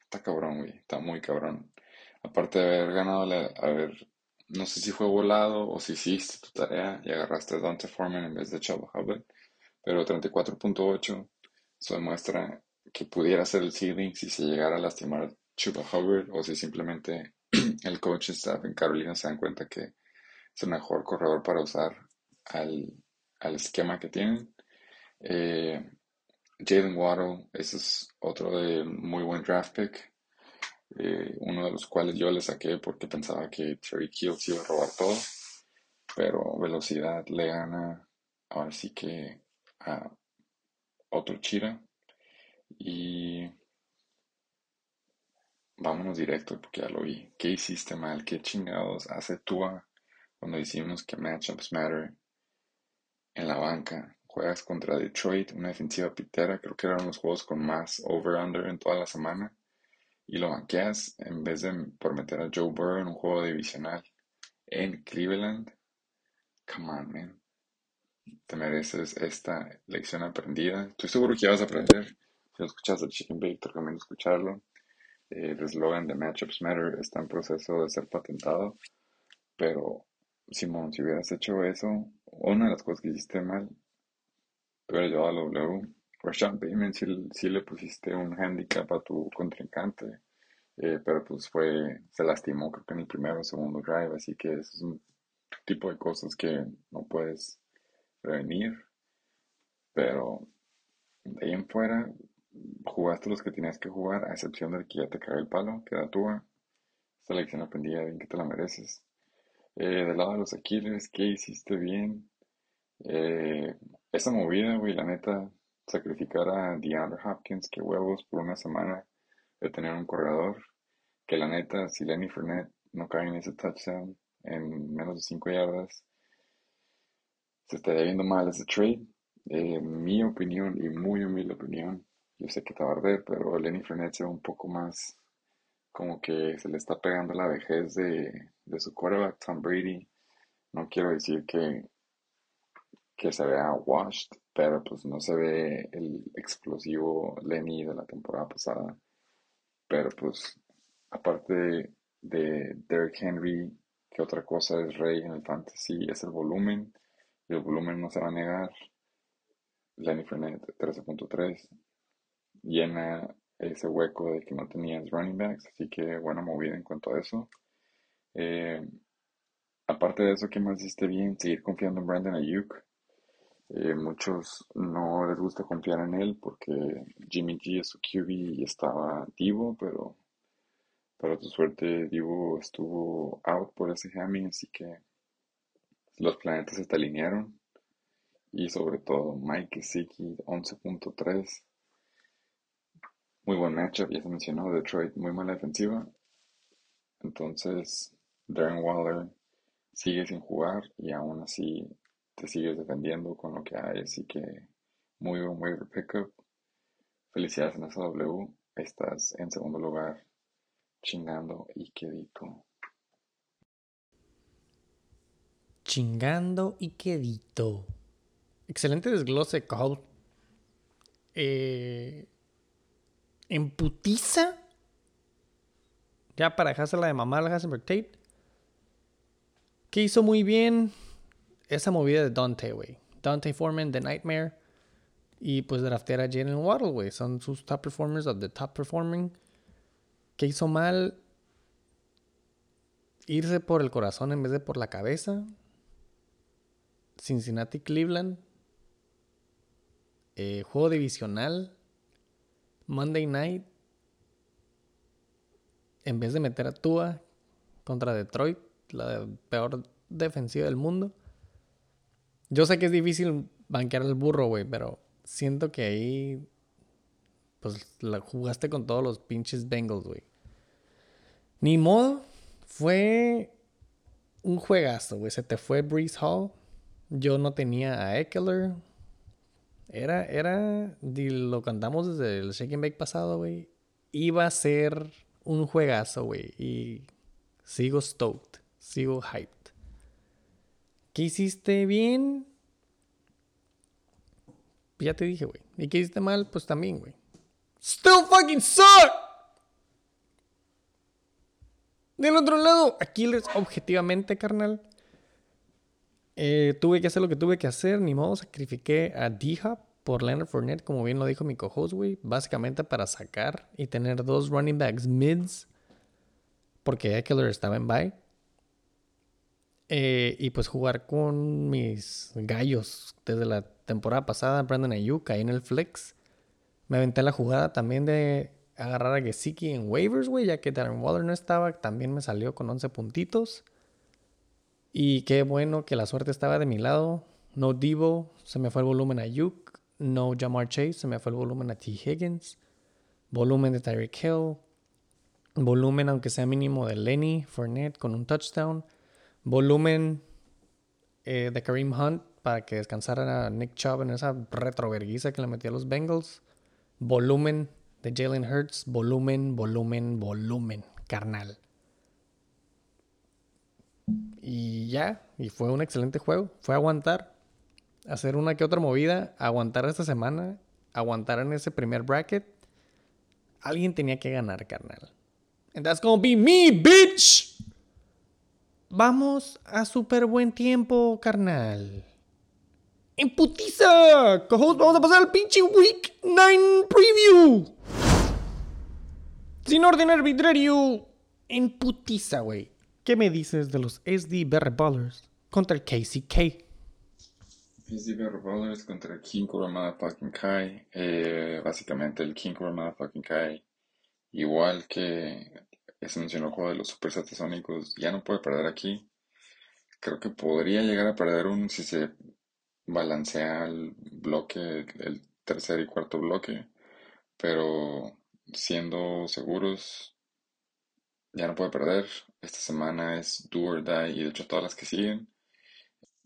Speaker 3: Está cabrón, güey. Está muy cabrón. Aparte de haber ganado, ver, no sé si fue volado o si hiciste tu tarea y agarraste a Dante Foreman en vez de Chavo Hubbard. Pero 34.8 eso demuestra que pudiera ser el ceiling si se llegara a lastimar Chuba Hubbard o si simplemente [clears throat] el coach staff en Carolina se dan cuenta que es el mejor corredor para usar al, al esquema que tienen. Eh, Jalen Waddle, ese es otro de muy buen draft pick. Eh, uno de los cuales yo le saqué porque pensaba que Terry Kills iba a robar todo. Pero velocidad le gana ahora sí que a otro Chira. Y vámonos directo porque ya lo vi. ¿Qué hiciste mal? ¿Qué chingados hace Tua cuando decimos que matchups matter en la banca? Juegas contra Detroit, una defensiva pitera. Creo que eran los juegos con más over-under en toda la semana. Y lo banqueas en vez de por meter a Joe Burrow en un juego divisional en Cleveland. Come on, man. Te mereces esta lección aprendida. Estoy seguro que ya vas a aprender. Si no escuchas el Chicken Bake, te escucharlo. El eslogan de Matchups Matter está en proceso de ser patentado. Pero, Simón, si hubieras hecho eso, una de las cosas que hiciste mal, te hubiera llevado a la W. Rashad Bateman sí, le pusiste un handicap a tu contrincante, eh, pero pues fue, se lastimó creo que en el primero o segundo drive, así que es un tipo de cosas que no puedes prevenir. Pero de ahí en fuera, jugaste los que tenías que jugar, a excepción del que ya te cae el palo, que era tuya. Esta lección aprendida bien que te la mereces. Eh, del lado de los Aquiles, ¿qué hiciste bien? Eh, esa movida, güey, la neta, sacrificar a DeAndre Hopkins, que huevos, por una semana de tener un corredor, que la neta, si Lenny Fournette no cae en ese touchdown en menos de 5 yardas, se estaría viendo mal ese trade. Eh, mi opinión y muy humilde opinión, yo sé que arder, pero Lenny Fournette se ve un poco más como que se le está pegando la vejez de, de su quarterback, Tom Brady. No quiero decir que, que se vea washed, pero pues no se ve el explosivo Lenny de la temporada pasada. Pero pues, aparte de, de Derrick Henry, que otra cosa es rey en el fantasy, es el volumen. Y el volumen no se va a negar. Lenny Fournette 13.3 llena ese hueco de que no tenías running backs, así que buena movida en cuanto a eso. Eh, aparte de eso, ¿qué más hiciste bien? Seguir confiando en Brandon Ayuk. Eh, muchos no les gusta confiar en él porque Jimmy G es su QB y estaba Divo, pero para tu suerte Divo estuvo out por ese hammy, así que los planetas se te alinearon. Y sobre todo Mike Gesicki 11.3 muy buen matchup, ya se mencionó, Detroit muy mala defensiva. Entonces, Darren Waller sigue sin jugar y aún así te sigues defendiendo con lo que hay, así que muy buen waiver pickup. Felicidades en esa W, estás en segundo lugar, chingando y quedito.
Speaker 1: Chingando y quedito. Excelente desglose, Cole. Eh, en putiza, ya para dejársela de mamar a Hasenberg Tate, ¿Qué hizo muy bien? Esa movida de Dante, güey. Dante Foreman, The Nightmare. Y pues draftear a Jalen Waddle, güey. Son sus top performers of the top performing. ¿Qué hizo mal? Irse por el corazón en vez de por la cabeza. Cincinnati Cleveland. Eh, juego divisional. Monday Night. En vez de meter a Tua contra Detroit, la peor defensiva del mundo. Yo sé que es difícil banquear al burro, güey, pero siento que ahí. Pues la jugaste con todos los pinches Bengals, güey. Ni modo. Fue un juegazo, güey. Se te fue Breeze Hall. Yo no tenía a Eckler. Era, era, lo cantamos desde el Shake Bake pasado, güey. Iba a ser un juegazo, güey. Y sigo stoked, sigo hyped. ¿Qué hiciste bien? Ya te dije, güey. ¿Y qué hiciste mal? Pues también, güey. Still fucking suck. Del otro lado, Aquiles, objetivamente, carnal. Eh, tuve que hacer lo que tuve que hacer, ni modo, sacrifiqué a D-Hop por Leonard Fournette, como bien lo dijo mi co-host, güey. Básicamente para sacar y tener dos running backs mids, porque Eckler estaba en bye. Eh, y pues jugar con mis gallos desde la temporada pasada, Brandon Ayuk, ahí en el flex. Me aventé la jugada también de agarrar a Gesicki en waivers, güey, ya que Darren Waller no estaba, también me salió con 11 puntitos. Y qué bueno que la suerte estaba de mi lado. No Divo, se me fue el volumen a Yuk. No Jamar Chase, se me fue el volumen a T. Higgins. Volumen de Tyreek Hill. Volumen, aunque sea mínimo, de Lenny Fournette con un touchdown. Volumen eh, de Kareem Hunt para que descansara a Nick Chubb en esa retroverguiza que le metía a los Bengals. Volumen de Jalen Hurts. Volumen, volumen, volumen, carnal. Y ya, y fue un excelente juego. Fue aguantar, hacer una que otra movida, aguantar esta semana, aguantar en ese primer bracket. Alguien tenía que ganar, carnal. And that's gonna be me, bitch. Vamos a super buen tiempo, carnal. ¡En putiza! vamos a pasar al pinche Week 9 Preview. Sin orden arbitrario. En putiza, güey. ¿Qué me dices de los SD Berry Ballers contra el KCK?
Speaker 3: SD Berry Ballers contra el King Cobra Fucking Kai. Eh, básicamente el King Cobra Fucking Kai, igual que se mencionó el juego de los Super Satasónicos, ya no puede perder aquí. Creo que podría llegar a perder un si se balancea el bloque, el tercer y cuarto bloque, pero siendo seguros, ya no puede perder. Esta semana es Do or Die y de hecho todas las que siguen.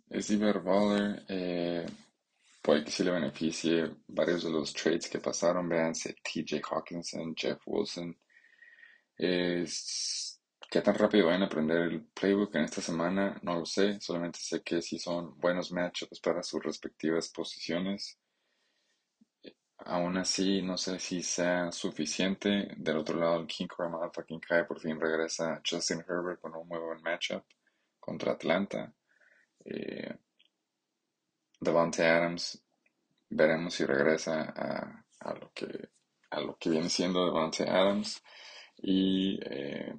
Speaker 3: Es Iber. Eh, puede que sí le beneficie varios de los trades que pasaron. Véanse TJ Hawkinson, Jeff Wilson. Es, ¿Qué tan rápido van a aprender el playbook en esta semana? No lo sé. Solamente sé que sí son buenos matchups para sus respectivas posiciones. Aún así, no sé si sea suficiente. Del otro lado, el King Chroma fucking Kai por fin regresa Justin Herbert con un muy buen matchup contra Atlanta. Eh, Devante Adams, veremos si regresa a, lo que a lo que viene siendo Devante Adams. Y eh,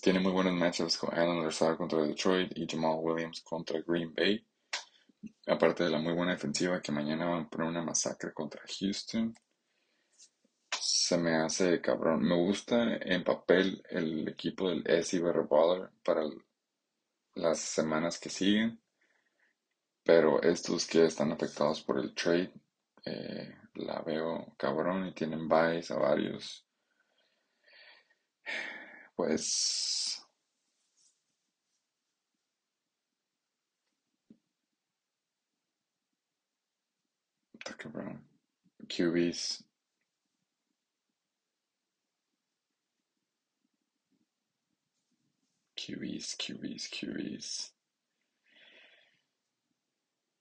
Speaker 3: tiene muy buenos matchups con Alan Lazar contra Detroit y Jamal Williams contra Green Bay. Aparte de la muy buena defensiva que mañana van a poner una masacre contra Houston. Se me hace cabrón. Me gusta en papel el equipo del SC Baller para las semanas que siguen. Pero estos que están afectados por el trade, eh, la veo cabrón y tienen buys a varios. Pues QBs. QBs, QBs, QBs.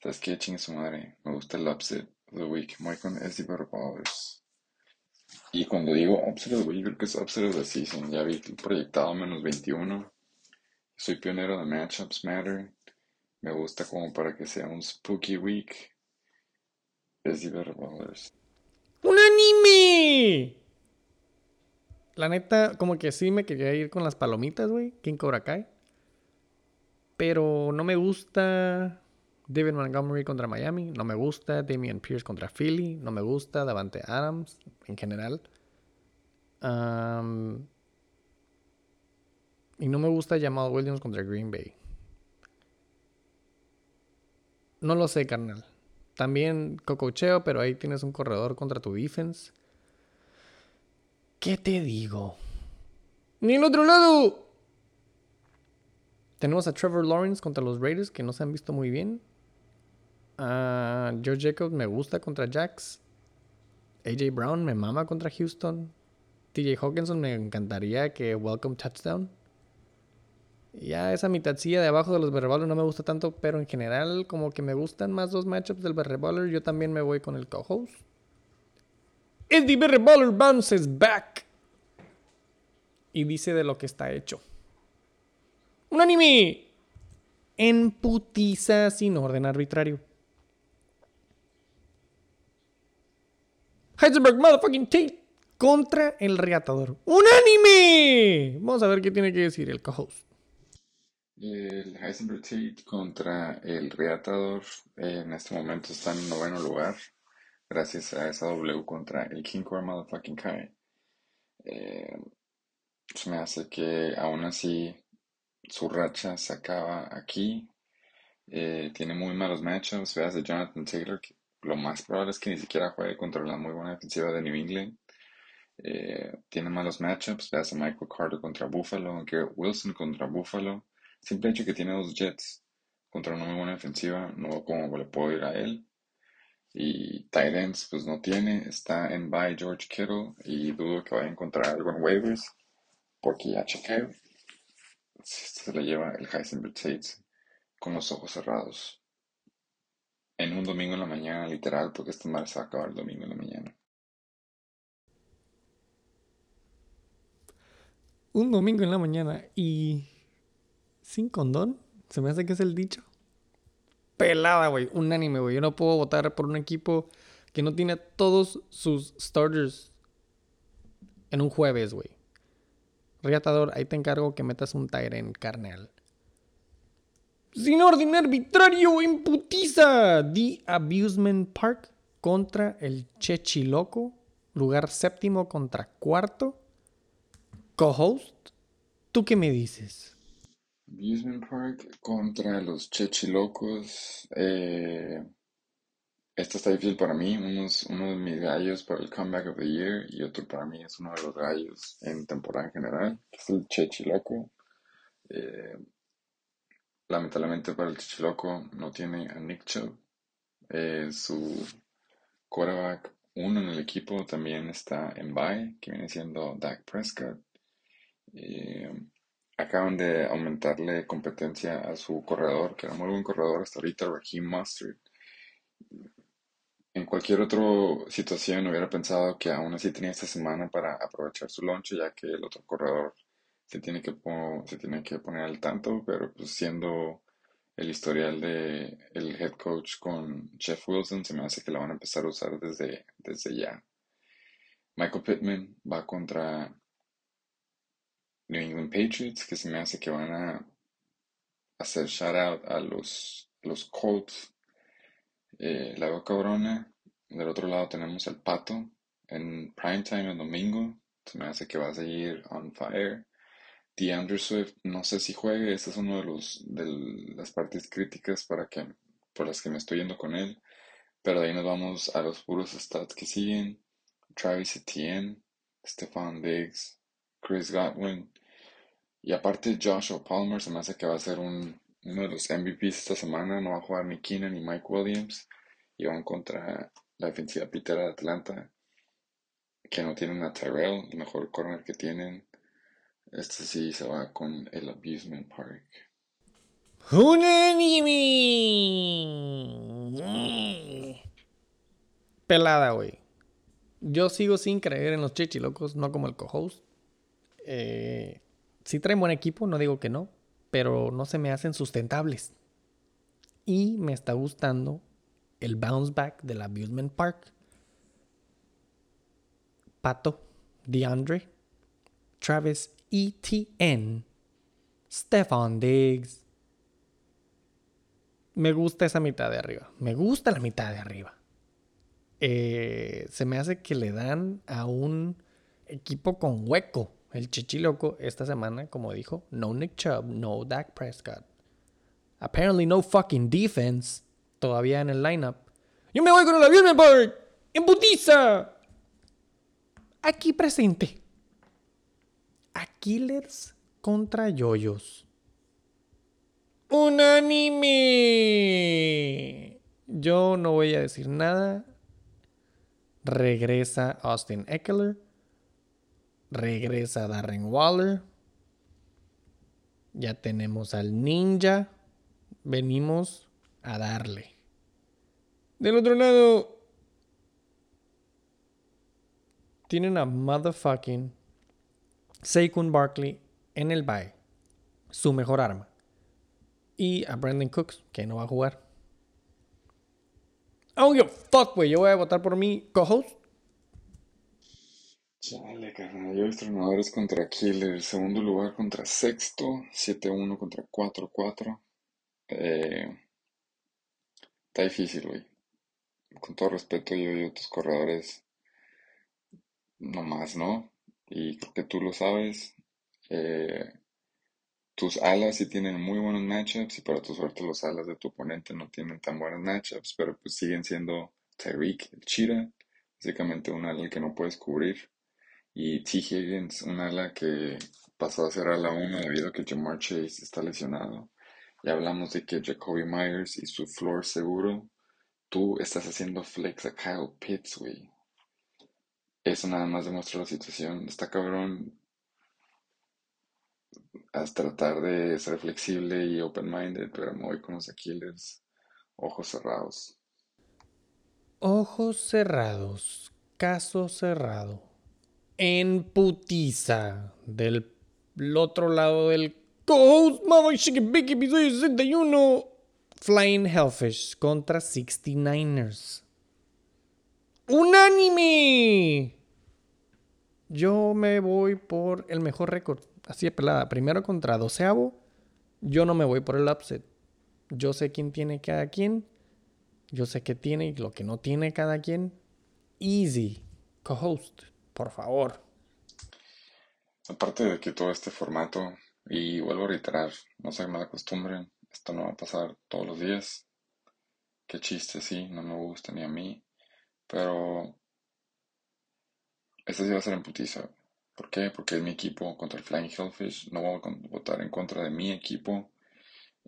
Speaker 3: ¿Sabes qué? Chingue su madre. Me gusta el upset of the week. Voy con SD Powers. Y cuando digo upset of the week, creo que es upset of the season. Ya vi proyectado menos 21. soy pionero de Matchups Matter. Me gusta como para que sea un spooky week. Es.
Speaker 1: ¡Un anime! La neta, como que sí me quería ir con las palomitas, güey. King Cobra Kai. Pero no me gusta David Montgomery contra Miami. No me gusta Damian Pierce contra Philly. No me gusta Davante Adams en general. y no me gusta Jamal Williams contra Green Bay. No lo sé, carnal. También cococheo, pero ahí tienes un corredor contra tu defense. ¿Qué te digo? Ni el otro lado. Tenemos a Trevor Lawrence contra los Raiders, que no se han visto muy bien. George Jacobs me gusta contra Jacks. AJ Brown me mama contra Houston. TJ Hawkinson me encantaría que welcome touchdown. Ya esa mitadcilla de abajo de los Berreballer no me gusta tanto, pero en general como que me gustan más dos matchups del Berreballer, yo también me voy con el co-host. Eddie Berreballer bounces back. Y dice de lo que está hecho. Un anime en putiza sin orden arbitrario. Heisenberg motherfucking Tate contra el reatador. ¡Un anime! Vamos a ver qué tiene que decir el co-host.
Speaker 3: El Heisenberg Tate contra el Reatador en este momento está en noveno lugar gracias a esa W contra el King Core Motherfucking Kai. Eh, me hace que aún así su racha se acaba aquí. Eh, tiene muy malos matchups. Veas de Jonathan Taylor, lo más probable es que ni siquiera juegue contra la muy buena defensiva de New England. Eh, tiene malos matchups. Veas a Michael Carter contra Buffalo, Garrett Wilson contra Buffalo. Simple hecho que tiene dos Jets contra una muy buena defensiva, no como le puedo ir a él. Y Titans pues no tiene, está en by George Kittle y dudo que vaya a encontrar algo en waivers porque ya chequeo. Se le lleva el Heisenberg Tate con los ojos cerrados. En un domingo en la mañana, literal, porque este mal se va a acabar el domingo en la mañana.
Speaker 1: Un domingo en la mañana y sin condón. Se me hace que es el dicho. Pelada, güey. Unánime, güey. Yo no puedo votar por un equipo que no tiene todos sus starters en un jueves, güey. Riatador, ahí te encargo que metas un en carnal. Sin orden arbitrario, imputiza. The Abusement Park contra el Chechiloco. Lugar séptimo contra cuarto. Co-host, ¿tú qué me dices?
Speaker 3: Amusement Park contra los Chechilocos. Eh, esta está difícil para mí. uno de mis gallos para el Comeback of the Year y otro para mí es uno de los gallos en temporada en general, que es el Chechiloco. Eh, lamentablemente para el Chechiloco no tiene a Nick Chubb. Eh, su quarterback uno en el equipo también está en bye, que viene siendo Dak Prescott. Eh, acaban de aumentarle competencia a su corredor, que era muy buen corredor hasta ahorita, Raheem Mustard. En cualquier otra situación hubiera pensado que aún así tenía esta semana para aprovechar su lonche, ya que el otro corredor se tiene que, se tiene que poner al tanto, pero pues siendo el historial de el head coach con Jeff Wilson, se me hace que la van a empezar a usar desde, desde ya. Michael Pittman va contra New England Patriots, que se me hace que van a hacer shout out a los, los Colts. Eh, la veo cabrona. Del otro lado tenemos el Pato en primetime el domingo. Se me hace que va a seguir on fire. DeAndre Swift, no sé si juegue. Esta es una de, los, de las partes críticas para que, por las que me estoy yendo con él. Pero de ahí nos vamos a los puros stats que siguen. Travis Etienne, Stefan Diggs, Chris Godwin, y aparte Joshua Palmer se me hace que va a ser un, uno de los MVPs esta semana. No va a jugar ni Keenan ni Mike Williams. Y van contra la defensiva Peter de Atlanta. Que no tienen a Tyrell, el mejor corner que tienen. Este sí se va con el Abusement Park.
Speaker 1: Pelada, güey. Yo sigo sin creer en los chichilocos, no como el co-host. Eh, si traen buen equipo, no digo que no. pero no se me hacen sustentables. Y me está gustando el bounce back del Abusement Park. Pato, DeAndre, Travis Etienne, Stefan Diggs. Me gusta esa mitad de arriba. Me gusta la mitad de arriba. Eh, se me hace que le dan a un equipo con hueco. El chichiloco esta semana, como dijo, no Nick Chubb, no Dak Prescott. Apparently no fucking defense todavía en el lineup. Yo me voy con el avión, Park. En putiza. Aquí presente. Aquiles contra Yoyos. Un anime. Yo no voy a decir nada. Regresa Austin Eckler. Regresa Darren Waller. Ya tenemos al ninja. Venimos a darle. Del otro lado. Tienen a motherfucking Saquon Barkley en el bye. Su mejor arma. Y a Brandon Cooks, que no va a jugar. Give a fuck, güey. Yo voy a votar por mi co-host.
Speaker 3: Chale, carnal. Yo entrenadores contra Killer. Segundo lugar contra sexto. 7-1 contra 4-4. Eh, está difícil, güey. Con todo respeto, yo y otros corredores. No más, ¿no? Y creo que tú lo sabes. Eh, tus alas sí tienen muy buenos matchups y para tu suerte los alas de tu oponente no tienen tan buenos matchups, pero pues siguen siendo Tyreek, el Cheetah, básicamente un ala que no puedes cubrir, y T. Higgins, un ala que pasó a ser ala 1 debido a que Jamar Chase está lesionado. Ya hablamos de que Jacoby Myers y su floor seguro, tú estás haciendo flex a Kyle Pitts, güey. Eso nada más demuestra la situación. Está cabrón a tratar de ser flexible y open-minded, pero me voy con los Aquiles, ojos cerrados.
Speaker 1: Ojos cerrados, caso cerrado. En putiza del otro lado del co-host, Chicken Big episodio 61. Flying Hellfish contra 69ers. ¡Unánime! Yo me voy por el mejor récord. Así de pelada. Primero contra doceavo. Yo no me voy por el upset. Yo sé quién tiene cada quien. Yo sé qué tiene y lo que no tiene cada quien. Easy. Co-host, por favor.
Speaker 3: Aparte de que todo este formato, y vuelvo a reiterar, no se me acostumbren, esto no va a pasar todos los días. Qué chiste, sí, no me gusta ni a mí. Pero este sí va a ser en putiza. ¿Por qué? Porque es mi equipo contra el Flying Hellfish. No voy a votar en contra de mi equipo.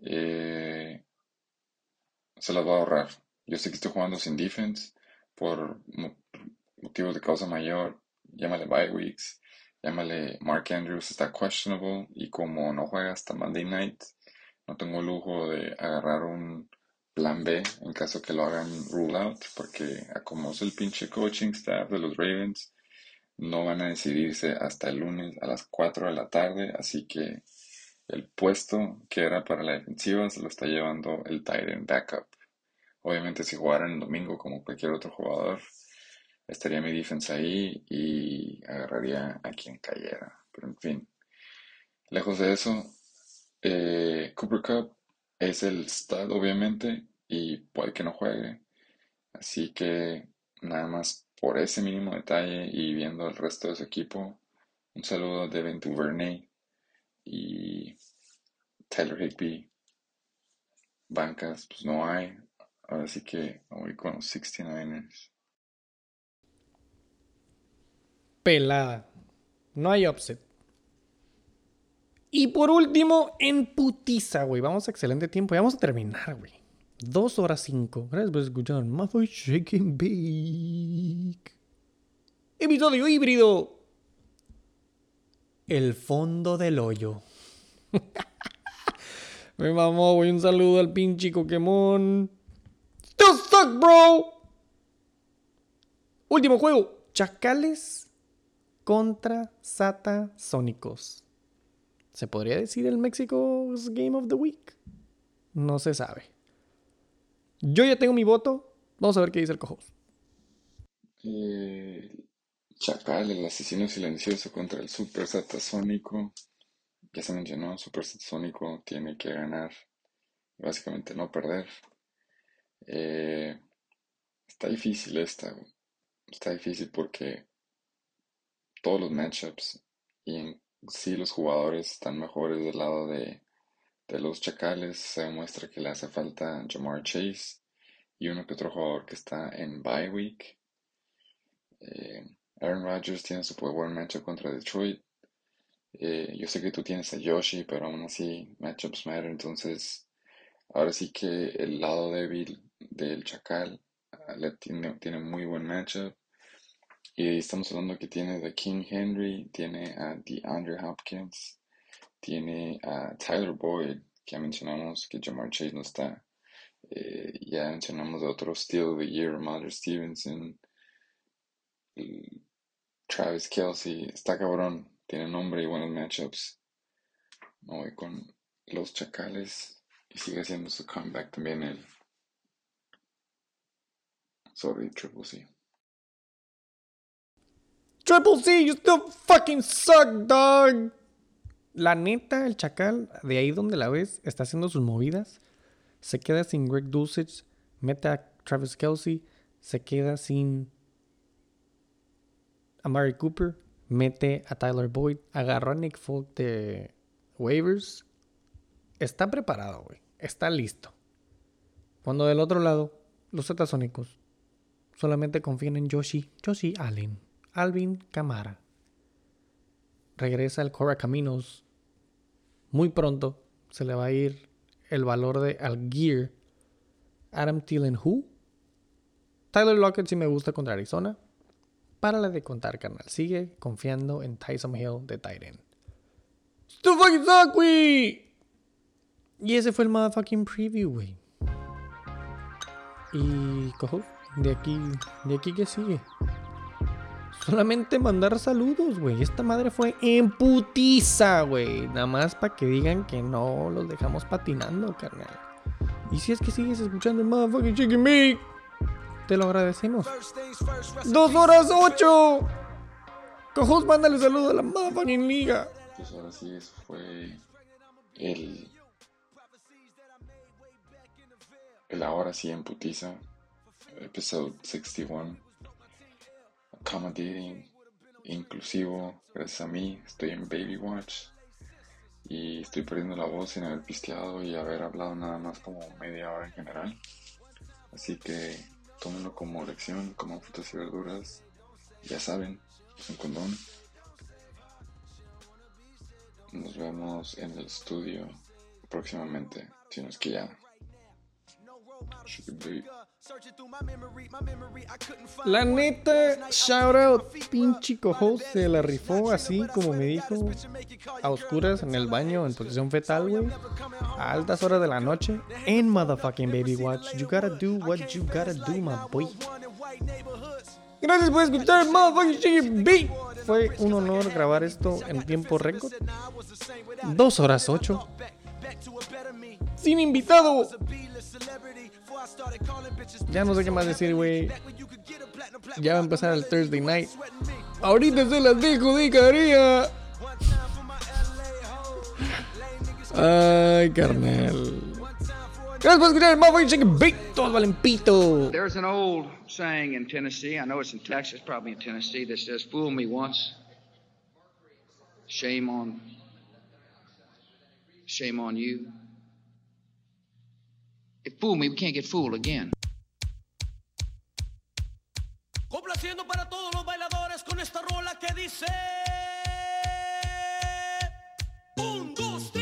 Speaker 3: Eh, se las voy a ahorrar. Yo sé que estoy jugando sin defense por motivos de causa mayor. Llámale bye weeks. Llámale Mark Andrews está questionable. Y como no juega hasta Monday night, no tengo lujo de agarrar un plan B en caso que lo hagan rule out. Porque como es el pinche coaching staff de los Ravens, no van a decidirse hasta el lunes a las 4 de la tarde, así que el puesto que era para la defensiva se lo está llevando el Titan backup. Obviamente si jugaran el domingo como cualquier otro jugador, estaría mi defensa ahí y agarraría a quien cayera. Pero en fin, lejos de eso, eh, Cooper Cup es el stud obviamente y puede que no juegue. Así que nada más por ese mínimo detalle y viendo el resto de su equipo, un saludo a Devin Duvernay y Tyler Higby. Bancas, pues no hay. Así que voy con los 69ers.
Speaker 1: Pelada. No hay upset. Y por último, en putiza, güey. Vamos a excelente tiempo. Ya vamos a terminar, güey. Dos horas cinco. Gracias por escuchar. Mother Shaking Bake. Episodio híbrido. El fondo del hoyo. [laughs] Me mamó, güey. Un saludo al pinche Pokémon. Still suck, bro. Último juego. Chacales contra Sata Sónicos. ¿Se podría decir el México's Game of the Week? No se sabe. Yo ya tengo mi voto. Vamos a ver qué dice el cojo.
Speaker 3: Eh, Chacal, el asesino silencioso contra el Super Satasónico. Ya se mencionó, Super Satasónico tiene que ganar. Básicamente no perder. Eh, está difícil esta. Está difícil porque todos los matchups y en sí los jugadores están mejores del lado de, de los Chacales. Se demuestra que le hace falta Jamar Chase y uno que otro jugador que está en bye week. Eh, Aaron Rodgers tiene su buen matchup contra Detroit. Eh, yo sé que tú tienes a Yoshi, pero aún así matchups matter. Entonces, ahora sí que el lado débil del Chacal ah, le tiene, tiene muy buen matchup. Y estamos hablando que tiene de King Henry, tiene a DeAndre Hopkins, tiene a Tyler Boyd, que ya mencionamos que Jamar Chase no está. Eh, ya mencionamos de otro Steel of the Year, Mother Stevenson, Travis Kelsey. Está cabrón, tiene nombre y buenos matchups. Me voy con los Chacales y sigue haciendo su comeback también el. Sorry, Triple C.
Speaker 1: Triple C, you still fucking suck, dog. La neta, el chacal, de ahí donde la ves, está haciendo sus movidas. Se queda sin Greg Dulcich, mete a Travis Kelsey, se queda sin Amari Cooper, mete a Tyler Boyd, agarró a Nick Folk de waivers. Está preparado, güey. Está listo. Cuando del otro lado, los Zetasónicos solamente confían en Joshi, Joshi Allen. Alvin Camara. Regresa el Cora Caminos. Muy pronto se le va a ir el valor de Algier. Adam Thielen, who? Tyler Lockett si me gusta contra Arizona. Párale de contar, carnal. Sigue confiando en Tyson Hill de Titan. Still fucking suck. Y ese fue el motherfucking preview, güey. Y cojo, de aquí, de aquí que sigue. Solamente mandar saludos, güey. Esta madre fue en putiza, güey. Nada más para que digan que no los dejamos patinando, carnal. Y si es que sigues escuchando motherfucking Chicken Meat, te lo agradecemos. ¡Dos horas ocho! Cojos, mándale saludos a la motherfucking liga.
Speaker 3: Pues ahora sí, eso fue el. El ahora sí en putiza. Episodio 61 accommodating, inclusivo, gracias a mí, estoy en Baby Watch y estoy perdiendo la voz sin haber pisteado y haber hablado nada más como media hora en general. Así que tómenlo como lección, como frutas y verduras, ya saben, un condón. Nos vemos en el estudio próximamente, si no es que ya.
Speaker 1: La neta, shout out, pinche cojo se la rifó así como me dijo, a oscuras en el baño, en posición fetal, güey, a altas horas de la noche, en motherfucking Baby Watch. You gotta do what you gotta do, my boy. Gracias por escuchar motherfucking Beat. Fue un honor grabar esto en tiempo récord. Dos horas ocho. Sin invitado. Ya no sé qué más decir, güey. Ya va a empezar el Thursday night. Ahorita se las dejo de. Ay, carnal. Gracias por escuchar el Motherfucking Chicken Big. Todos valen pito.
Speaker 2: There's an old saying in Tennessee, I know it's in Texas, probably in Tennessee, that says, Fool me once, shame on, shame on you. Fool me, we can't get fooled again.
Speaker 5: Complaciendo para todos los bailadores con esta rola que dice. Un, dos, tres.